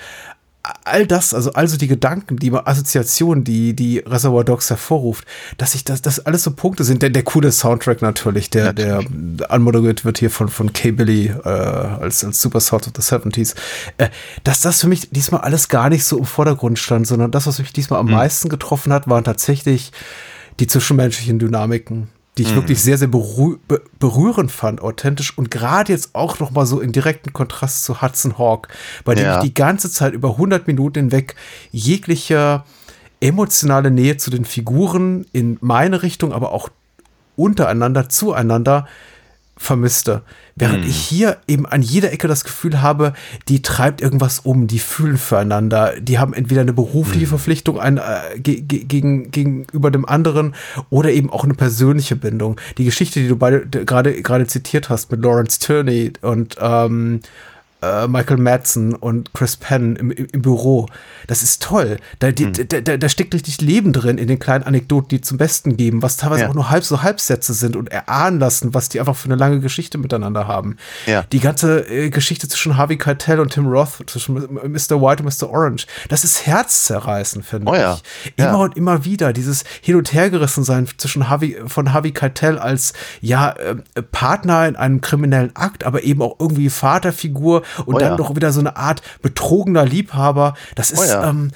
all das, also also die Gedanken, die Assoziationen, die die Reservoir Dogs hervorruft, dass ich das, das alles so Punkte sind. Der, der coole Soundtrack natürlich, der, der anmoderiert wird hier von, von K. Billy äh, als, als Super Sound of the 70s, äh, dass das für mich diesmal alles gar nicht so im Vordergrund stand, sondern das, was mich diesmal am mhm. meisten getroffen hat, waren tatsächlich die zwischenmenschlichen Dynamiken die ich mhm. wirklich sehr, sehr berühr berührend fand, authentisch und gerade jetzt auch noch mal so in direkten Kontrast zu Hudson Hawk, bei dem ja. ich die ganze Zeit über 100 Minuten hinweg jegliche emotionale Nähe zu den Figuren in meine Richtung, aber auch untereinander, zueinander vermisste. Während hm. ich hier eben an jeder Ecke das Gefühl habe, die treibt irgendwas um, die fühlen füreinander, die haben entweder eine berufliche hm. Verpflichtung ein, äh, ge gegen, gegenüber dem anderen oder eben auch eine persönliche Bindung. Die Geschichte, die du gerade gerade zitiert hast mit Lawrence Turney und ähm, äh, Michael Madsen und Chris Penn im, im, Büro. Das ist toll. Da, die, Hm. da, da, da steckt richtig Leben drin in den kleinen Anekdoten, die zum Besten geben, was teilweise Ja. auch nur halb so Halbsätze sind und erahnen lassen, was die einfach für eine lange Geschichte miteinander haben. Ja. Die ganze äh, Geschichte zwischen Harvey Keitel und Tim Roth, zwischen Mr. White und Mr. Orange, das ist herzzerreißend, finde Oh ja. ich. Immer und immer wieder dieses hin und hergerissen sein zwischen Harvey, von Harvey Keitel als ja äh, Partner in einem kriminellen Akt, aber eben auch irgendwie Vaterfigur und Oh dann ja. doch wieder so eine Art betrogener Liebhaber. Das ist Oh ja. ähm,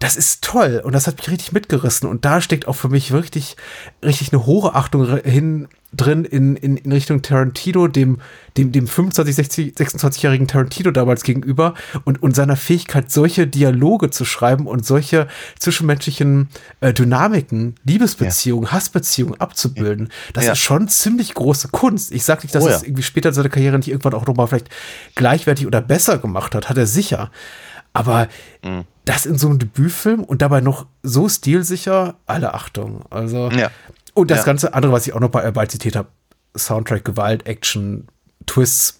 das ist toll und das hat mich richtig mitgerissen und da steckt auch für mich wirklich richtig eine hohe Achtung hin drin in, in, in Richtung Tarantino, dem, dem, dem 25, 60, 26-jährigen Tarantino damals gegenüber und, und seiner Fähigkeit, solche Dialoge zu schreiben und solche zwischenmenschlichen äh, Dynamiken, Liebesbeziehungen, Hassbeziehungen abzubilden. Das Ja. ist schon ziemlich große Kunst. Ich sage nicht, dass Oh er ja. es irgendwie später in seiner Karriere nicht irgendwann auch nochmal vielleicht gleichwertig oder besser gemacht hat, hat er sicher. Aber Mhm. Das in so einem Debütfilm und dabei noch so stilsicher, alle Achtung. Also, Ja. und das Ja. ganze andere, was ich auch noch bei, bei zitiert habe, Soundtrack, Gewalt, Action, Twists,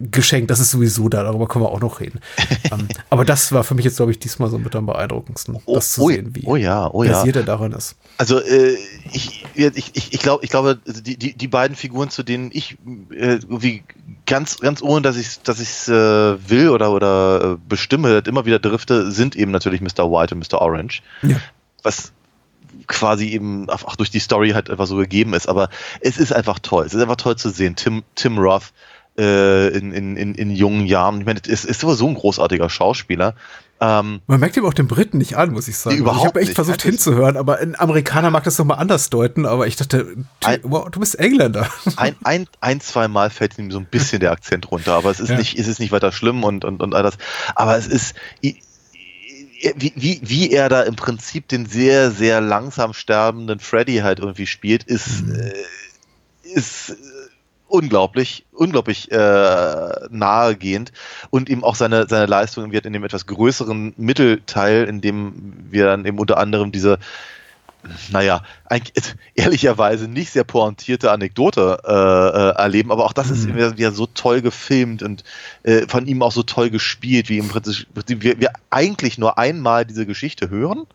geschenkt, das ist sowieso da, darüber können wir auch noch reden. ähm, aber das war für mich jetzt, glaube ich, diesmal so mit am beeindruckendsten, Oh, das zu oh, sehen, wie oh ja, oh ja. er darin ist. Also äh, ich, ich, ich, ich glaube, ich glaube, die, die, die beiden Figuren, zu denen ich äh, irgendwie ganz, ganz ohne, dass ich dass ich äh, will oder oder äh, bestimme, immer wieder drifte, sind eben natürlich Mr. White und Mr. Orange. Ja. Was quasi eben auch durch die Story halt einfach so gegeben ist. Aber es ist einfach toll. Es ist einfach toll zu sehen. Tim, Tim Roth in, in, in, in jungen Jahren. Ich meine, es ist sowieso ein großartiger Schauspieler. Ähm, Man merkt ihm auch den Briten nicht an, muss ich sagen. Nee, überhaupt ich habe echt nicht. versucht hinzuhören, aber ein Amerikaner mag das nochmal anders deuten, aber ich dachte, Ein- wow, du bist Engländer. ein, ein, ein, zwei Mal fällt ihm so ein bisschen der Akzent runter, aber es ist Ja. nicht, es ist nicht weiter schlimm und, und, und all das. Aber es ist, wie, wie, wie er da im Prinzip den sehr, sehr langsam sterbenden Freddy halt irgendwie spielt, ist, äh, ist äh, unglaublich, unglaublich äh, nahegehend und eben auch seine, seine Leistung wird in dem etwas größeren Mittelteil, in dem wir dann eben unter anderem diese naja, eigentlich ehrlicherweise nicht sehr pointierte Anekdote äh, äh, erleben, aber auch das ist wieder, wieder so toll gefilmt und äh, von ihm auch so toll gespielt, wie im Prinzip wir, wir eigentlich nur einmal diese Geschichte hören,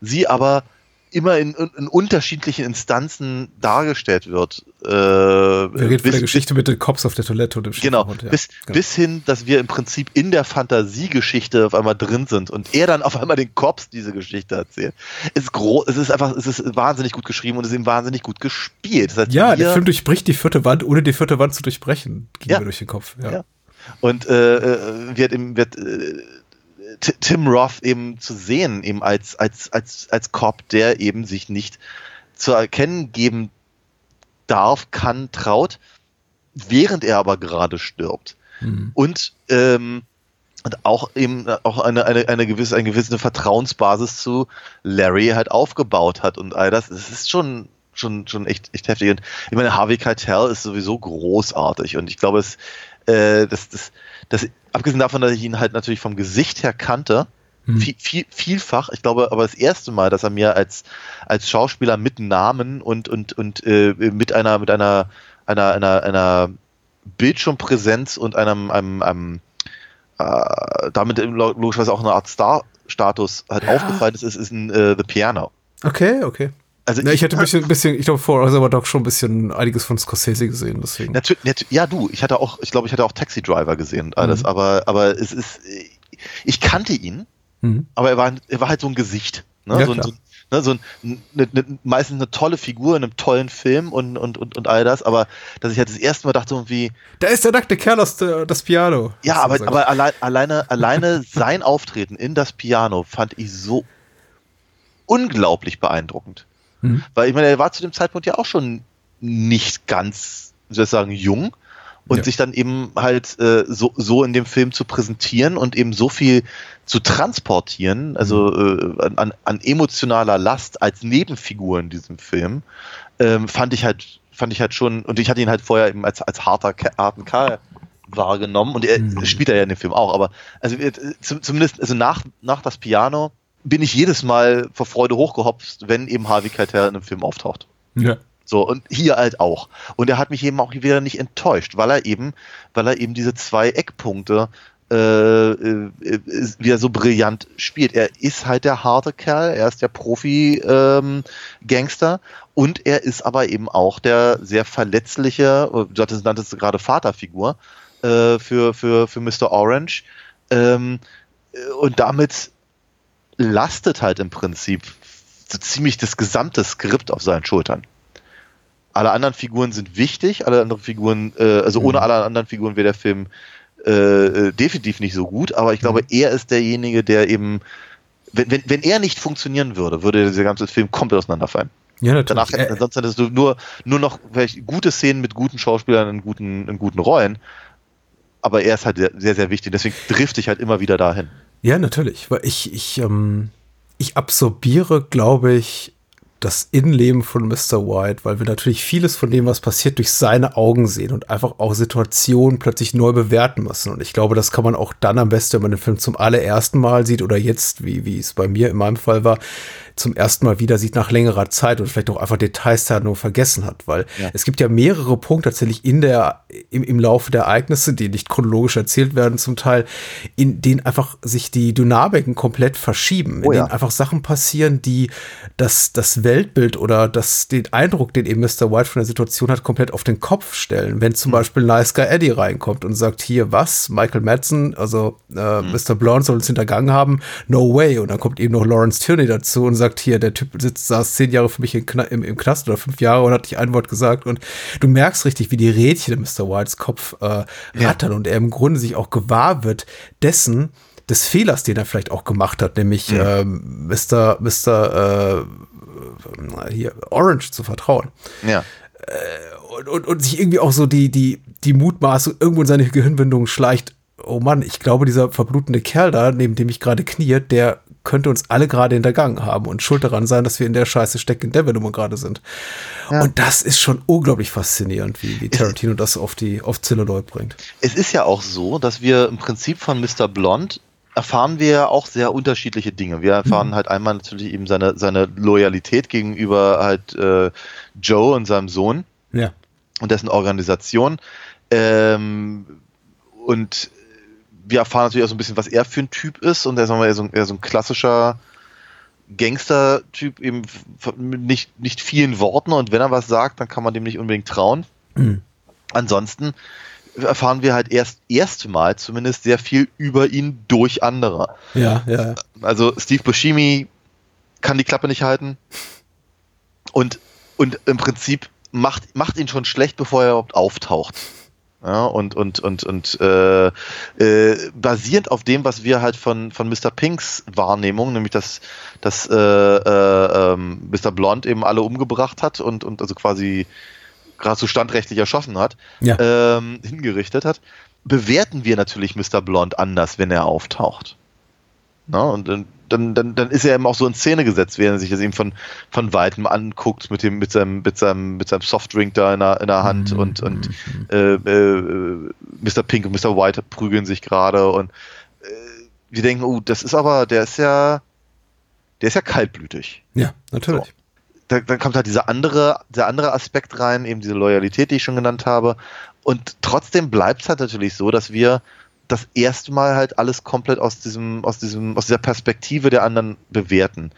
sie aber immer in, in, unterschiedlichen Instanzen dargestellt wird. Äh, Wir reden von der Geschichte mit den Cops auf der Toilette und dem Genau, ja. bis, Genau. bis hin, dass wir im Prinzip in der Fantasiegeschichte auf einmal drin sind und er dann auf einmal den Cops diese Geschichte erzählt. Ist gro es ist einfach, es ist wahnsinnig gut geschrieben und es ist eben wahnsinnig gut gespielt. Das heißt, Ja, der Film durchbricht die vierte Wand, ohne die vierte Wand zu durchbrechen, ging Ja. mir durch den Kopf. Ja. Ja. Und äh, äh, wird eben wird äh, Tim Roth eben zu sehen, eben als, als, als, als Cop, der eben sich nicht zu erkennen geben darf, kann, traut, während er aber gerade stirbt. Mhm. Und, ähm, und auch eben auch eine, eine, eine gewisse, eine gewisse Vertrauensbasis zu Larry halt aufgebaut hat und all das. Das ist schon, schon, schon echt, echt heftig. Und ich meine, Harvey Keitel ist sowieso großartig und ich glaube, es, äh, das, das, das, abgesehen davon, dass ich ihn halt natürlich vom Gesicht her kannte, viel, viel, vielfach, ich glaube, aber das erste Mal, dass er mir als, als Schauspieler mit Namen und, und, und äh, mit einer, mit einer, einer, einer, einer Bildschirmpräsenz und einem, einem, einem äh, damit logischerweise auch eine Art Star-Status halt aufgefallen ist, ist, ist ein äh, The Piano. Okay, okay. Also Na, ich hätte ein bisschen, bisschen ich glaube, vor Reservoir Dogs schon ein bisschen einiges von Scorsese gesehen, deswegen. Natürlich, ja, du, ich hatte auch, ich glaube, ich hatte auch Taxi Driver gesehen und alles, Mhm. aber, aber es ist, ich kannte ihn, Mhm. aber er war, er war halt so ein Gesicht. Ne? Ja, so, ein- so, ne, so ein, ne, ne, meistens eine tolle Figur in einem tollen Film und, und, und, und all das, aber dass ich halt das erste Mal dachte, irgendwie, Da ist der nackte Kerl aus der, das Piano. ja, aber, aber allein, alleine, alleine sein Auftreten in das Piano fand ich so unglaublich beeindruckend. Mhm. Weil ich meine, er war zu dem Zeitpunkt ja auch schon nicht ganz, wie soll ich sagen, jung. Und Ja. sich dann eben halt äh, so, so in dem Film zu präsentieren und eben so viel zu transportieren, also Mhm. äh, an, an emotionaler Last als Nebenfigur in diesem Film, ähm, fand ich halt, fand ich halt schon, und ich hatte ihn halt vorher eben als, als harter, harten Kerl wahrgenommen und er Mhm. spielt er ja in dem Film auch, aber also äh, zum- zumindest also nach, nach das Piano bin ich jedes Mal vor Freude hochgehopst, wenn eben Harvey Keitel in einem Film auftaucht. ja. So, und hier halt auch. Und er hat mich eben auch wieder nicht enttäuscht, weil er eben, weil er eben diese zwei Eckpunkte äh, äh, wieder so brillant spielt. Er ist halt der harte Kerl, er ist der Profi-Gangster ähm, und er ist aber eben auch der sehr verletzliche, du hattest, nanntest gerade Vaterfigur äh, für, für, für Mr. Orange. Ähm, und damit lastet halt im Prinzip so ziemlich das gesamte Skript auf seinen Schultern. Alle anderen Figuren sind wichtig, alle anderen Figuren, äh, also mhm. ohne alle anderen Figuren wäre der Film äh, äh, definitiv nicht so gut, aber ich glaube, mhm. er ist derjenige, der eben, wenn, wenn, wenn er nicht funktionieren würde, würde dieser ganze Film komplett auseinanderfallen. Ja, natürlich. Danach, sonst hättest du nur, nur noch vielleicht gute Szenen mit guten Schauspielern in guten, in guten Rollen. Aber er ist halt sehr, sehr wichtig. Deswegen trifft ich halt immer wieder dahin. Ja, natürlich. Weil ich, ich, ähm, ich absorbiere, glaube ich, das Innenleben von Mr. White, weil wir natürlich vieles von dem, was passiert, durch seine Augen sehen und einfach auch Situationen plötzlich neu bewerten müssen. Und ich glaube, das kann man auch dann am besten, wenn man den Film zum allerersten Mal sieht oder jetzt, wie, wie es bei mir in meinem Fall war, zum ersten Mal wieder sieht nach längerer Zeit und vielleicht auch einfach Details da nur vergessen hat, weil ja. es gibt ja mehrere Punkte tatsächlich in der, im, im Laufe der Ereignisse, die nicht chronologisch erzählt werden zum Teil, in denen einfach sich die Dynamiken komplett verschieben, oh, in denen einfach Sachen passieren, die das, das Weltbild oder das, den Eindruck, den eben Mr. White von der Situation hat, komplett auf den Kopf stellen. Wenn zum mhm. Beispiel Nice Guy Eddie reinkommt und sagt, hier was, Michael Madsen, also äh, mhm. Mr. Blonde soll uns hintergangen haben, no way. Und dann kommt eben noch Lawrence Tierney dazu und sagt, sagt, hier, der Typ sitzt, saß zehn Jahre für mich im, im, im Knast oder fünf Jahre und hat nicht ein Wort gesagt. Und du merkst richtig, wie die Rädchen in Mr. Whites Kopf äh, rattern ja. und er im Grunde sich auch gewahr wird dessen, des Fehlers, den er vielleicht auch gemacht hat, nämlich ja. ähm, Mr. Mr. Äh, hier, Orange zu vertrauen. Ja. Äh, und, und, und sich irgendwie auch so die, die, die Mutmaßung irgendwo in seine Gehirnwindung schleicht, oh Mann, ich glaube, dieser verblutende Kerl da, neben dem ich gerade knie, der könnte uns alle gerade hintergangen haben und schuld daran sein, dass wir in der Scheiße stecken, in der wir nun gerade sind. Ja. Und das ist schon unglaublich faszinierend, wie, wie Tarantino das auf die auf Celluloid bringt. Es ist ja auch so, dass wir im Prinzip von Mr. Blond erfahren wir auch sehr unterschiedliche Dinge. Wir erfahren mhm. halt einmal natürlich eben seine, seine Loyalität gegenüber halt äh, Joe und seinem Sohn ja. und dessen Organisation. Ähm, und wir erfahren natürlich auch so ein bisschen, was er für ein Typ ist und er ist eher so, eher so ein klassischer Gangster-Typ, eben mit nicht, nicht vielen Worten und wenn er was sagt, dann kann man dem nicht unbedingt trauen. Mhm. Ansonsten erfahren wir halt erst erstmal zumindest sehr viel über ihn durch andere. Ja, ja. Also Steve Buscemi kann die Klappe nicht halten und, und im Prinzip macht, macht ihn schon schlecht, bevor er überhaupt auftaucht. Ja, und und und und äh, äh, basierend auf dem, was wir halt von von Mr. Pinks Wahrnehmung, nämlich dass dass äh, äh, ähm, Mr. Blond eben alle umgebracht hat und und also quasi gerade so standrechtlich erschossen hat, ja. ähm, hingerichtet hat, bewerten wir natürlich Mr. Blond anders, wenn er auftaucht. Na, und, und dann, dann, dann ist er eben auch so in Szene gesetzt, während er sich das eben von, von Weitem anguckt mit dem, mit seinem, mit seinem, mit seinem Softdrink da in der, in der Hand mhm. und, und äh, äh, Mr. Pink und Mr. White prügeln sich gerade und äh, wir denken, oh, das ist aber, der ist ja, der ist ja kaltblütig. Ja, natürlich. So. Da, dann kommt halt dieser andere, der andere Aspekt rein, eben diese Loyalität, die ich schon genannt habe. Und trotzdem bleibt es halt natürlich so, dass wir das erste Mal halt alles komplett aus diesem, aus diesem, aus dieser Perspektive der anderen bewerten.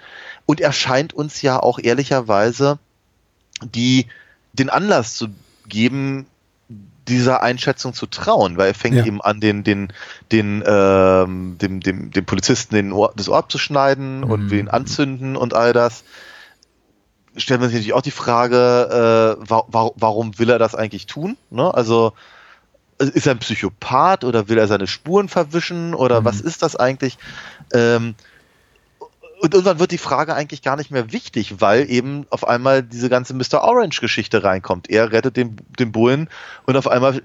Und er scheint uns ja auch ehrlicherweise die, den Anlass zu geben, dieser Einschätzung zu trauen, weil er fängt ja. eben an, den, den, den, ähm, dem, dem, dem Polizisten den Ohr, das Ohr abzuschneiden mhm. und ihn anzünden und all das. Stellen wir uns natürlich auch die Frage, äh, wa warum will er das eigentlich tun? Ne? Also ist er ein Psychopath oder will er seine Spuren verwischen oder mhm. was ist das eigentlich? Ähm, und irgendwann wird die Frage eigentlich gar nicht mehr wichtig, weil eben auf einmal diese ganze Mr. Orange-Geschichte reinkommt. Er rettet den, den Bullen und auf einmal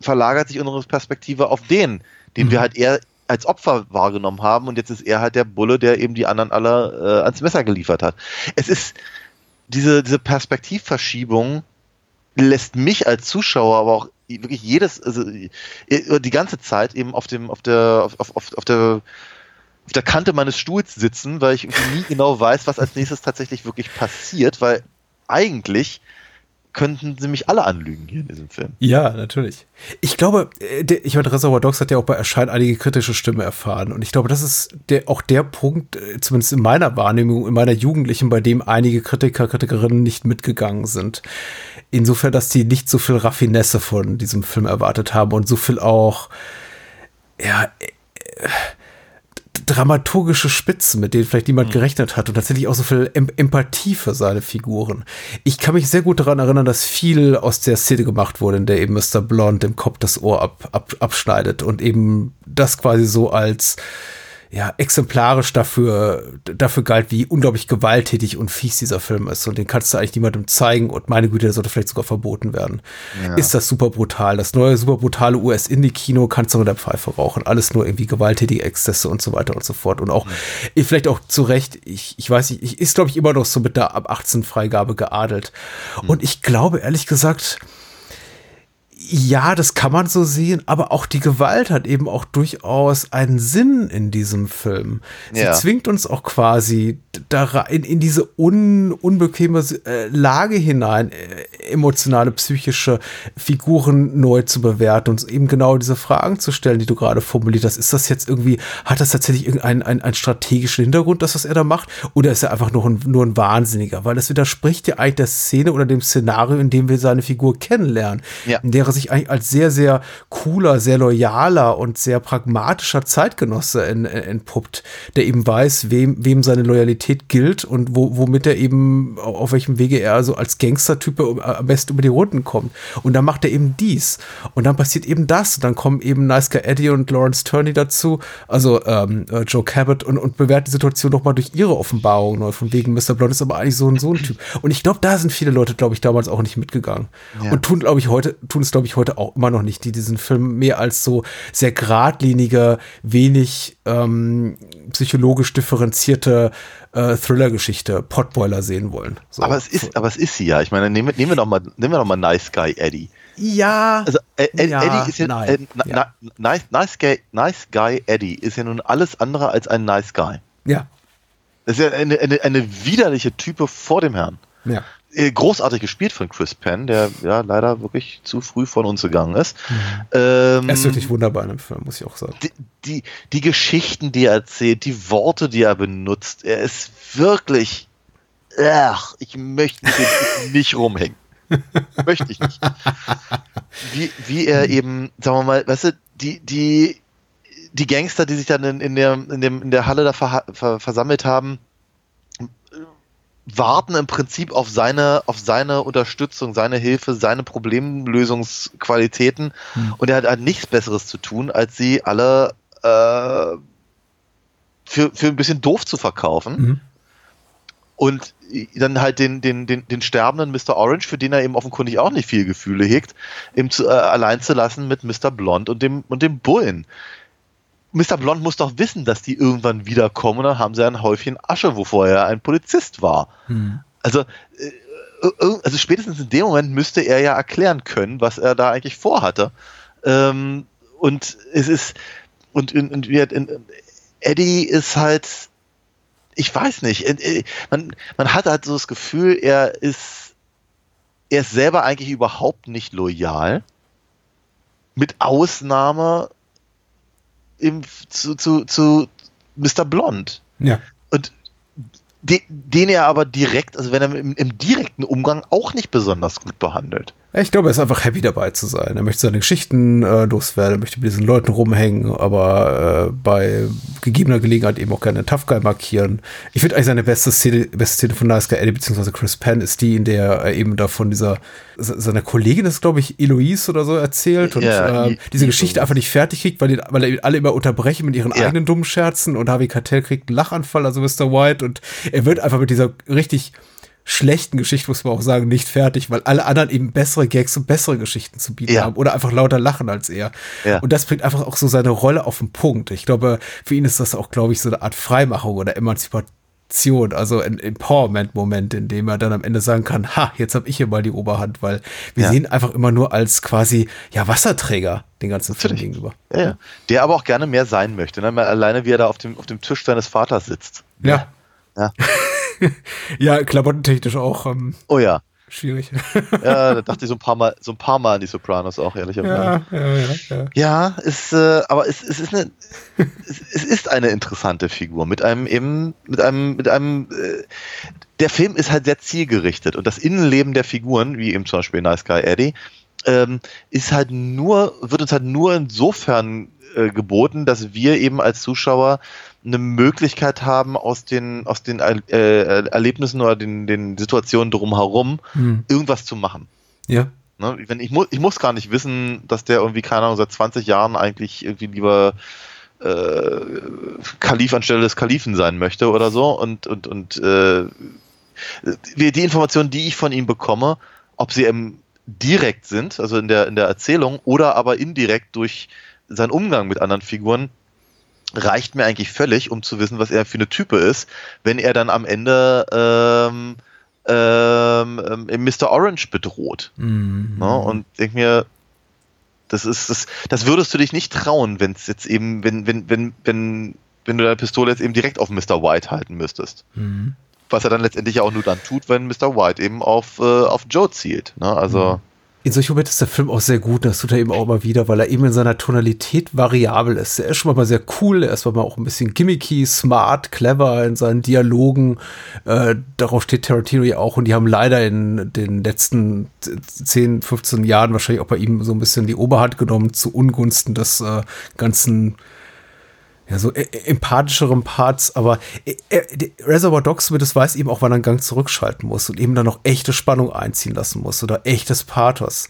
verlagert sich unsere Perspektive auf den, den mhm. wir halt eher als Opfer wahrgenommen haben und jetzt ist er halt der Bulle, der eben die anderen alle äh, ans Messer geliefert hat. Es ist diese, diese Perspektivverschiebung lässt mich als Zuschauer aber auch wirklich jedes, also die ganze Zeit eben auf dem, auf der, auf, auf, auf der auf der Kante meines Stuhls sitzen, weil ich nie genau weiß, was als nächstes tatsächlich wirklich passiert, weil eigentlich könnten sie mich alle anlügen hier in diesem Film. Ja, natürlich. Ich glaube, äh, ich meine, Reservoir Dogs hat ja auch bei Erscheinen einige kritische Stimme erfahren. Und ich glaube, das ist der, auch der Punkt, äh, zumindest in meiner Wahrnehmung, in meiner Jugendlichen, bei dem einige Kritiker, Kritikerinnen nicht mitgegangen sind. Insofern, dass die nicht so viel Raffinesse von diesem Film erwartet haben und so viel auch, ja, äh, dramaturgische Spitzen, mit denen vielleicht niemand gerechnet hat und tatsächlich auch so viel em Empathie für seine Figuren. Ich kann mich sehr gut daran erinnern, dass viel aus der Szene gemacht wurde, in der eben Mr. Blonde dem Kopf das Ohr ab, ab, abschneidet und eben das quasi so als ja, exemplarisch dafür, dafür galt, wie unglaublich gewalttätig und fies dieser Film ist. Und den kannst du eigentlich niemandem zeigen und meine Güte, der sollte vielleicht sogar verboten werden. Ja. Ist das super brutal. Das neue super brutale US-Indie-Kino kannst du mit der Pfeife rauchen. Alles nur irgendwie gewalttätige Exzesse und so weiter und so fort. Und auch, mhm. vielleicht auch zu Recht, ich, ich weiß nicht, ich ist, glaube ich, immer noch so mit der ab 18 Freigabe geadelt. Mhm. Und ich glaube, ehrlich gesagt, ja, das kann man so sehen, aber auch die Gewalt hat eben auch durchaus einen Sinn in diesem Film. Sie ja. zwingt uns auch quasi da in, in diese un, unbequeme äh, Lage hinein, äh, emotionale, psychische Figuren neu zu bewerten und eben genau diese Fragen zu stellen, die du gerade formuliert hast. Ist das jetzt irgendwie, hat das tatsächlich irgendeinen einen, einen strategischen Hintergrund, das, was er da macht? Oder ist er einfach nur ein, nur ein Wahnsinniger? Weil das widerspricht ja eigentlich der Szene oder dem Szenario, in dem wir seine Figur kennenlernen, ja. in der er sich eigentlich als sehr, sehr cooler, sehr loyaler und sehr pragmatischer Zeitgenosse entpuppt, der eben weiß, wem, wem seine Loyalität gilt und wo, womit er eben, auf welchem Wege er so als Gangstertyp am besten über die Runden kommt. Und dann macht er eben dies. Und dann passiert eben das. Und dann kommen eben Nice Guy Eddie und Lawrence Turney dazu, also ähm, äh, Joe Cabot, und, und bewerten die Situation nochmal durch ihre Offenbarung neu. Von wegen, Mr. Blonde ist aber eigentlich so ein, so ein Typ. Und ich glaube, da sind viele Leute, glaube ich, damals auch nicht mitgegangen. Ja. Und tun, glaube ich, heute, tun es, glaube ich, heute auch immer noch nicht, die diesen Film mehr als so sehr geradlinige, wenig ähm, psychologisch differenzierte äh, Thriller-Geschichte, Potboiler sehen wollen. So. Aber es ist, aber es ist sie ja. Ich meine, nehmen, nehmen wir doch mal, nehmen wir doch mal Nice Guy Eddie. Ja. Also äh, ja, Eddie ist ja, nein, äh, ja. nice, nice, Guy, nice Guy Eddie ist ja nun alles andere als ein Nice Guy. Ja. Das ist ja eine, eine, eine widerliche Type vor dem Herrn. Ja. Äh, großartig gespielt von Chris Penn, der ja leider wirklich zu früh von uns gegangen ist. Mhm. Ähm, er ist wirklich wunderbar in dem Film, muss ich auch sagen. Die, die, die Geschichten, die er erzählt, die Worte, die er benutzt, er ist wirklich. Ach, ich möchte nicht rumhängen. möchte ich nicht. Wie, wie er eben, sagen wir mal, weißt du, die, die, die Gangster, die sich dann in, in, der, in, dem, in der Halle da ver, ver, versammelt haben, warten im Prinzip auf seine, auf seine Unterstützung, seine Hilfe, seine Problemlösungsqualitäten. Hm. Und er hat halt nichts Besseres zu tun, als sie alle äh, für, für ein bisschen doof zu verkaufen. Mhm. Und dann halt den, den, den, den sterbenden Mr. Orange, für den er eben offenkundig auch nicht viel Gefühle hegt, eben zu, äh, allein zu lassen mit Mr. Blond und dem, und dem Bullen. Mr. Blond muss doch wissen, dass die irgendwann wiederkommen und dann haben sie ein Häufchen Asche, wo vorher ein Polizist war. Hm. Also, äh, äh, also spätestens in dem Moment müsste er ja erklären können, was er da eigentlich vorhatte. Ähm, und es ist, und, und, und Eddie ist halt, ich weiß nicht, äh, man, man hat halt so das Gefühl, er ist, er ist selber eigentlich überhaupt nicht loyal. Mit Ausnahme im, zu, zu, zu Mr. Blond. Ja. Und den, den er aber direkt, also wenn er im, im direkten Umgang auch nicht besonders gut behandelt. Ich glaube, er ist einfach happy dabei zu sein. Er möchte seine Geschichten äh, loswerden, er möchte mit diesen Leuten rumhängen, aber äh, bei gegebener Gelegenheit eben auch gerne Tough Guy markieren. Ich finde eigentlich seine beste Szene, beste Szene von Nice Guy Eddie bzw. Chris Penn ist die, in der er eben da von dieser, seiner Kollegin ist, glaube ich, Eloise oder so erzählt und ja, äh, diese Geschichte einfach nicht fertig kriegt, weil, die, weil er alle immer unterbrechen mit ihren ja. eigenen dummen Scherzen und Harvey Cartell kriegt einen Lachanfall, also Mr. White und er wird einfach mit dieser richtig schlechten Geschichte, muss man auch sagen, nicht fertig, weil alle anderen eben bessere Gags und bessere Geschichten zu bieten ja. haben oder einfach lauter lachen als er. Ja. Und das bringt einfach auch so seine Rolle auf den Punkt. Ich glaube, für ihn ist das auch, glaube ich, so eine Art Freimachung oder Emanzipation, also ein Empowerment-Moment, in dem er dann am Ende sagen kann, ha, jetzt habe ich hier mal die Oberhand, weil wir ja. sehen einfach immer nur als quasi, ja, Wasserträger den ganzen Film gegenüber. Ja, ja. Der aber auch gerne mehr sein möchte, ne? alleine wie er da auf dem, auf dem Tisch seines Vaters sitzt. Ja. Ja. ja, klamottentechnisch auch. Ähm, oh ja. schwierig. Ja, da dachte ich so ein paar Mal, so ein paar Mal an die Sopranos auch, ehrlicherweise. Ja, ja, ja. ja. Ja, ist, äh, aber es, es ist eine, es, es ist eine interessante Figur mit einem eben, mit einem, mit einem, äh, der Film ist halt sehr zielgerichtet und das Innenleben der Figuren, wie eben zum Beispiel Nice Guy Eddie, ähm, ist halt nur, wird uns halt nur insofern äh, geboten, dass wir eben als Zuschauer eine Möglichkeit haben, aus den, aus den äh, Erlebnissen oder den, den Situationen drumherum Hm. irgendwas zu machen. Ja. Ne? Wenn ich, mu ich muss gar nicht wissen, dass der irgendwie, keine Ahnung, seit 20 Jahren eigentlich irgendwie lieber äh, Kalif anstelle des Kalifen sein möchte oder so. Und, und, und äh, die die Informationen, die ich von ihm bekomme, ob sie eben direkt sind, also in der, in der Erzählung, oder aber indirekt durch seinen Umgang mit anderen Figuren, reicht mir eigentlich völlig, um zu wissen, was er für eine Type ist, wenn er dann am Ende ähm, ähm, ähm, Mr. Orange bedroht. Mhm. Ne? Und denk mir, das ist das, das würdest du dich nicht trauen, wenn es jetzt eben, wenn, wenn, wenn, wenn, wenn du deine Pistole jetzt eben direkt auf Mr. White halten müsstest. Mhm. Was er dann letztendlich ja auch nur dann tut, wenn Mr. White eben auf, äh, auf Joe zielt. Ne? Also, In solchen Momenten ist der Film auch sehr gut, das tut er eben auch immer wieder, weil er eben in seiner Tonalität variabel ist. Er ist schon mal sehr cool, er ist mal auch ein bisschen gimmicky, smart, clever in seinen Dialogen. Äh, darauf steht Tarantino ja auch und die haben leider in den letzten 10, 15 Jahren wahrscheinlich auch bei ihm so ein bisschen die Oberhand genommen zu Ungunsten des äh, ganzen ja, so äh, empathischeren Parts, aber die Reservoir Dogs, das weiß eben auch, wann er einen Gang zurückschalten muss und eben dann noch echte Spannung einziehen lassen muss oder echtes Pathos.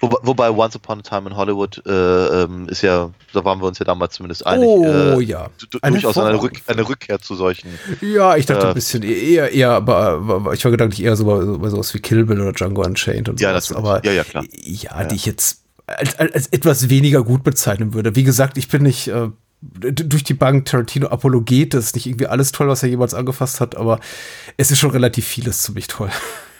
wobei, wobei Once Upon a Time in Hollywood äh, ähm, ist ja, da waren wir uns ja damals zumindest einig, Oh, äh, ja. Eine durchaus eine, Rück, eine Rückkehr zu solchen. Ja, ich dachte Äh, ein bisschen eher, eher, aber, ich war gedanklich eher so bei, so bei sowas wie Kill Bill oder Django Unchained und Ja, sowas. natürlich. Aber Ja, ja, klar. Ja, die ich jetzt als, als, etwas weniger gut bezeichnen würde. Wie gesagt, ich bin nicht äh, durch die Bank Tarantino Apologet, das ist nicht irgendwie alles toll, was er jemals angefasst hat, aber es ist schon relativ vieles ziemlich toll.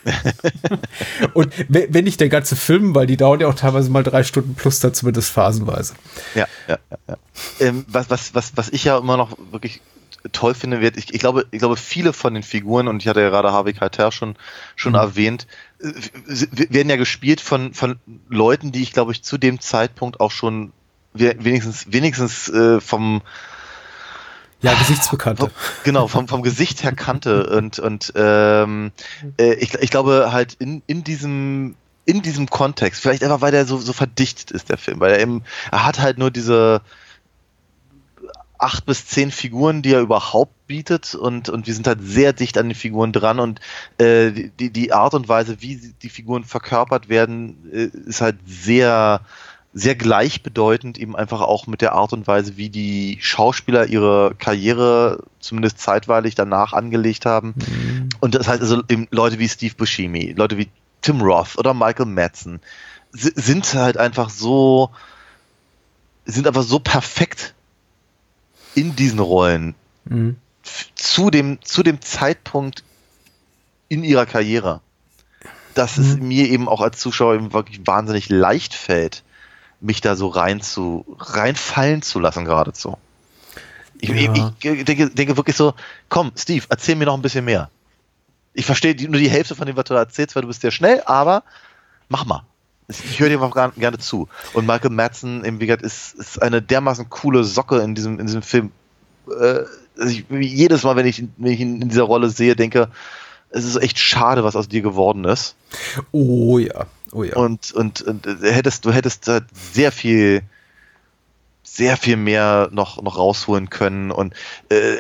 und we- wenn nicht der ganze Film, weil die dauern ja auch teilweise mal drei Stunden plus, dann zumindest phasenweise. Ja, ja, ja. Ähm, was, was, was, was ich ja immer noch wirklich toll finde, wird, ich, ich glaube, ich glaube, viele von den Figuren, und ich hatte ja gerade Harvey Keitel schon, schon erwähnt, äh, w- werden ja gespielt von, von Leuten, die ich, glaube ich, zu dem Zeitpunkt auch schon wenigstens, wenigstens äh, vom, Ja, Gesichtsbekannte. genau, vom, vom Gesicht her kannte. Und, und ähm, äh, ich, ich glaube halt in, in diesem in diesem Kontext, vielleicht einfach, weil der so, so verdichtet ist, der Film, weil er eben, er hat halt nur diese acht bis zehn Figuren, die er überhaupt bietet und, und wir sind halt sehr dicht an den Figuren dran und äh, die, die Art und Weise, wie die Figuren verkörpert werden, äh, ist halt sehr, sehr gleichbedeutend eben einfach auch mit der Art und Weise, wie die Schauspieler ihre Karriere zumindest zeitweilig danach angelegt haben. Und das heißt also eben Leute wie Steve Buscemi, Leute wie Tim Roth oder Michael Madsen si- sind halt einfach so, sind einfach so perfekt in diesen Rollen Mhm. zu dem, zu dem Zeitpunkt in ihrer Karriere, dass es mir eben auch als Zuschauer eben wirklich wahnsinnig leicht fällt, mich da so rein zu, reinfallen zu lassen geradezu. Ich, Ja. ich, ich denke, denke wirklich so, komm, Steve, erzähl mir noch ein bisschen mehr. Ich verstehe nur die Hälfte von dem, was du da erzählst, weil du bist sehr schnell, aber mach mal. Ich höre dir mal gar- gerne zu. Und Michael Madsen, gesagt, ist, ist eine dermaßen coole Socke in diesem, in diesem Film. Äh, also ich, jedes Mal, wenn ich, wenn ich ihn in dieser Rolle sehe, denke, es ist echt schade, was aus dir geworden ist. Oh ja, oh ja. Und, und, und äh, hättest, du hättest halt sehr viel, sehr viel mehr noch, noch rausholen können. Und äh,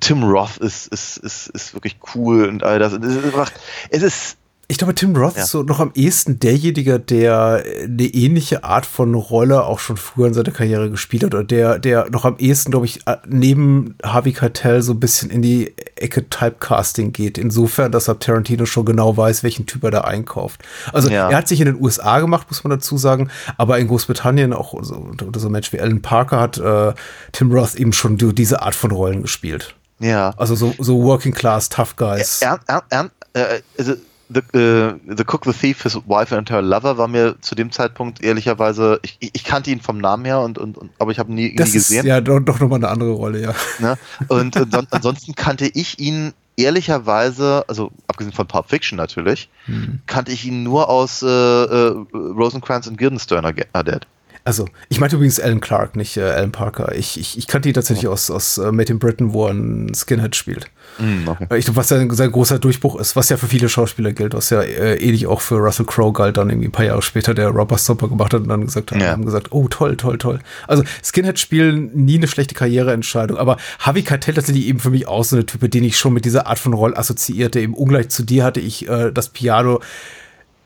Tim Roth ist, ist, ist, ist wirklich cool und all das. Und es einfach- es ist Ich glaube, Tim Roth Ja. ist so noch am ehesten derjenige, der eine ähnliche Art von Rolle auch schon früher in seiner Karriere gespielt hat oder der, der noch am ehesten, glaube ich, äh, neben Harvey Keitel so ein bisschen in die Ecke Typecasting geht. Insofern, dass er Tarantino schon genau weiß, welchen Typ er da einkauft. Also Ja. er hat sich in den USA gemacht, muss man dazu sagen, aber in Großbritannien auch so, unter so ein Mensch wie Alan Parker hat äh, Tim Roth eben schon die- diese Art von Rollen gespielt. ja. Also so, so Working Class, Tough Guys. Er, er, er, äh, also the, äh, the Cook, the Thief, His Wife and Her Lover war mir zu dem Zeitpunkt ehrlicherweise, ich, ich kannte ihn vom Namen her, und, und, und aber ich habe ihn nie, nie das ist gesehen. ja doch, doch nochmal eine andere Rolle, ja. Ne? Und, son- ansonsten kannte ich ihn ehrlicherweise, also abgesehen von Pulp Fiction natürlich, Hm. kannte ich ihn nur aus äh, äh, Rosencrantz und Guildenstern are are Dead. Also, ich meinte übrigens Alan Clark, nicht äh, Alan Parker. Ich, ich, ich kannte ihn tatsächlich aus, aus äh, Made in Britain, wo er einen Skinhead spielt. Hm, okay. Äh, Ich glaube, was sein, sein großer Durchbruch ist, was ja für viele Schauspieler gilt, was ja äh, ähnlich auch für Russell Crowe galt, dann irgendwie ein paar Jahre später, der Robber Stopper gemacht hat und dann gesagt hat, Ja. haben gesagt, oh toll, toll, toll. Also Skinhead spielen nie eine schlechte Karriereentscheidung, aber Harvey Keitel tatsächlich eben für mich auch so eine Type, den ich schon mit dieser Art von Roll assoziierte. Eben ungleich zu dir hatte ich äh, das Piano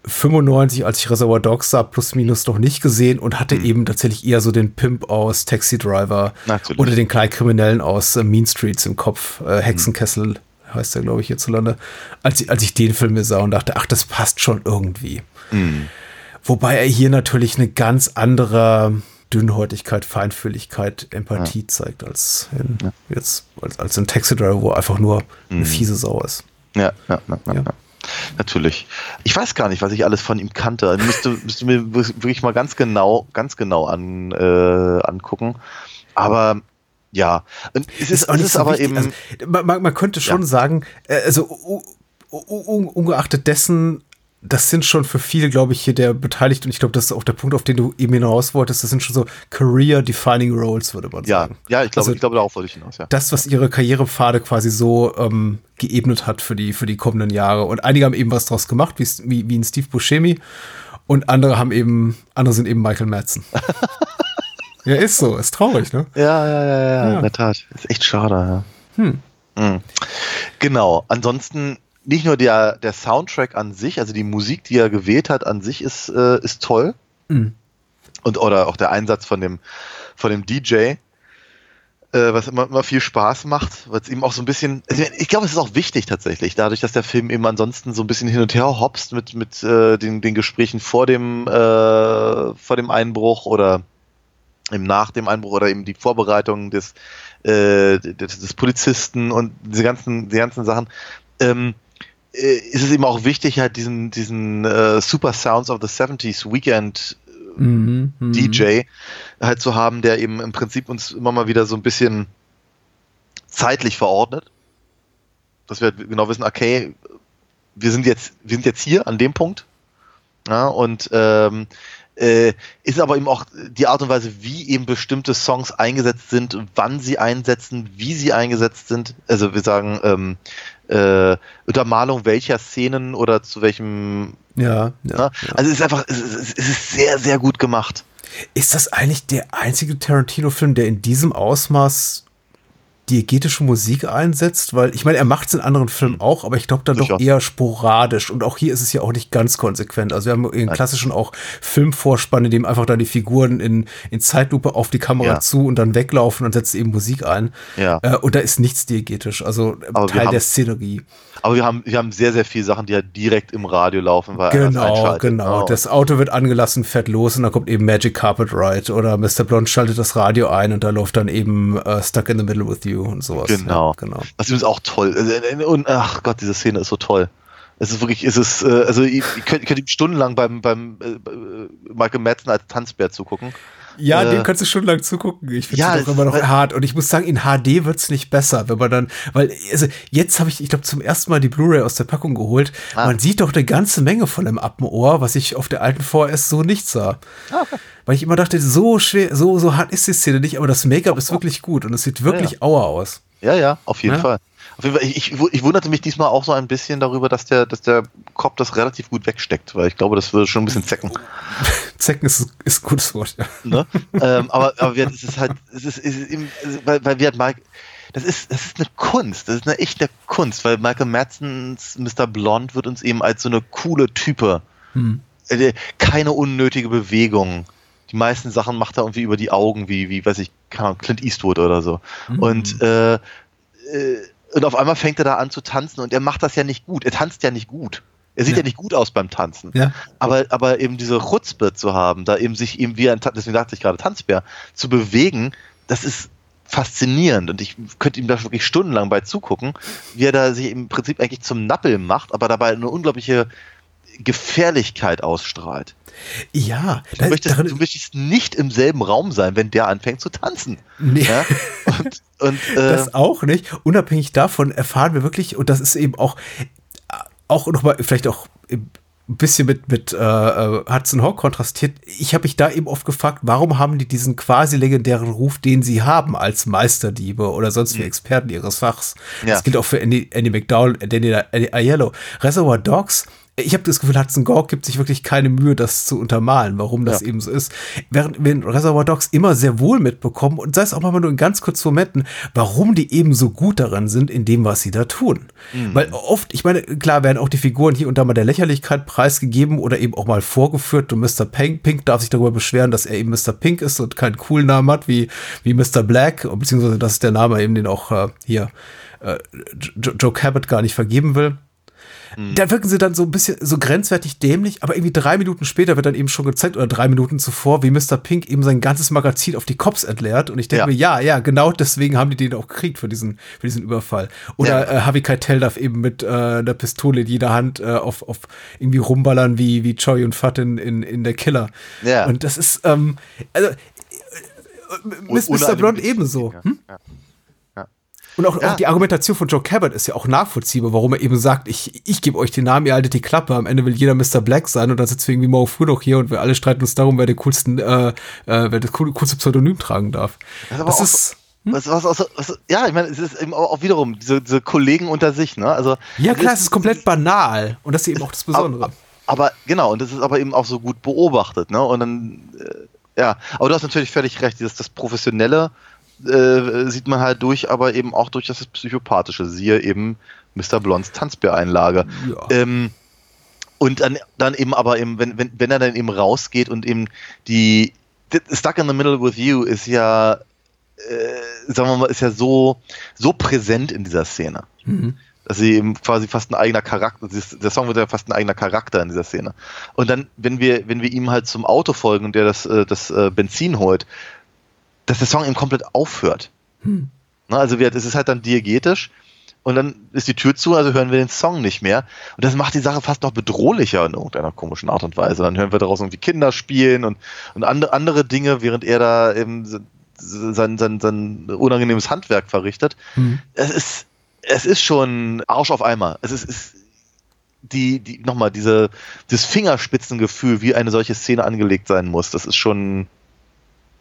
95, als ich Reservoir Dogs sah, plus minus noch nicht gesehen und hatte eben tatsächlich eher so den Pimp aus Taxi Driver Natürlich. oder den Kleinkriminellen aus äh, Mean Streets im Kopf, äh, Hexenkessel heißt der, glaube ich, hierzulande, als, ich- als ich den Film mir sah und dachte, ach, das passt schon irgendwie. Wobei er hier natürlich eine ganz andere Dünnhäutigkeit, Feinfühligkeit, Empathie zeigt als in, jetzt als, als in Taxi Driver, wo er einfach nur eine fiese Sau ist. Ja, ja, ja, ja. Natürlich. Ich weiß gar nicht, was ich alles von ihm kannte. Müsste, müsste mir wirklich mal ganz genau, ganz genau an, äh, angucken. Aber ja, und es ist, auch es ist so aber wichtig. eben. Also, man, man, könnte schon Ja. sagen, äh, also ungeachtet dessen, das sind schon für viele, glaube ich, hier der beteiligt und ich glaube, das ist auch der Punkt, auf den du eben hinaus wolltest. Das sind schon so Career-Defining Roles, würde man ja, sagen. ja, ich glaube, Also- ich glaube, darauf wollte ich hinaus, ja. Das, was ihre Karrierepfade quasi so ähm, geebnet hat für die, für die kommenden Jahre. Und einige haben eben was draus gemacht, wie, wie, wie ein Steve Buscemi. Und andere haben eben, andere sind eben Michael Madsen. ja, ist so, ist traurig, ne? Ja, ja, ja, ja, Ja. in der Tat. Ist echt schade, ja. Hm. Genau. Ansonsten nicht nur der, der Soundtrack an sich, also die Musik, die er gewählt hat, an sich ist, äh, ist toll. Mhm. Und oder auch der Einsatz von dem, von dem DJ, äh, was immer, immer viel Spaß macht, weil es eben auch so ein bisschen, also ich glaube, es ist auch wichtig tatsächlich, dadurch, dass der Film eben ansonsten so ein bisschen hin und her hopst mit, mit äh, den, den Gesprächen vor dem, äh, vor dem Einbruch oder eben nach dem Einbruch oder eben die Vorbereitung des, äh, des, des Polizisten und diese ganzen, die ganzen Sachen, ähm, äh, ist es eben auch wichtig, halt diesen, diesen äh, Super Sounds of the 70s Weekend Mhm, mhm. DJ halt zu haben, der eben im Prinzip uns immer mal wieder so ein bisschen zeitlich verordnet. Dass wir genau wissen, okay, wir sind jetzt, wir sind jetzt hier an dem Punkt. Ja, und ähm, äh, ist aber eben auch die Art und Weise, wie eben bestimmte Songs eingesetzt sind, wann sie einsetzen, wie sie eingesetzt sind. Also wir sagen ähm, äh, Untermalung welcher Szenen oder zu welchem. Ja, ja, Ne? Also es ist einfach, es ist, es ist sehr, sehr gut gemacht. Ist das eigentlich der einzige Tarantino-Film, der in diesem Ausmaß diegetische Musik einsetzt? Weil ich meine, er macht es in anderen Filmen auch, aber ich glaube dann doch Sicher. eher sporadisch. Und auch hier ist es ja auch nicht ganz konsequent. Also wir haben in klassischen auch Filmvorspann, in dem einfach dann die Figuren in, in Zeitlupe auf die Kamera Ja. zu und dann weglaufen und setzt eben Musik ein. Ja. Äh, und da ist nichts diegetisch. Also Aber Teil haben- der Szenerie. Aber wir haben, wir haben sehr, sehr viele Sachen, die ja direkt im Radio laufen, weil Genau, genau. Ne? Das Auto wird angelassen, fährt los und dann kommt eben Magic Carpet Ride oder Mr. Blonde schaltet das Radio ein und da läuft dann eben äh, Stuck in the Middle with You und sowas. Genau. Ja, genau. Das ist auch toll. Also, äh, Und ach Gott, diese Szene ist so toll. Es ist wirklich, es ist, äh, also ihr ihr könnt, ihr könnt ihm stundenlang beim, beim äh, bei, äh, Michael Madsen als Tanzbär zugucken. Ja, Äh, dem kannst du schon lang zugucken. Ich finde ja, es es- immer noch weil- hart. Und ich muss sagen, in HD wird's nicht besser, wenn man dann, weil, also jetzt habe ich, ich glaube, zum ersten Mal die Blu-ray aus der Packung geholt. Ah. Man sieht doch eine ganze Menge von dem Appenohr, was ich auf der alten VS so nicht sah. Ah, Weil ich immer dachte, so schwer, so, so hart ist die Szene nicht, aber das Make-up ist wirklich gut und es sieht wirklich auer aus. Ja, ja, auf jeden Ja. Fall. Auf jeden Fall ich, ich, wunderte mich diesmal auch so ein bisschen darüber, dass der, dass der Kopf das relativ gut wegsteckt, weil ich glaube, das würde schon ein bisschen zecken. Zecken ist, ist ein gutes Wort, ja. Ne? ähm, aber aber wir, es ist halt, es ist, es ist eben, weil, weil wir halt Mike, das ist, das ist eine Kunst, das ist eine echte Kunst, weil Michael Madsens Mr. Blonde wird uns eben als so eine coole Type, äh, keine unnötige Bewegung. Die meisten Sachen macht er irgendwie über die Augen, wie, wie, weiß ich, Clint Eastwood oder so. Und, äh, äh, und auf einmal fängt er da an zu tanzen und er macht das ja nicht gut. Er tanzt ja nicht gut. Er sieht ja, Ja. nicht gut aus beim Tanzen. Ja. Aber, aber eben diese Chutzpe zu haben, da eben sich eben wie ein, deswegen sagte ich gerade Tanzbär, zu bewegen, das ist faszinierend und ich könnte ihm da wirklich stundenlang bei zugucken, wie er da sich im Prinzip eigentlich zum Nappel macht, aber dabei eine unglaubliche Gefährlichkeit ausstrahlt. Ja, Du da- möchtest, darin- du möchtest nicht im selben Raum sein, wenn der anfängt zu tanzen. Nee. Ja? Und, und äh, das auch nicht. Unabhängig davon erfahren wir wirklich, und das ist eben auch, auch nochmal, vielleicht auch ein bisschen mit, mit äh, äh, Hudson Hawk kontrastiert. Ich habe mich da eben oft gefragt, warum haben die diesen quasi legendären Ruf, den sie haben als Meisterdiebe oder sonst wie Experten ihres Fachs. Ja. Das gilt auch für Andy, Andy McDowell, Danny Aiello. Reservoir Dogs ich habe das Gefühl, Hudson Gork gibt sich wirklich keine Mühe, das zu untermalen, warum das Ja. eben so ist. Während wir in Reservoir Dogs immer sehr wohl mitbekommen und sei es auch mal nur in ganz kurzen Momenten, warum die eben so gut daran sind, in dem, was sie da tun. Weil oft, ich meine, klar werden auch die Figuren hier und da mal der Lächerlichkeit preisgegeben oder eben auch mal vorgeführt und Mr. Pink, Pink darf sich darüber beschweren, dass er eben Mr. Pink ist und keinen coolen Namen hat wie, wie Mr. Black, beziehungsweise das ist der Name eben, den auch äh, hier äh, Jo- Joe Cabot gar nicht vergeben will. Da wirken sie dann so ein bisschen so grenzwertig dämlich, aber irgendwie drei Minuten später wird dann eben schon gezeigt, oder drei Minuten zuvor, wie Mr. Pink eben sein ganzes Magazin auf die Cops entleert. Und ich denke Ja. mir, ja, ja, genau deswegen haben die den auch gekriegt für diesen, für diesen Überfall. Oder Ja. äh, Harvey Keitel darf eben mit äh, einer Pistole in jeder Hand äh, auf, auf irgendwie rumballern wie, wie Choi und Fat in, in, in der Killer. Ja. Und das ist, ähm, also, äh, ohne Mr. Blond ebenso. Hm? Ja. Und auch, Ja. auch die Argumentation von Joe Cabot ist ja auch nachvollziehbar, warum er eben sagt, ich, ich gebe euch den Namen, ihr haltet die Klappe, am Ende will jeder Mr. Black sein und dann sitzen wir irgendwie morgen früh noch hier und wir alle streiten uns darum, wer den coolsten, äh, äh, wer das cool- coolste Pseudonym tragen darf. Das ist Das ist, Was, was, was, was, ja, ich meine, es ist eben auch, auch wiederum diese, diese Kollegen unter sich, ne? Also ja klar, es ist komplett banal und das ist eben auch das Besondere. Aber, aber genau, und das ist aber eben auch so gut beobachtet, ne? Und dann, äh, ja, aber du hast natürlich völlig recht, dieses das Professionelle äh, sieht man halt durch, aber eben auch durch das Psychopathische. Siehe eben Mr. Blonds Tanzbäreinlage. Ja. Ähm, und dann, dann eben aber eben, wenn, wenn, wenn er dann eben rausgeht und eben die Stuck in the Middle with You ist ja, äh, sagen wir mal, ist ja so, so präsent in dieser Szene dass sie eben quasi fast ein eigener Charakter, der Song wird ja fast ein eigener Charakter in dieser Szene. Und dann, wenn wir, wenn wir ihm halt zum Auto folgen und der das, äh, das äh, Benzin holt, dass der Song eben komplett aufhört. Hm. Na, also wir, das ist halt dann diegetisch und dann ist die Tür zu, also hören wir den Song nicht mehr. Und das macht die Sache fast noch bedrohlicher in irgendeiner komischen Art und Weise. Dann hören wir daraus irgendwie Kinder spielen und, und andere, andere Dinge, während er da eben se- sein, sein, sein unangenehmes Handwerk verrichtet. Hm. Es ist, es ist schon Arsch auf Eimer. Es ist, ist die, die, nochmal, diese, das Fingerspitzengefühl, wie eine solche Szene angelegt sein muss, das ist schon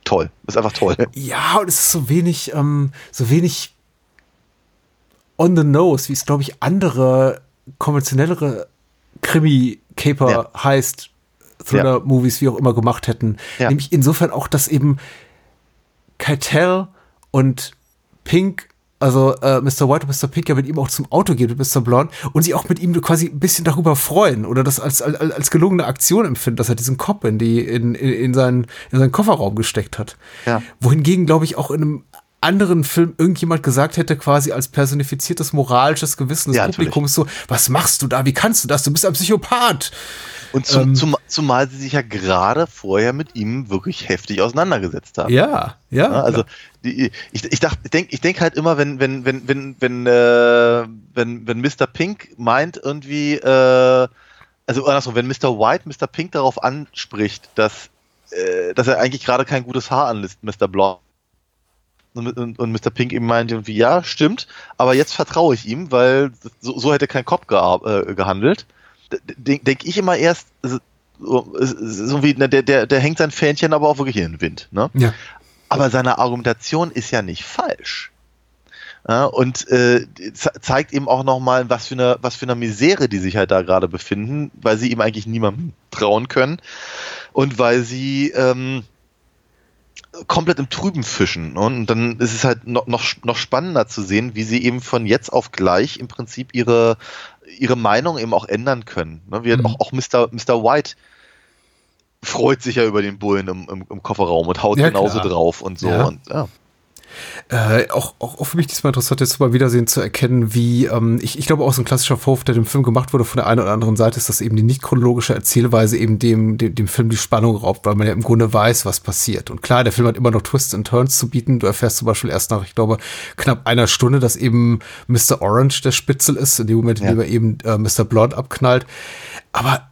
toll. Das ist einfach toll. Ja, und es ist so wenig, ähm, so wenig on the nose, wie es, glaube ich, andere konventionellere Krimi-Caper Ja. heißt, Thriller-Movies, wie auch immer, gemacht hätten. Ja. Nämlich insofern auch, dass eben Keitel und Pink, also äh, Mr. White und Mr. Pink ja mit ihm auch zum Auto geht mit Mr. Blonde und sie auch mit ihm quasi ein bisschen darüber freuen oder das als, als, als gelungene Aktion empfinden, dass er diesen Kopf in, die, in, in, in, seinen, in seinen Kofferraum gesteckt hat. Ja. Wohingegen, glaube ich, auch in einem anderen Film irgendjemand gesagt hätte, quasi als personifiziertes moralisches Gewissen des Ja. Publikums so, was machst du da, wie kannst du das, du bist ein Psychopath. Und zum, Ähm. zum, zumal sie sich ja gerade vorher mit ihm wirklich heftig auseinandergesetzt haben. Ja, ja. Ja, also die, ich, ich dachte, ich denke ich denk halt immer, wenn, wenn, wenn, wenn, wenn, äh, wenn, wenn Mr. Pink meint irgendwie, äh, also andersrum, wenn Mr. White Mr. Pink darauf anspricht, dass, äh, dass er eigentlich gerade kein gutes Haar anlässt, Mr. Blond. Und, und, und Mr. Pink eben meint irgendwie, ja, stimmt, aber jetzt vertraue ich ihm, weil so, so hätte kein Kopf gear- äh, gehandelt. Denke denk ich immer erst, so, so wie, der, der, der hängt sein Fähnchen aber auch wirklich in den Wind. Ne? ja. Aber seine Argumentation ist ja nicht falsch. Ja, und äh, ze- zeigt eben auch nochmal, was für eine, was für eine Misere die sich halt da gerade befinden, weil sie ihm eigentlich niemandem trauen können und weil sie ähm, komplett im Trüben fischen. ne? Und dann ist es halt noch, noch, noch spannender zu sehen, wie sie eben von jetzt auf gleich im Prinzip ihre, ihre Meinung eben auch ändern können. Ne? Wie halt Mhm. auch, auch Mr. Mr. White freut sich ja über den Bullen im, im, im Kofferraum und haut Ja, genauso klar. drauf und so. Ja. Und, ja. Äh, auch, auch, auch für mich diesmal interessant, jetzt beim Wiedersehen zu erkennen, wie, ähm, ich, ich glaube auch so ein klassischer Vorwurf, der dem Film gemacht wurde von der einen oder anderen Seite, ist, dass eben die nicht chronologische Erzählweise eben dem, dem, dem Film die Spannung raubt, weil man ja im Grunde weiß, was passiert. Und klar, der Film hat immer noch Twists and Turns zu bieten. Du erfährst zum Beispiel erst nach, ich glaube, knapp einer Stunde, dass eben Mr. Orange der Spitzel ist, in dem Moment, in Ja. dem er eben äh, Mr. Blonde abknallt. Aber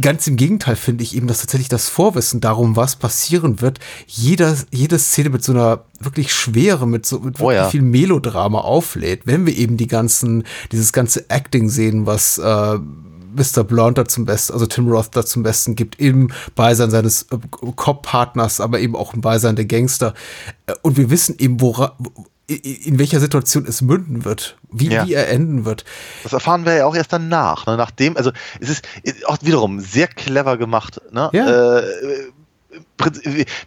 ganz im Gegenteil finde ich eben, dass tatsächlich das Vorwissen darum, was passieren wird, jeder, jede Szene mit so einer wirklich Schwere, mit so mit Oh ja. viel Melodrama auflädt, wenn wir eben die ganzen, dieses ganze Acting sehen, was äh, Mr. Blonde da zum Besten, also Tim Roth da zum Besten gibt, im Beisein seines äh, Cop-Partners, aber eben auch im Beisein der Gangster. Äh, Und wir wissen eben, wora, in welcher Situation es münden wird, wie, Ja. wie er enden wird. Das erfahren wir ja auch erst danach. Ne? Nachdem, also es ist auch wiederum sehr clever gemacht. Ne? Ja. Äh,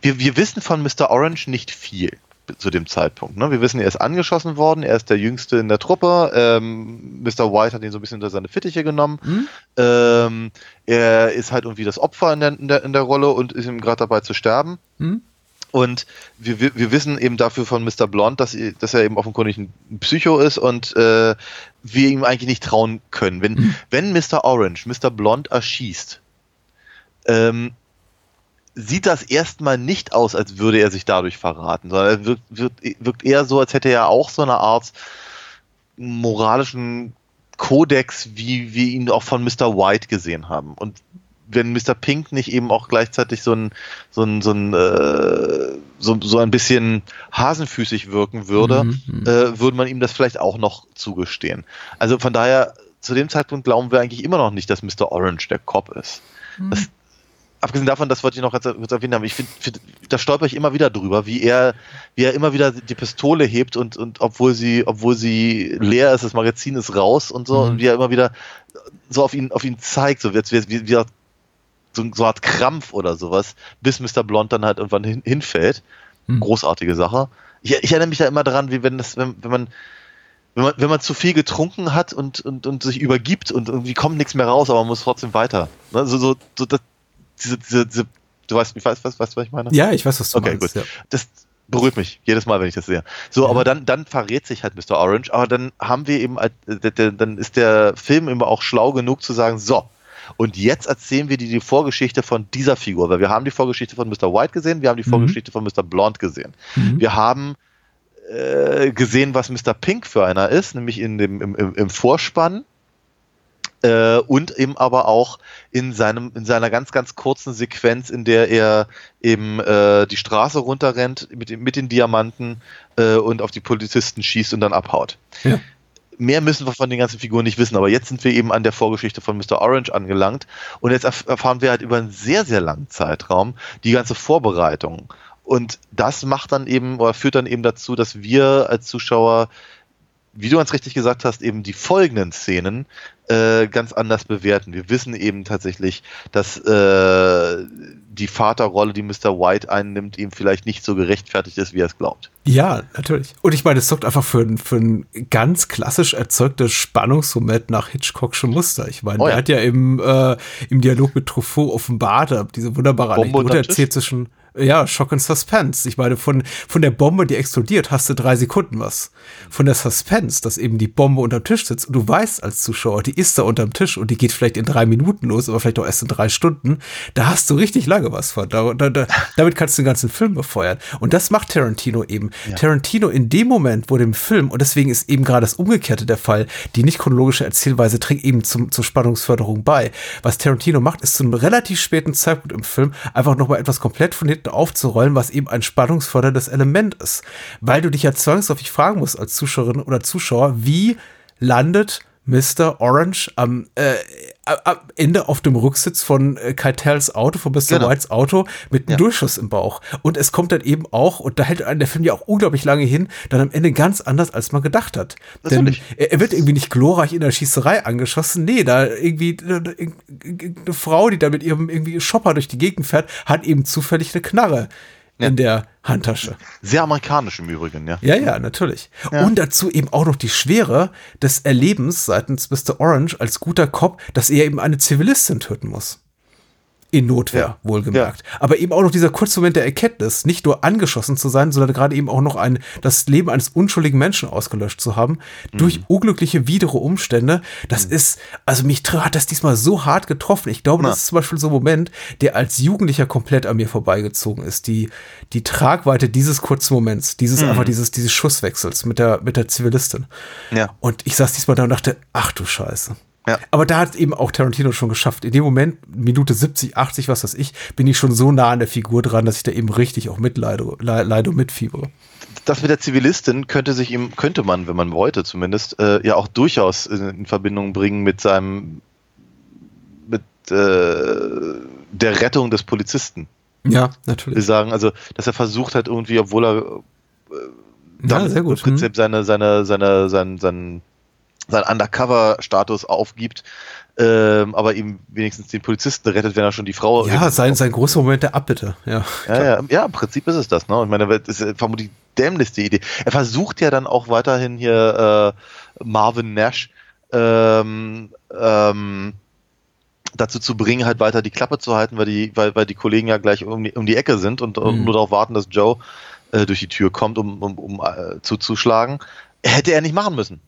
wir, wir wissen von Mr. Orange nicht viel zu dem Zeitpunkt. Ne? Wir wissen, er ist angeschossen worden, er ist der Jüngste in der Truppe. Ähm, Mr. White hat ihn so ein bisschen unter seine Fittiche genommen. Ähm, er ist halt irgendwie das Opfer in der, in der, in der Rolle und ist ihm gerade dabei zu sterben. Und wir, wir, wir wissen eben dafür von Mr. Blond, dass, er- dass er eben offenkundig ein Psycho ist und äh, wir ihm eigentlich nicht trauen können. Wenn, wenn Mr. Orange Mr. Blond erschießt, ähm, sieht das erstmal nicht aus, als würde er sich dadurch verraten, sondern er wirkt, wirkt, wirkt eher so, als hätte er auch so eine Art moralischen Kodex, wie wir ihn auch von Mr. White gesehen haben. Und wenn Mr. Pink nicht eben auch gleichzeitig so ein, so ein, so ein, äh, so, so ein bisschen hasenfüßig wirken würde, äh, würde man ihm das vielleicht auch noch zugestehen. Also von daher, zu dem Zeitpunkt glauben wir eigentlich immer noch nicht, dass Mr. Orange der Cop ist. Das, abgesehen davon, das wollte ich noch ganz kurz erwähnen haben, ich finde, find, da stolper ich immer wieder drüber, wie er, wie er immer wieder die Pistole hebt und, und obwohl sie, obwohl sie leer ist, das Magazin ist raus und so, und wie er immer wieder so auf ihn, auf ihn zeigt, so wie, wie, wie, wie so, so eine Art Krampf oder sowas, bis Mr. Blond dann halt irgendwann hin, hinfällt. Großartige Sache. Ich, ich erinnere mich da immer dran, wie wenn das, wenn, wenn man wenn man, wenn man zu viel getrunken hat und, und, und sich übergibt und irgendwie kommt nichts mehr raus, aber man muss trotzdem weiter. Ne? So, so, so das, diese, diese, diese, du weißt, ich weiß, was, weißt, du, was ich meine? Ja, ich weiß, was du Okay, meinst. gut. Ja. Das berührt mich jedes Mal, wenn ich das sehe. So, aber dann, dann verrät sich halt Mr. Orange, aber dann haben wir eben, halt, dann ist der Film immer auch schlau genug zu sagen, so, und jetzt erzählen wir dir die Vorgeschichte von dieser Figur, weil wir haben die Vorgeschichte von Mr. White gesehen, wir haben die Vorgeschichte von Mr. Blonde gesehen. Wir haben äh, gesehen, was Mr. Pink für einer ist, nämlich in dem, im, im, im Vorspann äh, und eben aber auch in seinem in seiner ganz ganz kurzen Sequenz, in der er eben äh, die Straße runterrennt mit, mit den Diamanten äh, und auf die Polizisten schießt und dann abhaut. Ja. Mehr müssen wir von den ganzen Figuren nicht wissen, aber jetzt sind wir eben an der Vorgeschichte von Mr. Orange angelangt und jetzt erf erfahren wir halt über einen sehr, sehr langen Zeitraum die ganze Vorbereitung. Und das macht dann eben oder führt dann eben dazu, dass wir als Zuschauer wie du ganz richtig gesagt hast, eben die folgenden Szenen äh, ganz anders bewerten. Wir wissen eben tatsächlich, dass äh, die Vaterrolle, die Mr. White einnimmt, ihm vielleicht nicht so gerechtfertigt ist, wie er es glaubt. Ja, natürlich. Und ich meine, es sorgt einfach für, ein- für ein ganz klassisch erzeugtes Spannungsmoment nach Hitchcock'schem Muster. Ich meine, Oh ja. er hat ja im, äh, im Dialog mit Truffaut offenbart, diese wunderbare Anekdote erzählt zwischen, ja, Shock und Suspense. Ich meine, von, von der Bombe, die explodiert, hast du drei Sekunden was. Von der Suspense, dass eben die Bombe unterm Tisch sitzt und du weißt als Zuschauer, die ist da unterm Tisch und die geht vielleicht in drei Minuten los, aber vielleicht auch erst in drei Stunden. Da hast du richtig lange was von. Da, da, da, damit kannst du den ganzen Film befeuern. Und das macht Tarantino eben. Tarantino in dem Moment, wo dem Film, und deswegen ist eben gerade das Umgekehrte der Fall, die nicht chronologische Erzählweise trägt eben zum, zur Spannungsförderung bei. Was Tarantino macht, ist zu einem relativ späten Zeitpunkt im Film einfach nochmal etwas komplett von hinten aufzurollen, was eben ein spannungsförderndes Element ist. Weil du dich ja zwangsläufig fragen musst als Zuschauerin oder Zuschauer, wie landet Mr. Orange am, äh, am Ende auf dem Rücksitz von äh, Keitels Auto, von Mr. Genau. Whites Auto, mit einem Ja. Durchschuss im Bauch. Und es kommt dann eben auch, und da hält der Film ja auch unglaublich lange hin, dann am Ende ganz anders, als man gedacht hat. Natürlich. Denn er, er wird irgendwie nicht glorreich in der Schießerei angeschossen. Nee, da irgendwie äh, äh, eine Frau, die da mit ihrem irgendwie Shopper durch die Gegend fährt, hat eben zufällig eine Knarre in der Handtasche. Sehr amerikanisch im Übrigen, ja. Ja, ja, natürlich. Und dazu eben auch noch die Schwere des Erlebens seitens Mr. Orange als guter Cop, dass er eben eine Zivilistin töten muss. In Notwehr, Ja. wohlgemerkt. Aber eben auch noch dieser kurze Moment der Erkenntnis, nicht nur angeschossen zu sein, sondern gerade eben auch noch ein, das Leben eines unschuldigen Menschen ausgelöscht zu haben, durch unglückliche, widere Umstände. Das ist, also mich hat das diesmal so hart getroffen. Ich glaube, Na. das ist zum Beispiel so ein Moment, der als Jugendlicher komplett an mir vorbeigezogen ist. Die, die Tragweite dieses kurzen Moments, dieses einfach dieses, dieses Schusswechsels mit der, mit der Zivilistin. Ja. Und ich saß diesmal da und dachte, ach du Scheiße. Ja. Aber da hat eben auch Tarantino schon geschafft. In dem Moment, Minute 70, 80, was weiß ich, bin ich schon so nah an der Figur dran, dass ich da eben richtig auch mitleide, le- leide und mitfiebere. Das mit der Zivilistin könnte sich ihm, könnte man, wenn man wollte zumindest, äh, ja auch durchaus in, in Verbindung bringen mit seinem, mit äh, der Rettung des Polizisten. Ja, Wir natürlich. sagen, also, dass er versucht hat, irgendwie, obwohl er Ja, damit sehr gut. im Prinzip seine, seine, seine, sein, sein, sein Undercover-Status aufgibt, ähm, aber ihm wenigstens den Polizisten rettet, wenn er schon die Frau. Ja, sein, sein großer Moment der Abbitte. Ja. ja, ja, ja, im Prinzip ist es das. Ne? Ich meine, das ist vermutlich die dämlichste Idee. Er versucht ja dann auch weiterhin hier äh, Marvin Nash ähm, ähm, dazu zu bringen, halt weiter die Klappe zu halten, weil die, weil, weil die Kollegen ja gleich um die, um die Ecke sind und, und Mhm. nur darauf warten, dass Joe äh, durch die Tür kommt, um, um, um äh, zuzuschlagen. Hätte er nicht machen müssen.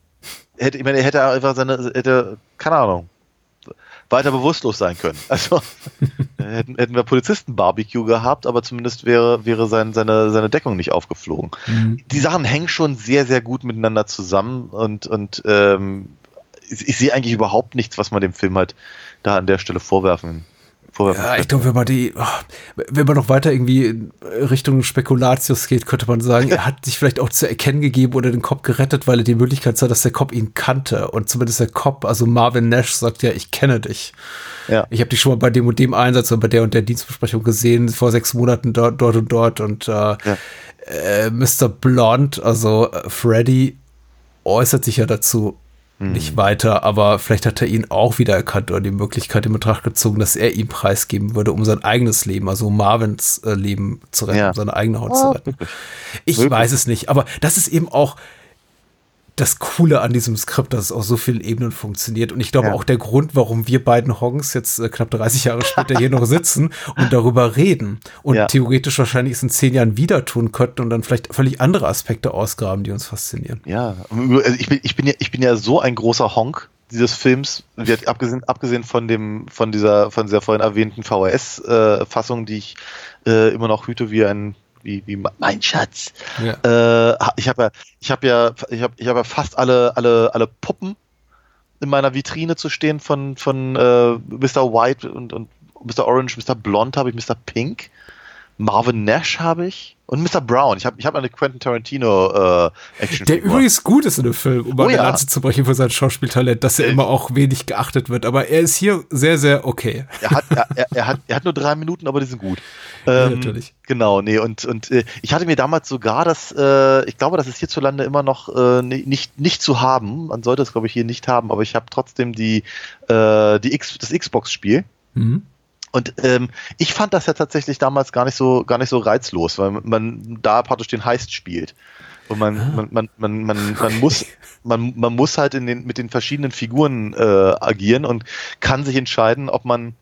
Hätte, ich meine, er hätte einfach seine, hätte, keine Ahnung, weiter bewusstlos sein können. Also hätten, hätten wir Polizisten-Barbecue gehabt, aber zumindest wäre, wäre sein, seine, seine Deckung nicht aufgeflogen. Mhm. Die Sachen hängen schon sehr, sehr gut miteinander zusammen und, und ähm, ich, ich sehe eigentlich überhaupt nichts, was man dem Film halt da an der Stelle vorwerfen, vorwerfen Ja, ich glaube, wenn man die, ah, wenn man noch weiter irgendwie in Richtung Spekulatius geht, könnte man sagen, er hat sich vielleicht auch zu erkennen gegeben oder den Cop gerettet, weil er die Möglichkeit sah, dass der Cop ihn kannte. Und zumindest der Cop, also Marvin Nash, sagt ja, ich kenne dich. Ja. Ich habe dich schon mal bei dem und dem Einsatz und bei der und der Dienstbesprechung gesehen, vor sechs Monaten dort, dort und dort. Und äh, äh, Mr. Blond, also äh, Freddy, äußert sich ja dazu nicht weiter, aber vielleicht hat er ihn auch wieder erkannt oder die Möglichkeit in Betracht gezogen, dass er ihm preisgeben würde, um sein eigenes Leben, also Marvins äh, Leben zu retten, Ja. um seine eigene Haut zu retten. Ich Möglich. weiß es nicht, aber das ist eben auch das Coole an diesem Skript, dass es auf so vielen Ebenen funktioniert. Und ich glaube Ja. auch der Grund, warum wir beiden Honks jetzt äh, knapp 30 Jahre später hier noch sitzen und darüber reden und Ja. theoretisch wahrscheinlich es in zehn Jahren wieder tun könnten und dann vielleicht völlig andere Aspekte ausgraben, die uns faszinieren. Ja, also ich bin, ich bin ja, ich bin ja so ein großer Honk dieses Films, wird abgesehen, abgesehen von dem, von dieser, von dieser vorhin erwähnten VHS-Fassung, die ich äh, immer noch hüte wie ein, wie, wie mein Schatz. Ja. Äh, ich habe ja, ich habe ja, ich habe, ich habe ja fast alle, alle, alle Puppen in meiner Vitrine zu stehen von, von äh, Mr. White und, und Mr. Orange, Mr. Blond habe ich, Mr. Pink, Marvin Nash habe ich und Mr. Brown. Ich habe, ich habe eine Quentin Tarantino äh, Action. Der übrigens gut ist in dem Film, um Oh eine ja. Lanze zu brechen für sein Schauspieltalent, dass er Äh. immer auch wenig geachtet wird. Aber er ist hier sehr, sehr okay. er hat, er, er, er hat, er hat nur drei Minuten, aber die sind gut. Ja, Ähm, natürlich. Genau, nee, und, und äh, ich hatte mir damals sogar das, äh, ich glaube, das ist hierzulande immer noch äh, ni- nicht, nicht zu haben. Man sollte es, glaube ich, hier nicht haben, aber ich habe trotzdem die, äh, die X, das Xbox-Spiel. Mhm. Und ähm, ich fand das ja tatsächlich damals gar nicht so, gar nicht so reizlos, weil man da praktisch den Heist spielt. Und man, man, man, man, man, man muss, man, man muss halt in den, mit den verschiedenen Figuren äh, agieren und kann sich entscheiden, ob man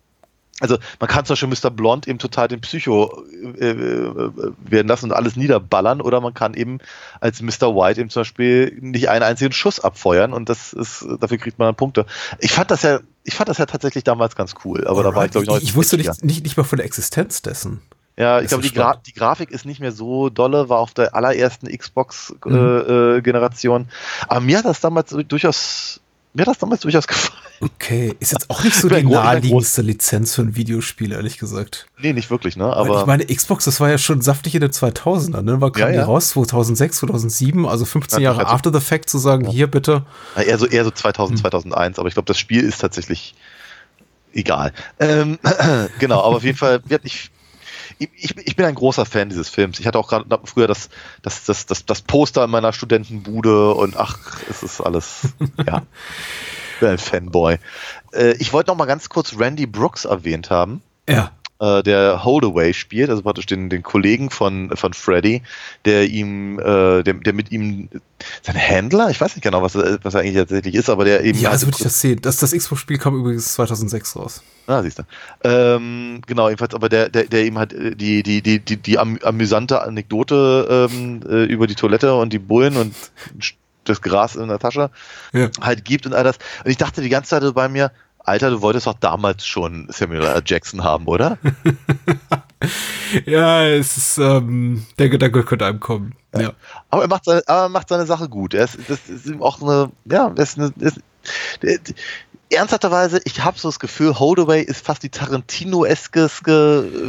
also man kann zum Beispiel Mr. Blond eben total den Psycho äh, äh, werden lassen und alles niederballern oder man kann eben als Mr. White eben zum Beispiel nicht einen einzigen Schuss abfeuern und das ist, dafür kriegt man dann Punkte. Ich fand das ja, ich fand das ja tatsächlich damals ganz cool, aber da war ich glaube ich noch ich, ich wusste nicht, nicht, nicht mal von der Existenz dessen. Ja, ich glaube, die, Gra die Grafik ist nicht mehr so dolle, war auf der allerersten Mhm. Xbox-Generation. Äh, Generation. Aber mir hat das damals durchaus, mir hat das damals durchaus gefallen. Okay, ist jetzt auch nicht so die naheliegendste Lizenz für ein Videospiel, ehrlich gesagt. Nee, nicht wirklich, ne? Weil Aber ich meine, Xbox, das war ja schon saftig in den 2000ern, ne? War kam Ja, die ja. raus 2006, 2007, also 15 Ja, Jahre also- after the fact zu sagen, hier bitte. Ja, eher so, eher so Hm. 2000, 2001, aber ich glaube, das Spiel ist tatsächlich egal. Ähm, genau, aber auf jeden Fall, ich, ich, ich bin ein großer Fan dieses Films. Ich hatte auch gerade früher das, das, das, das, das Poster in meiner Studentenbude und ach, es ist alles, ja, ich bin ein Fanboy. Äh, ich wollte noch mal ganz kurz Randy Brooks erwähnt haben Ja. Äh, der Holdaway spielt, also praktisch den, den Kollegen von, von Freddy, der ihm, äh, der, der mit ihm, sein Händler, ich weiß nicht genau, was er, was er eigentlich tatsächlich ist, aber der eben. Ja, halt so würde ich das sehen. Das, das Xbox-Spiel kam übrigens 2006 raus. Ah, siehst du. Ähm, genau, jedenfalls, aber der, der, der eben halt äh, die, die, die, die, die am, amüsante Anekdote ähm, äh, über die Toilette und die Bullen und das Gras in der Tasche Ja. halt gibt und all das. Und ich dachte die ganze Zeit bei mir, Alter, du wolltest doch damals schon Samuel L. Jackson haben, oder? Ja, es ist, ähm, der Gedanke könnte einem kommen. Ja. Aber er macht seine, aber er macht seine Sache gut. Er ist, das ist ihm auch eine, ja, das ist eine, das, der, ernsthafterweise, ich habe so das Gefühl, Holdaway ist fast die Tarantino-eske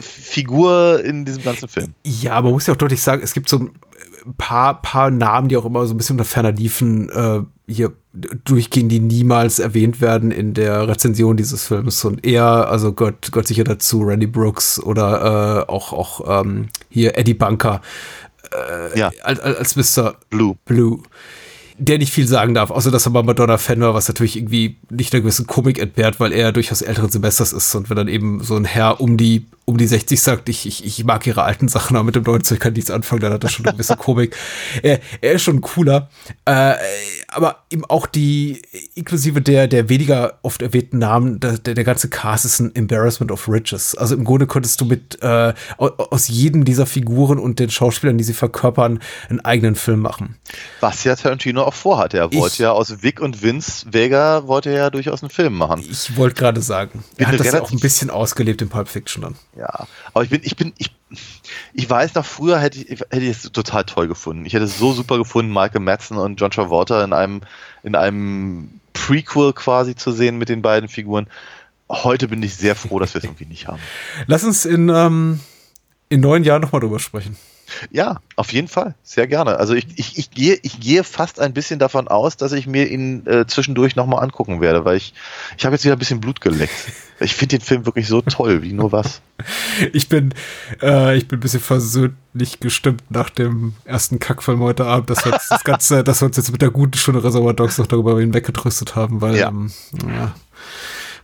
Figur in diesem ganzen Film. Ja, aber man muss ja auch deutlich sagen, es gibt so ein paar, paar Namen, die auch immer so ein bisschen unter ferner liefen, äh, hier durchgehen, die niemals erwähnt werden in der Rezension dieses Films. Und eher, also Gott, Gott sicher dazu, Randy Brooks oder äh, auch, auch ähm, hier Eddie Bunker äh, ja. als, als Mr. Blue. Blue der nicht viel sagen darf, außer dass er mal Madonna-Fan war, was natürlich irgendwie nicht einer gewissen Komik entbehrt, weil er durchaus älteren Semesters ist und wenn dann eben so ein Herr um die um die 60 sagt, ich, ich, ich mag ihre alten Sachen, aber mit dem neuen Zeug kann nichts anfangen, dann hat er schon ein bisschen Komik. er, er ist schon cooler. Äh, aber eben auch die, inklusive der, der weniger oft erwähnten Namen, der, der, der ganze Cast ist ein Embarrassment of Riches. Also im Grunde konntest du mit äh, aus jedem dieser Figuren und den Schauspielern, die sie verkörpern, einen eigenen Film machen. Was ja Tarantino auch vorhatte. Er wollte ich, ja aus Vic und Vince Vega wollte er ja durchaus einen Film machen. Ich wollte gerade sagen, er hat das ja auch ein bisschen ausgelebt in Pulp Fiction dann. Ja, aber ich bin, ich bin, ich, ich weiß noch, früher hätte ich, hätte ich es total toll gefunden. Ich hätte es so super gefunden, Michael Madsen und John Travolta in einem, in einem Prequel quasi zu sehen mit den beiden Figuren. Heute bin ich sehr froh, dass wir es irgendwie nicht haben. Lass uns in, ähm, in neun Jahren nochmal drüber sprechen. Ja, auf jeden Fall. Sehr gerne. Also ich, ich, ich, gehe, ich gehe fast ein bisschen davon aus, dass ich mir ihn äh, zwischendurch nochmal angucken werde, weil ich, ich habe jetzt wieder ein bisschen Blut geleckt. Ich finde den Film wirklich so toll, wie nur was. Ich bin, äh, ich bin ein bisschen versöhnlich gestimmt nach dem ersten Kackfilm heute Abend, dass wir uns das Ganze, dass wir uns jetzt mit der guten Stunde Reservoir Dogs noch darüber hinweggetröstet haben, weil ja. Ähm, ja,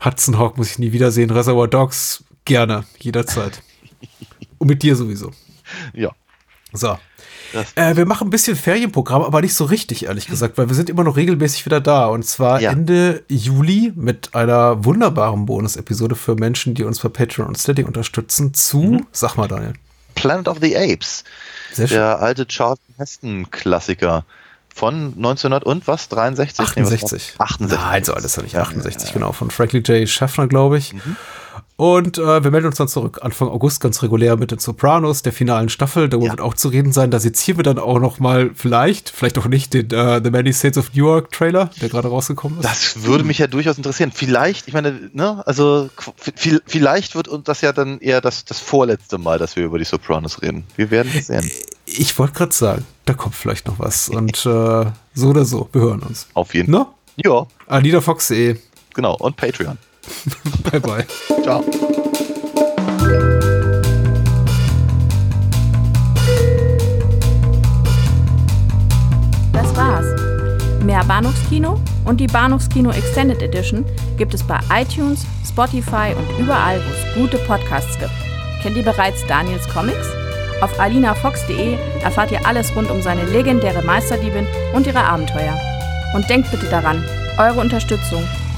Hudson Hawk muss ich nie wiedersehen. Reservoir Dogs gerne, jederzeit. Und mit dir sowieso. Ja. So. Äh, wir machen ein bisschen Ferienprogramm, aber nicht so richtig, ehrlich gesagt, weil wir sind immer noch regelmäßig wieder da. Und zwar ja. Ende Juli mit einer wunderbaren Bonus-Episode für Menschen, die uns bei Patreon und Steady unterstützen, zu, mhm. sag mal, Daniel. Planet of the Apes. Sehr schön. Der alte Charlton Heston-Klassiker von 1900 und was? 63? 68. Nee, 68. Nein, so alles nicht. 68, ja, ja, genau. Von Franklin J. Schaffner, glaube ich. Mhm. Und äh, wir melden uns dann zurück Anfang August ganz regulär mit den Sopranos, der finalen Staffel. Darüber ja. wird auch zu reden sein. Da sezieren wir dann auch noch mal vielleicht, vielleicht auch nicht, den uh, The Many States of New York Trailer, der gerade rausgekommen ist. Das würde mich ja durchaus interessieren. Vielleicht, ich meine, ne, also vielleicht wird uns das ja dann eher das, das vorletzte Mal, dass wir über die Sopranos reden. Wir werden es sehen. Ich wollte gerade sagen, da kommt vielleicht noch was. Und äh, so oder so, wir hören uns. Auf jeden Fall. Ja. Alida Fox.de. Genau, und Patreon. bye bye. Ciao. Das war's. Mehr Bahnhofskino und die Bahnhofskino Extended Edition gibt es bei iTunes, Spotify und überall, wo es gute Podcasts gibt. Kennt ihr bereits Daniels Comics? Auf alinafox.de erfahrt ihr alles rund um seine legendäre Meisterdiebin und ihre Abenteuer. Und denkt bitte daran, eure Unterstützung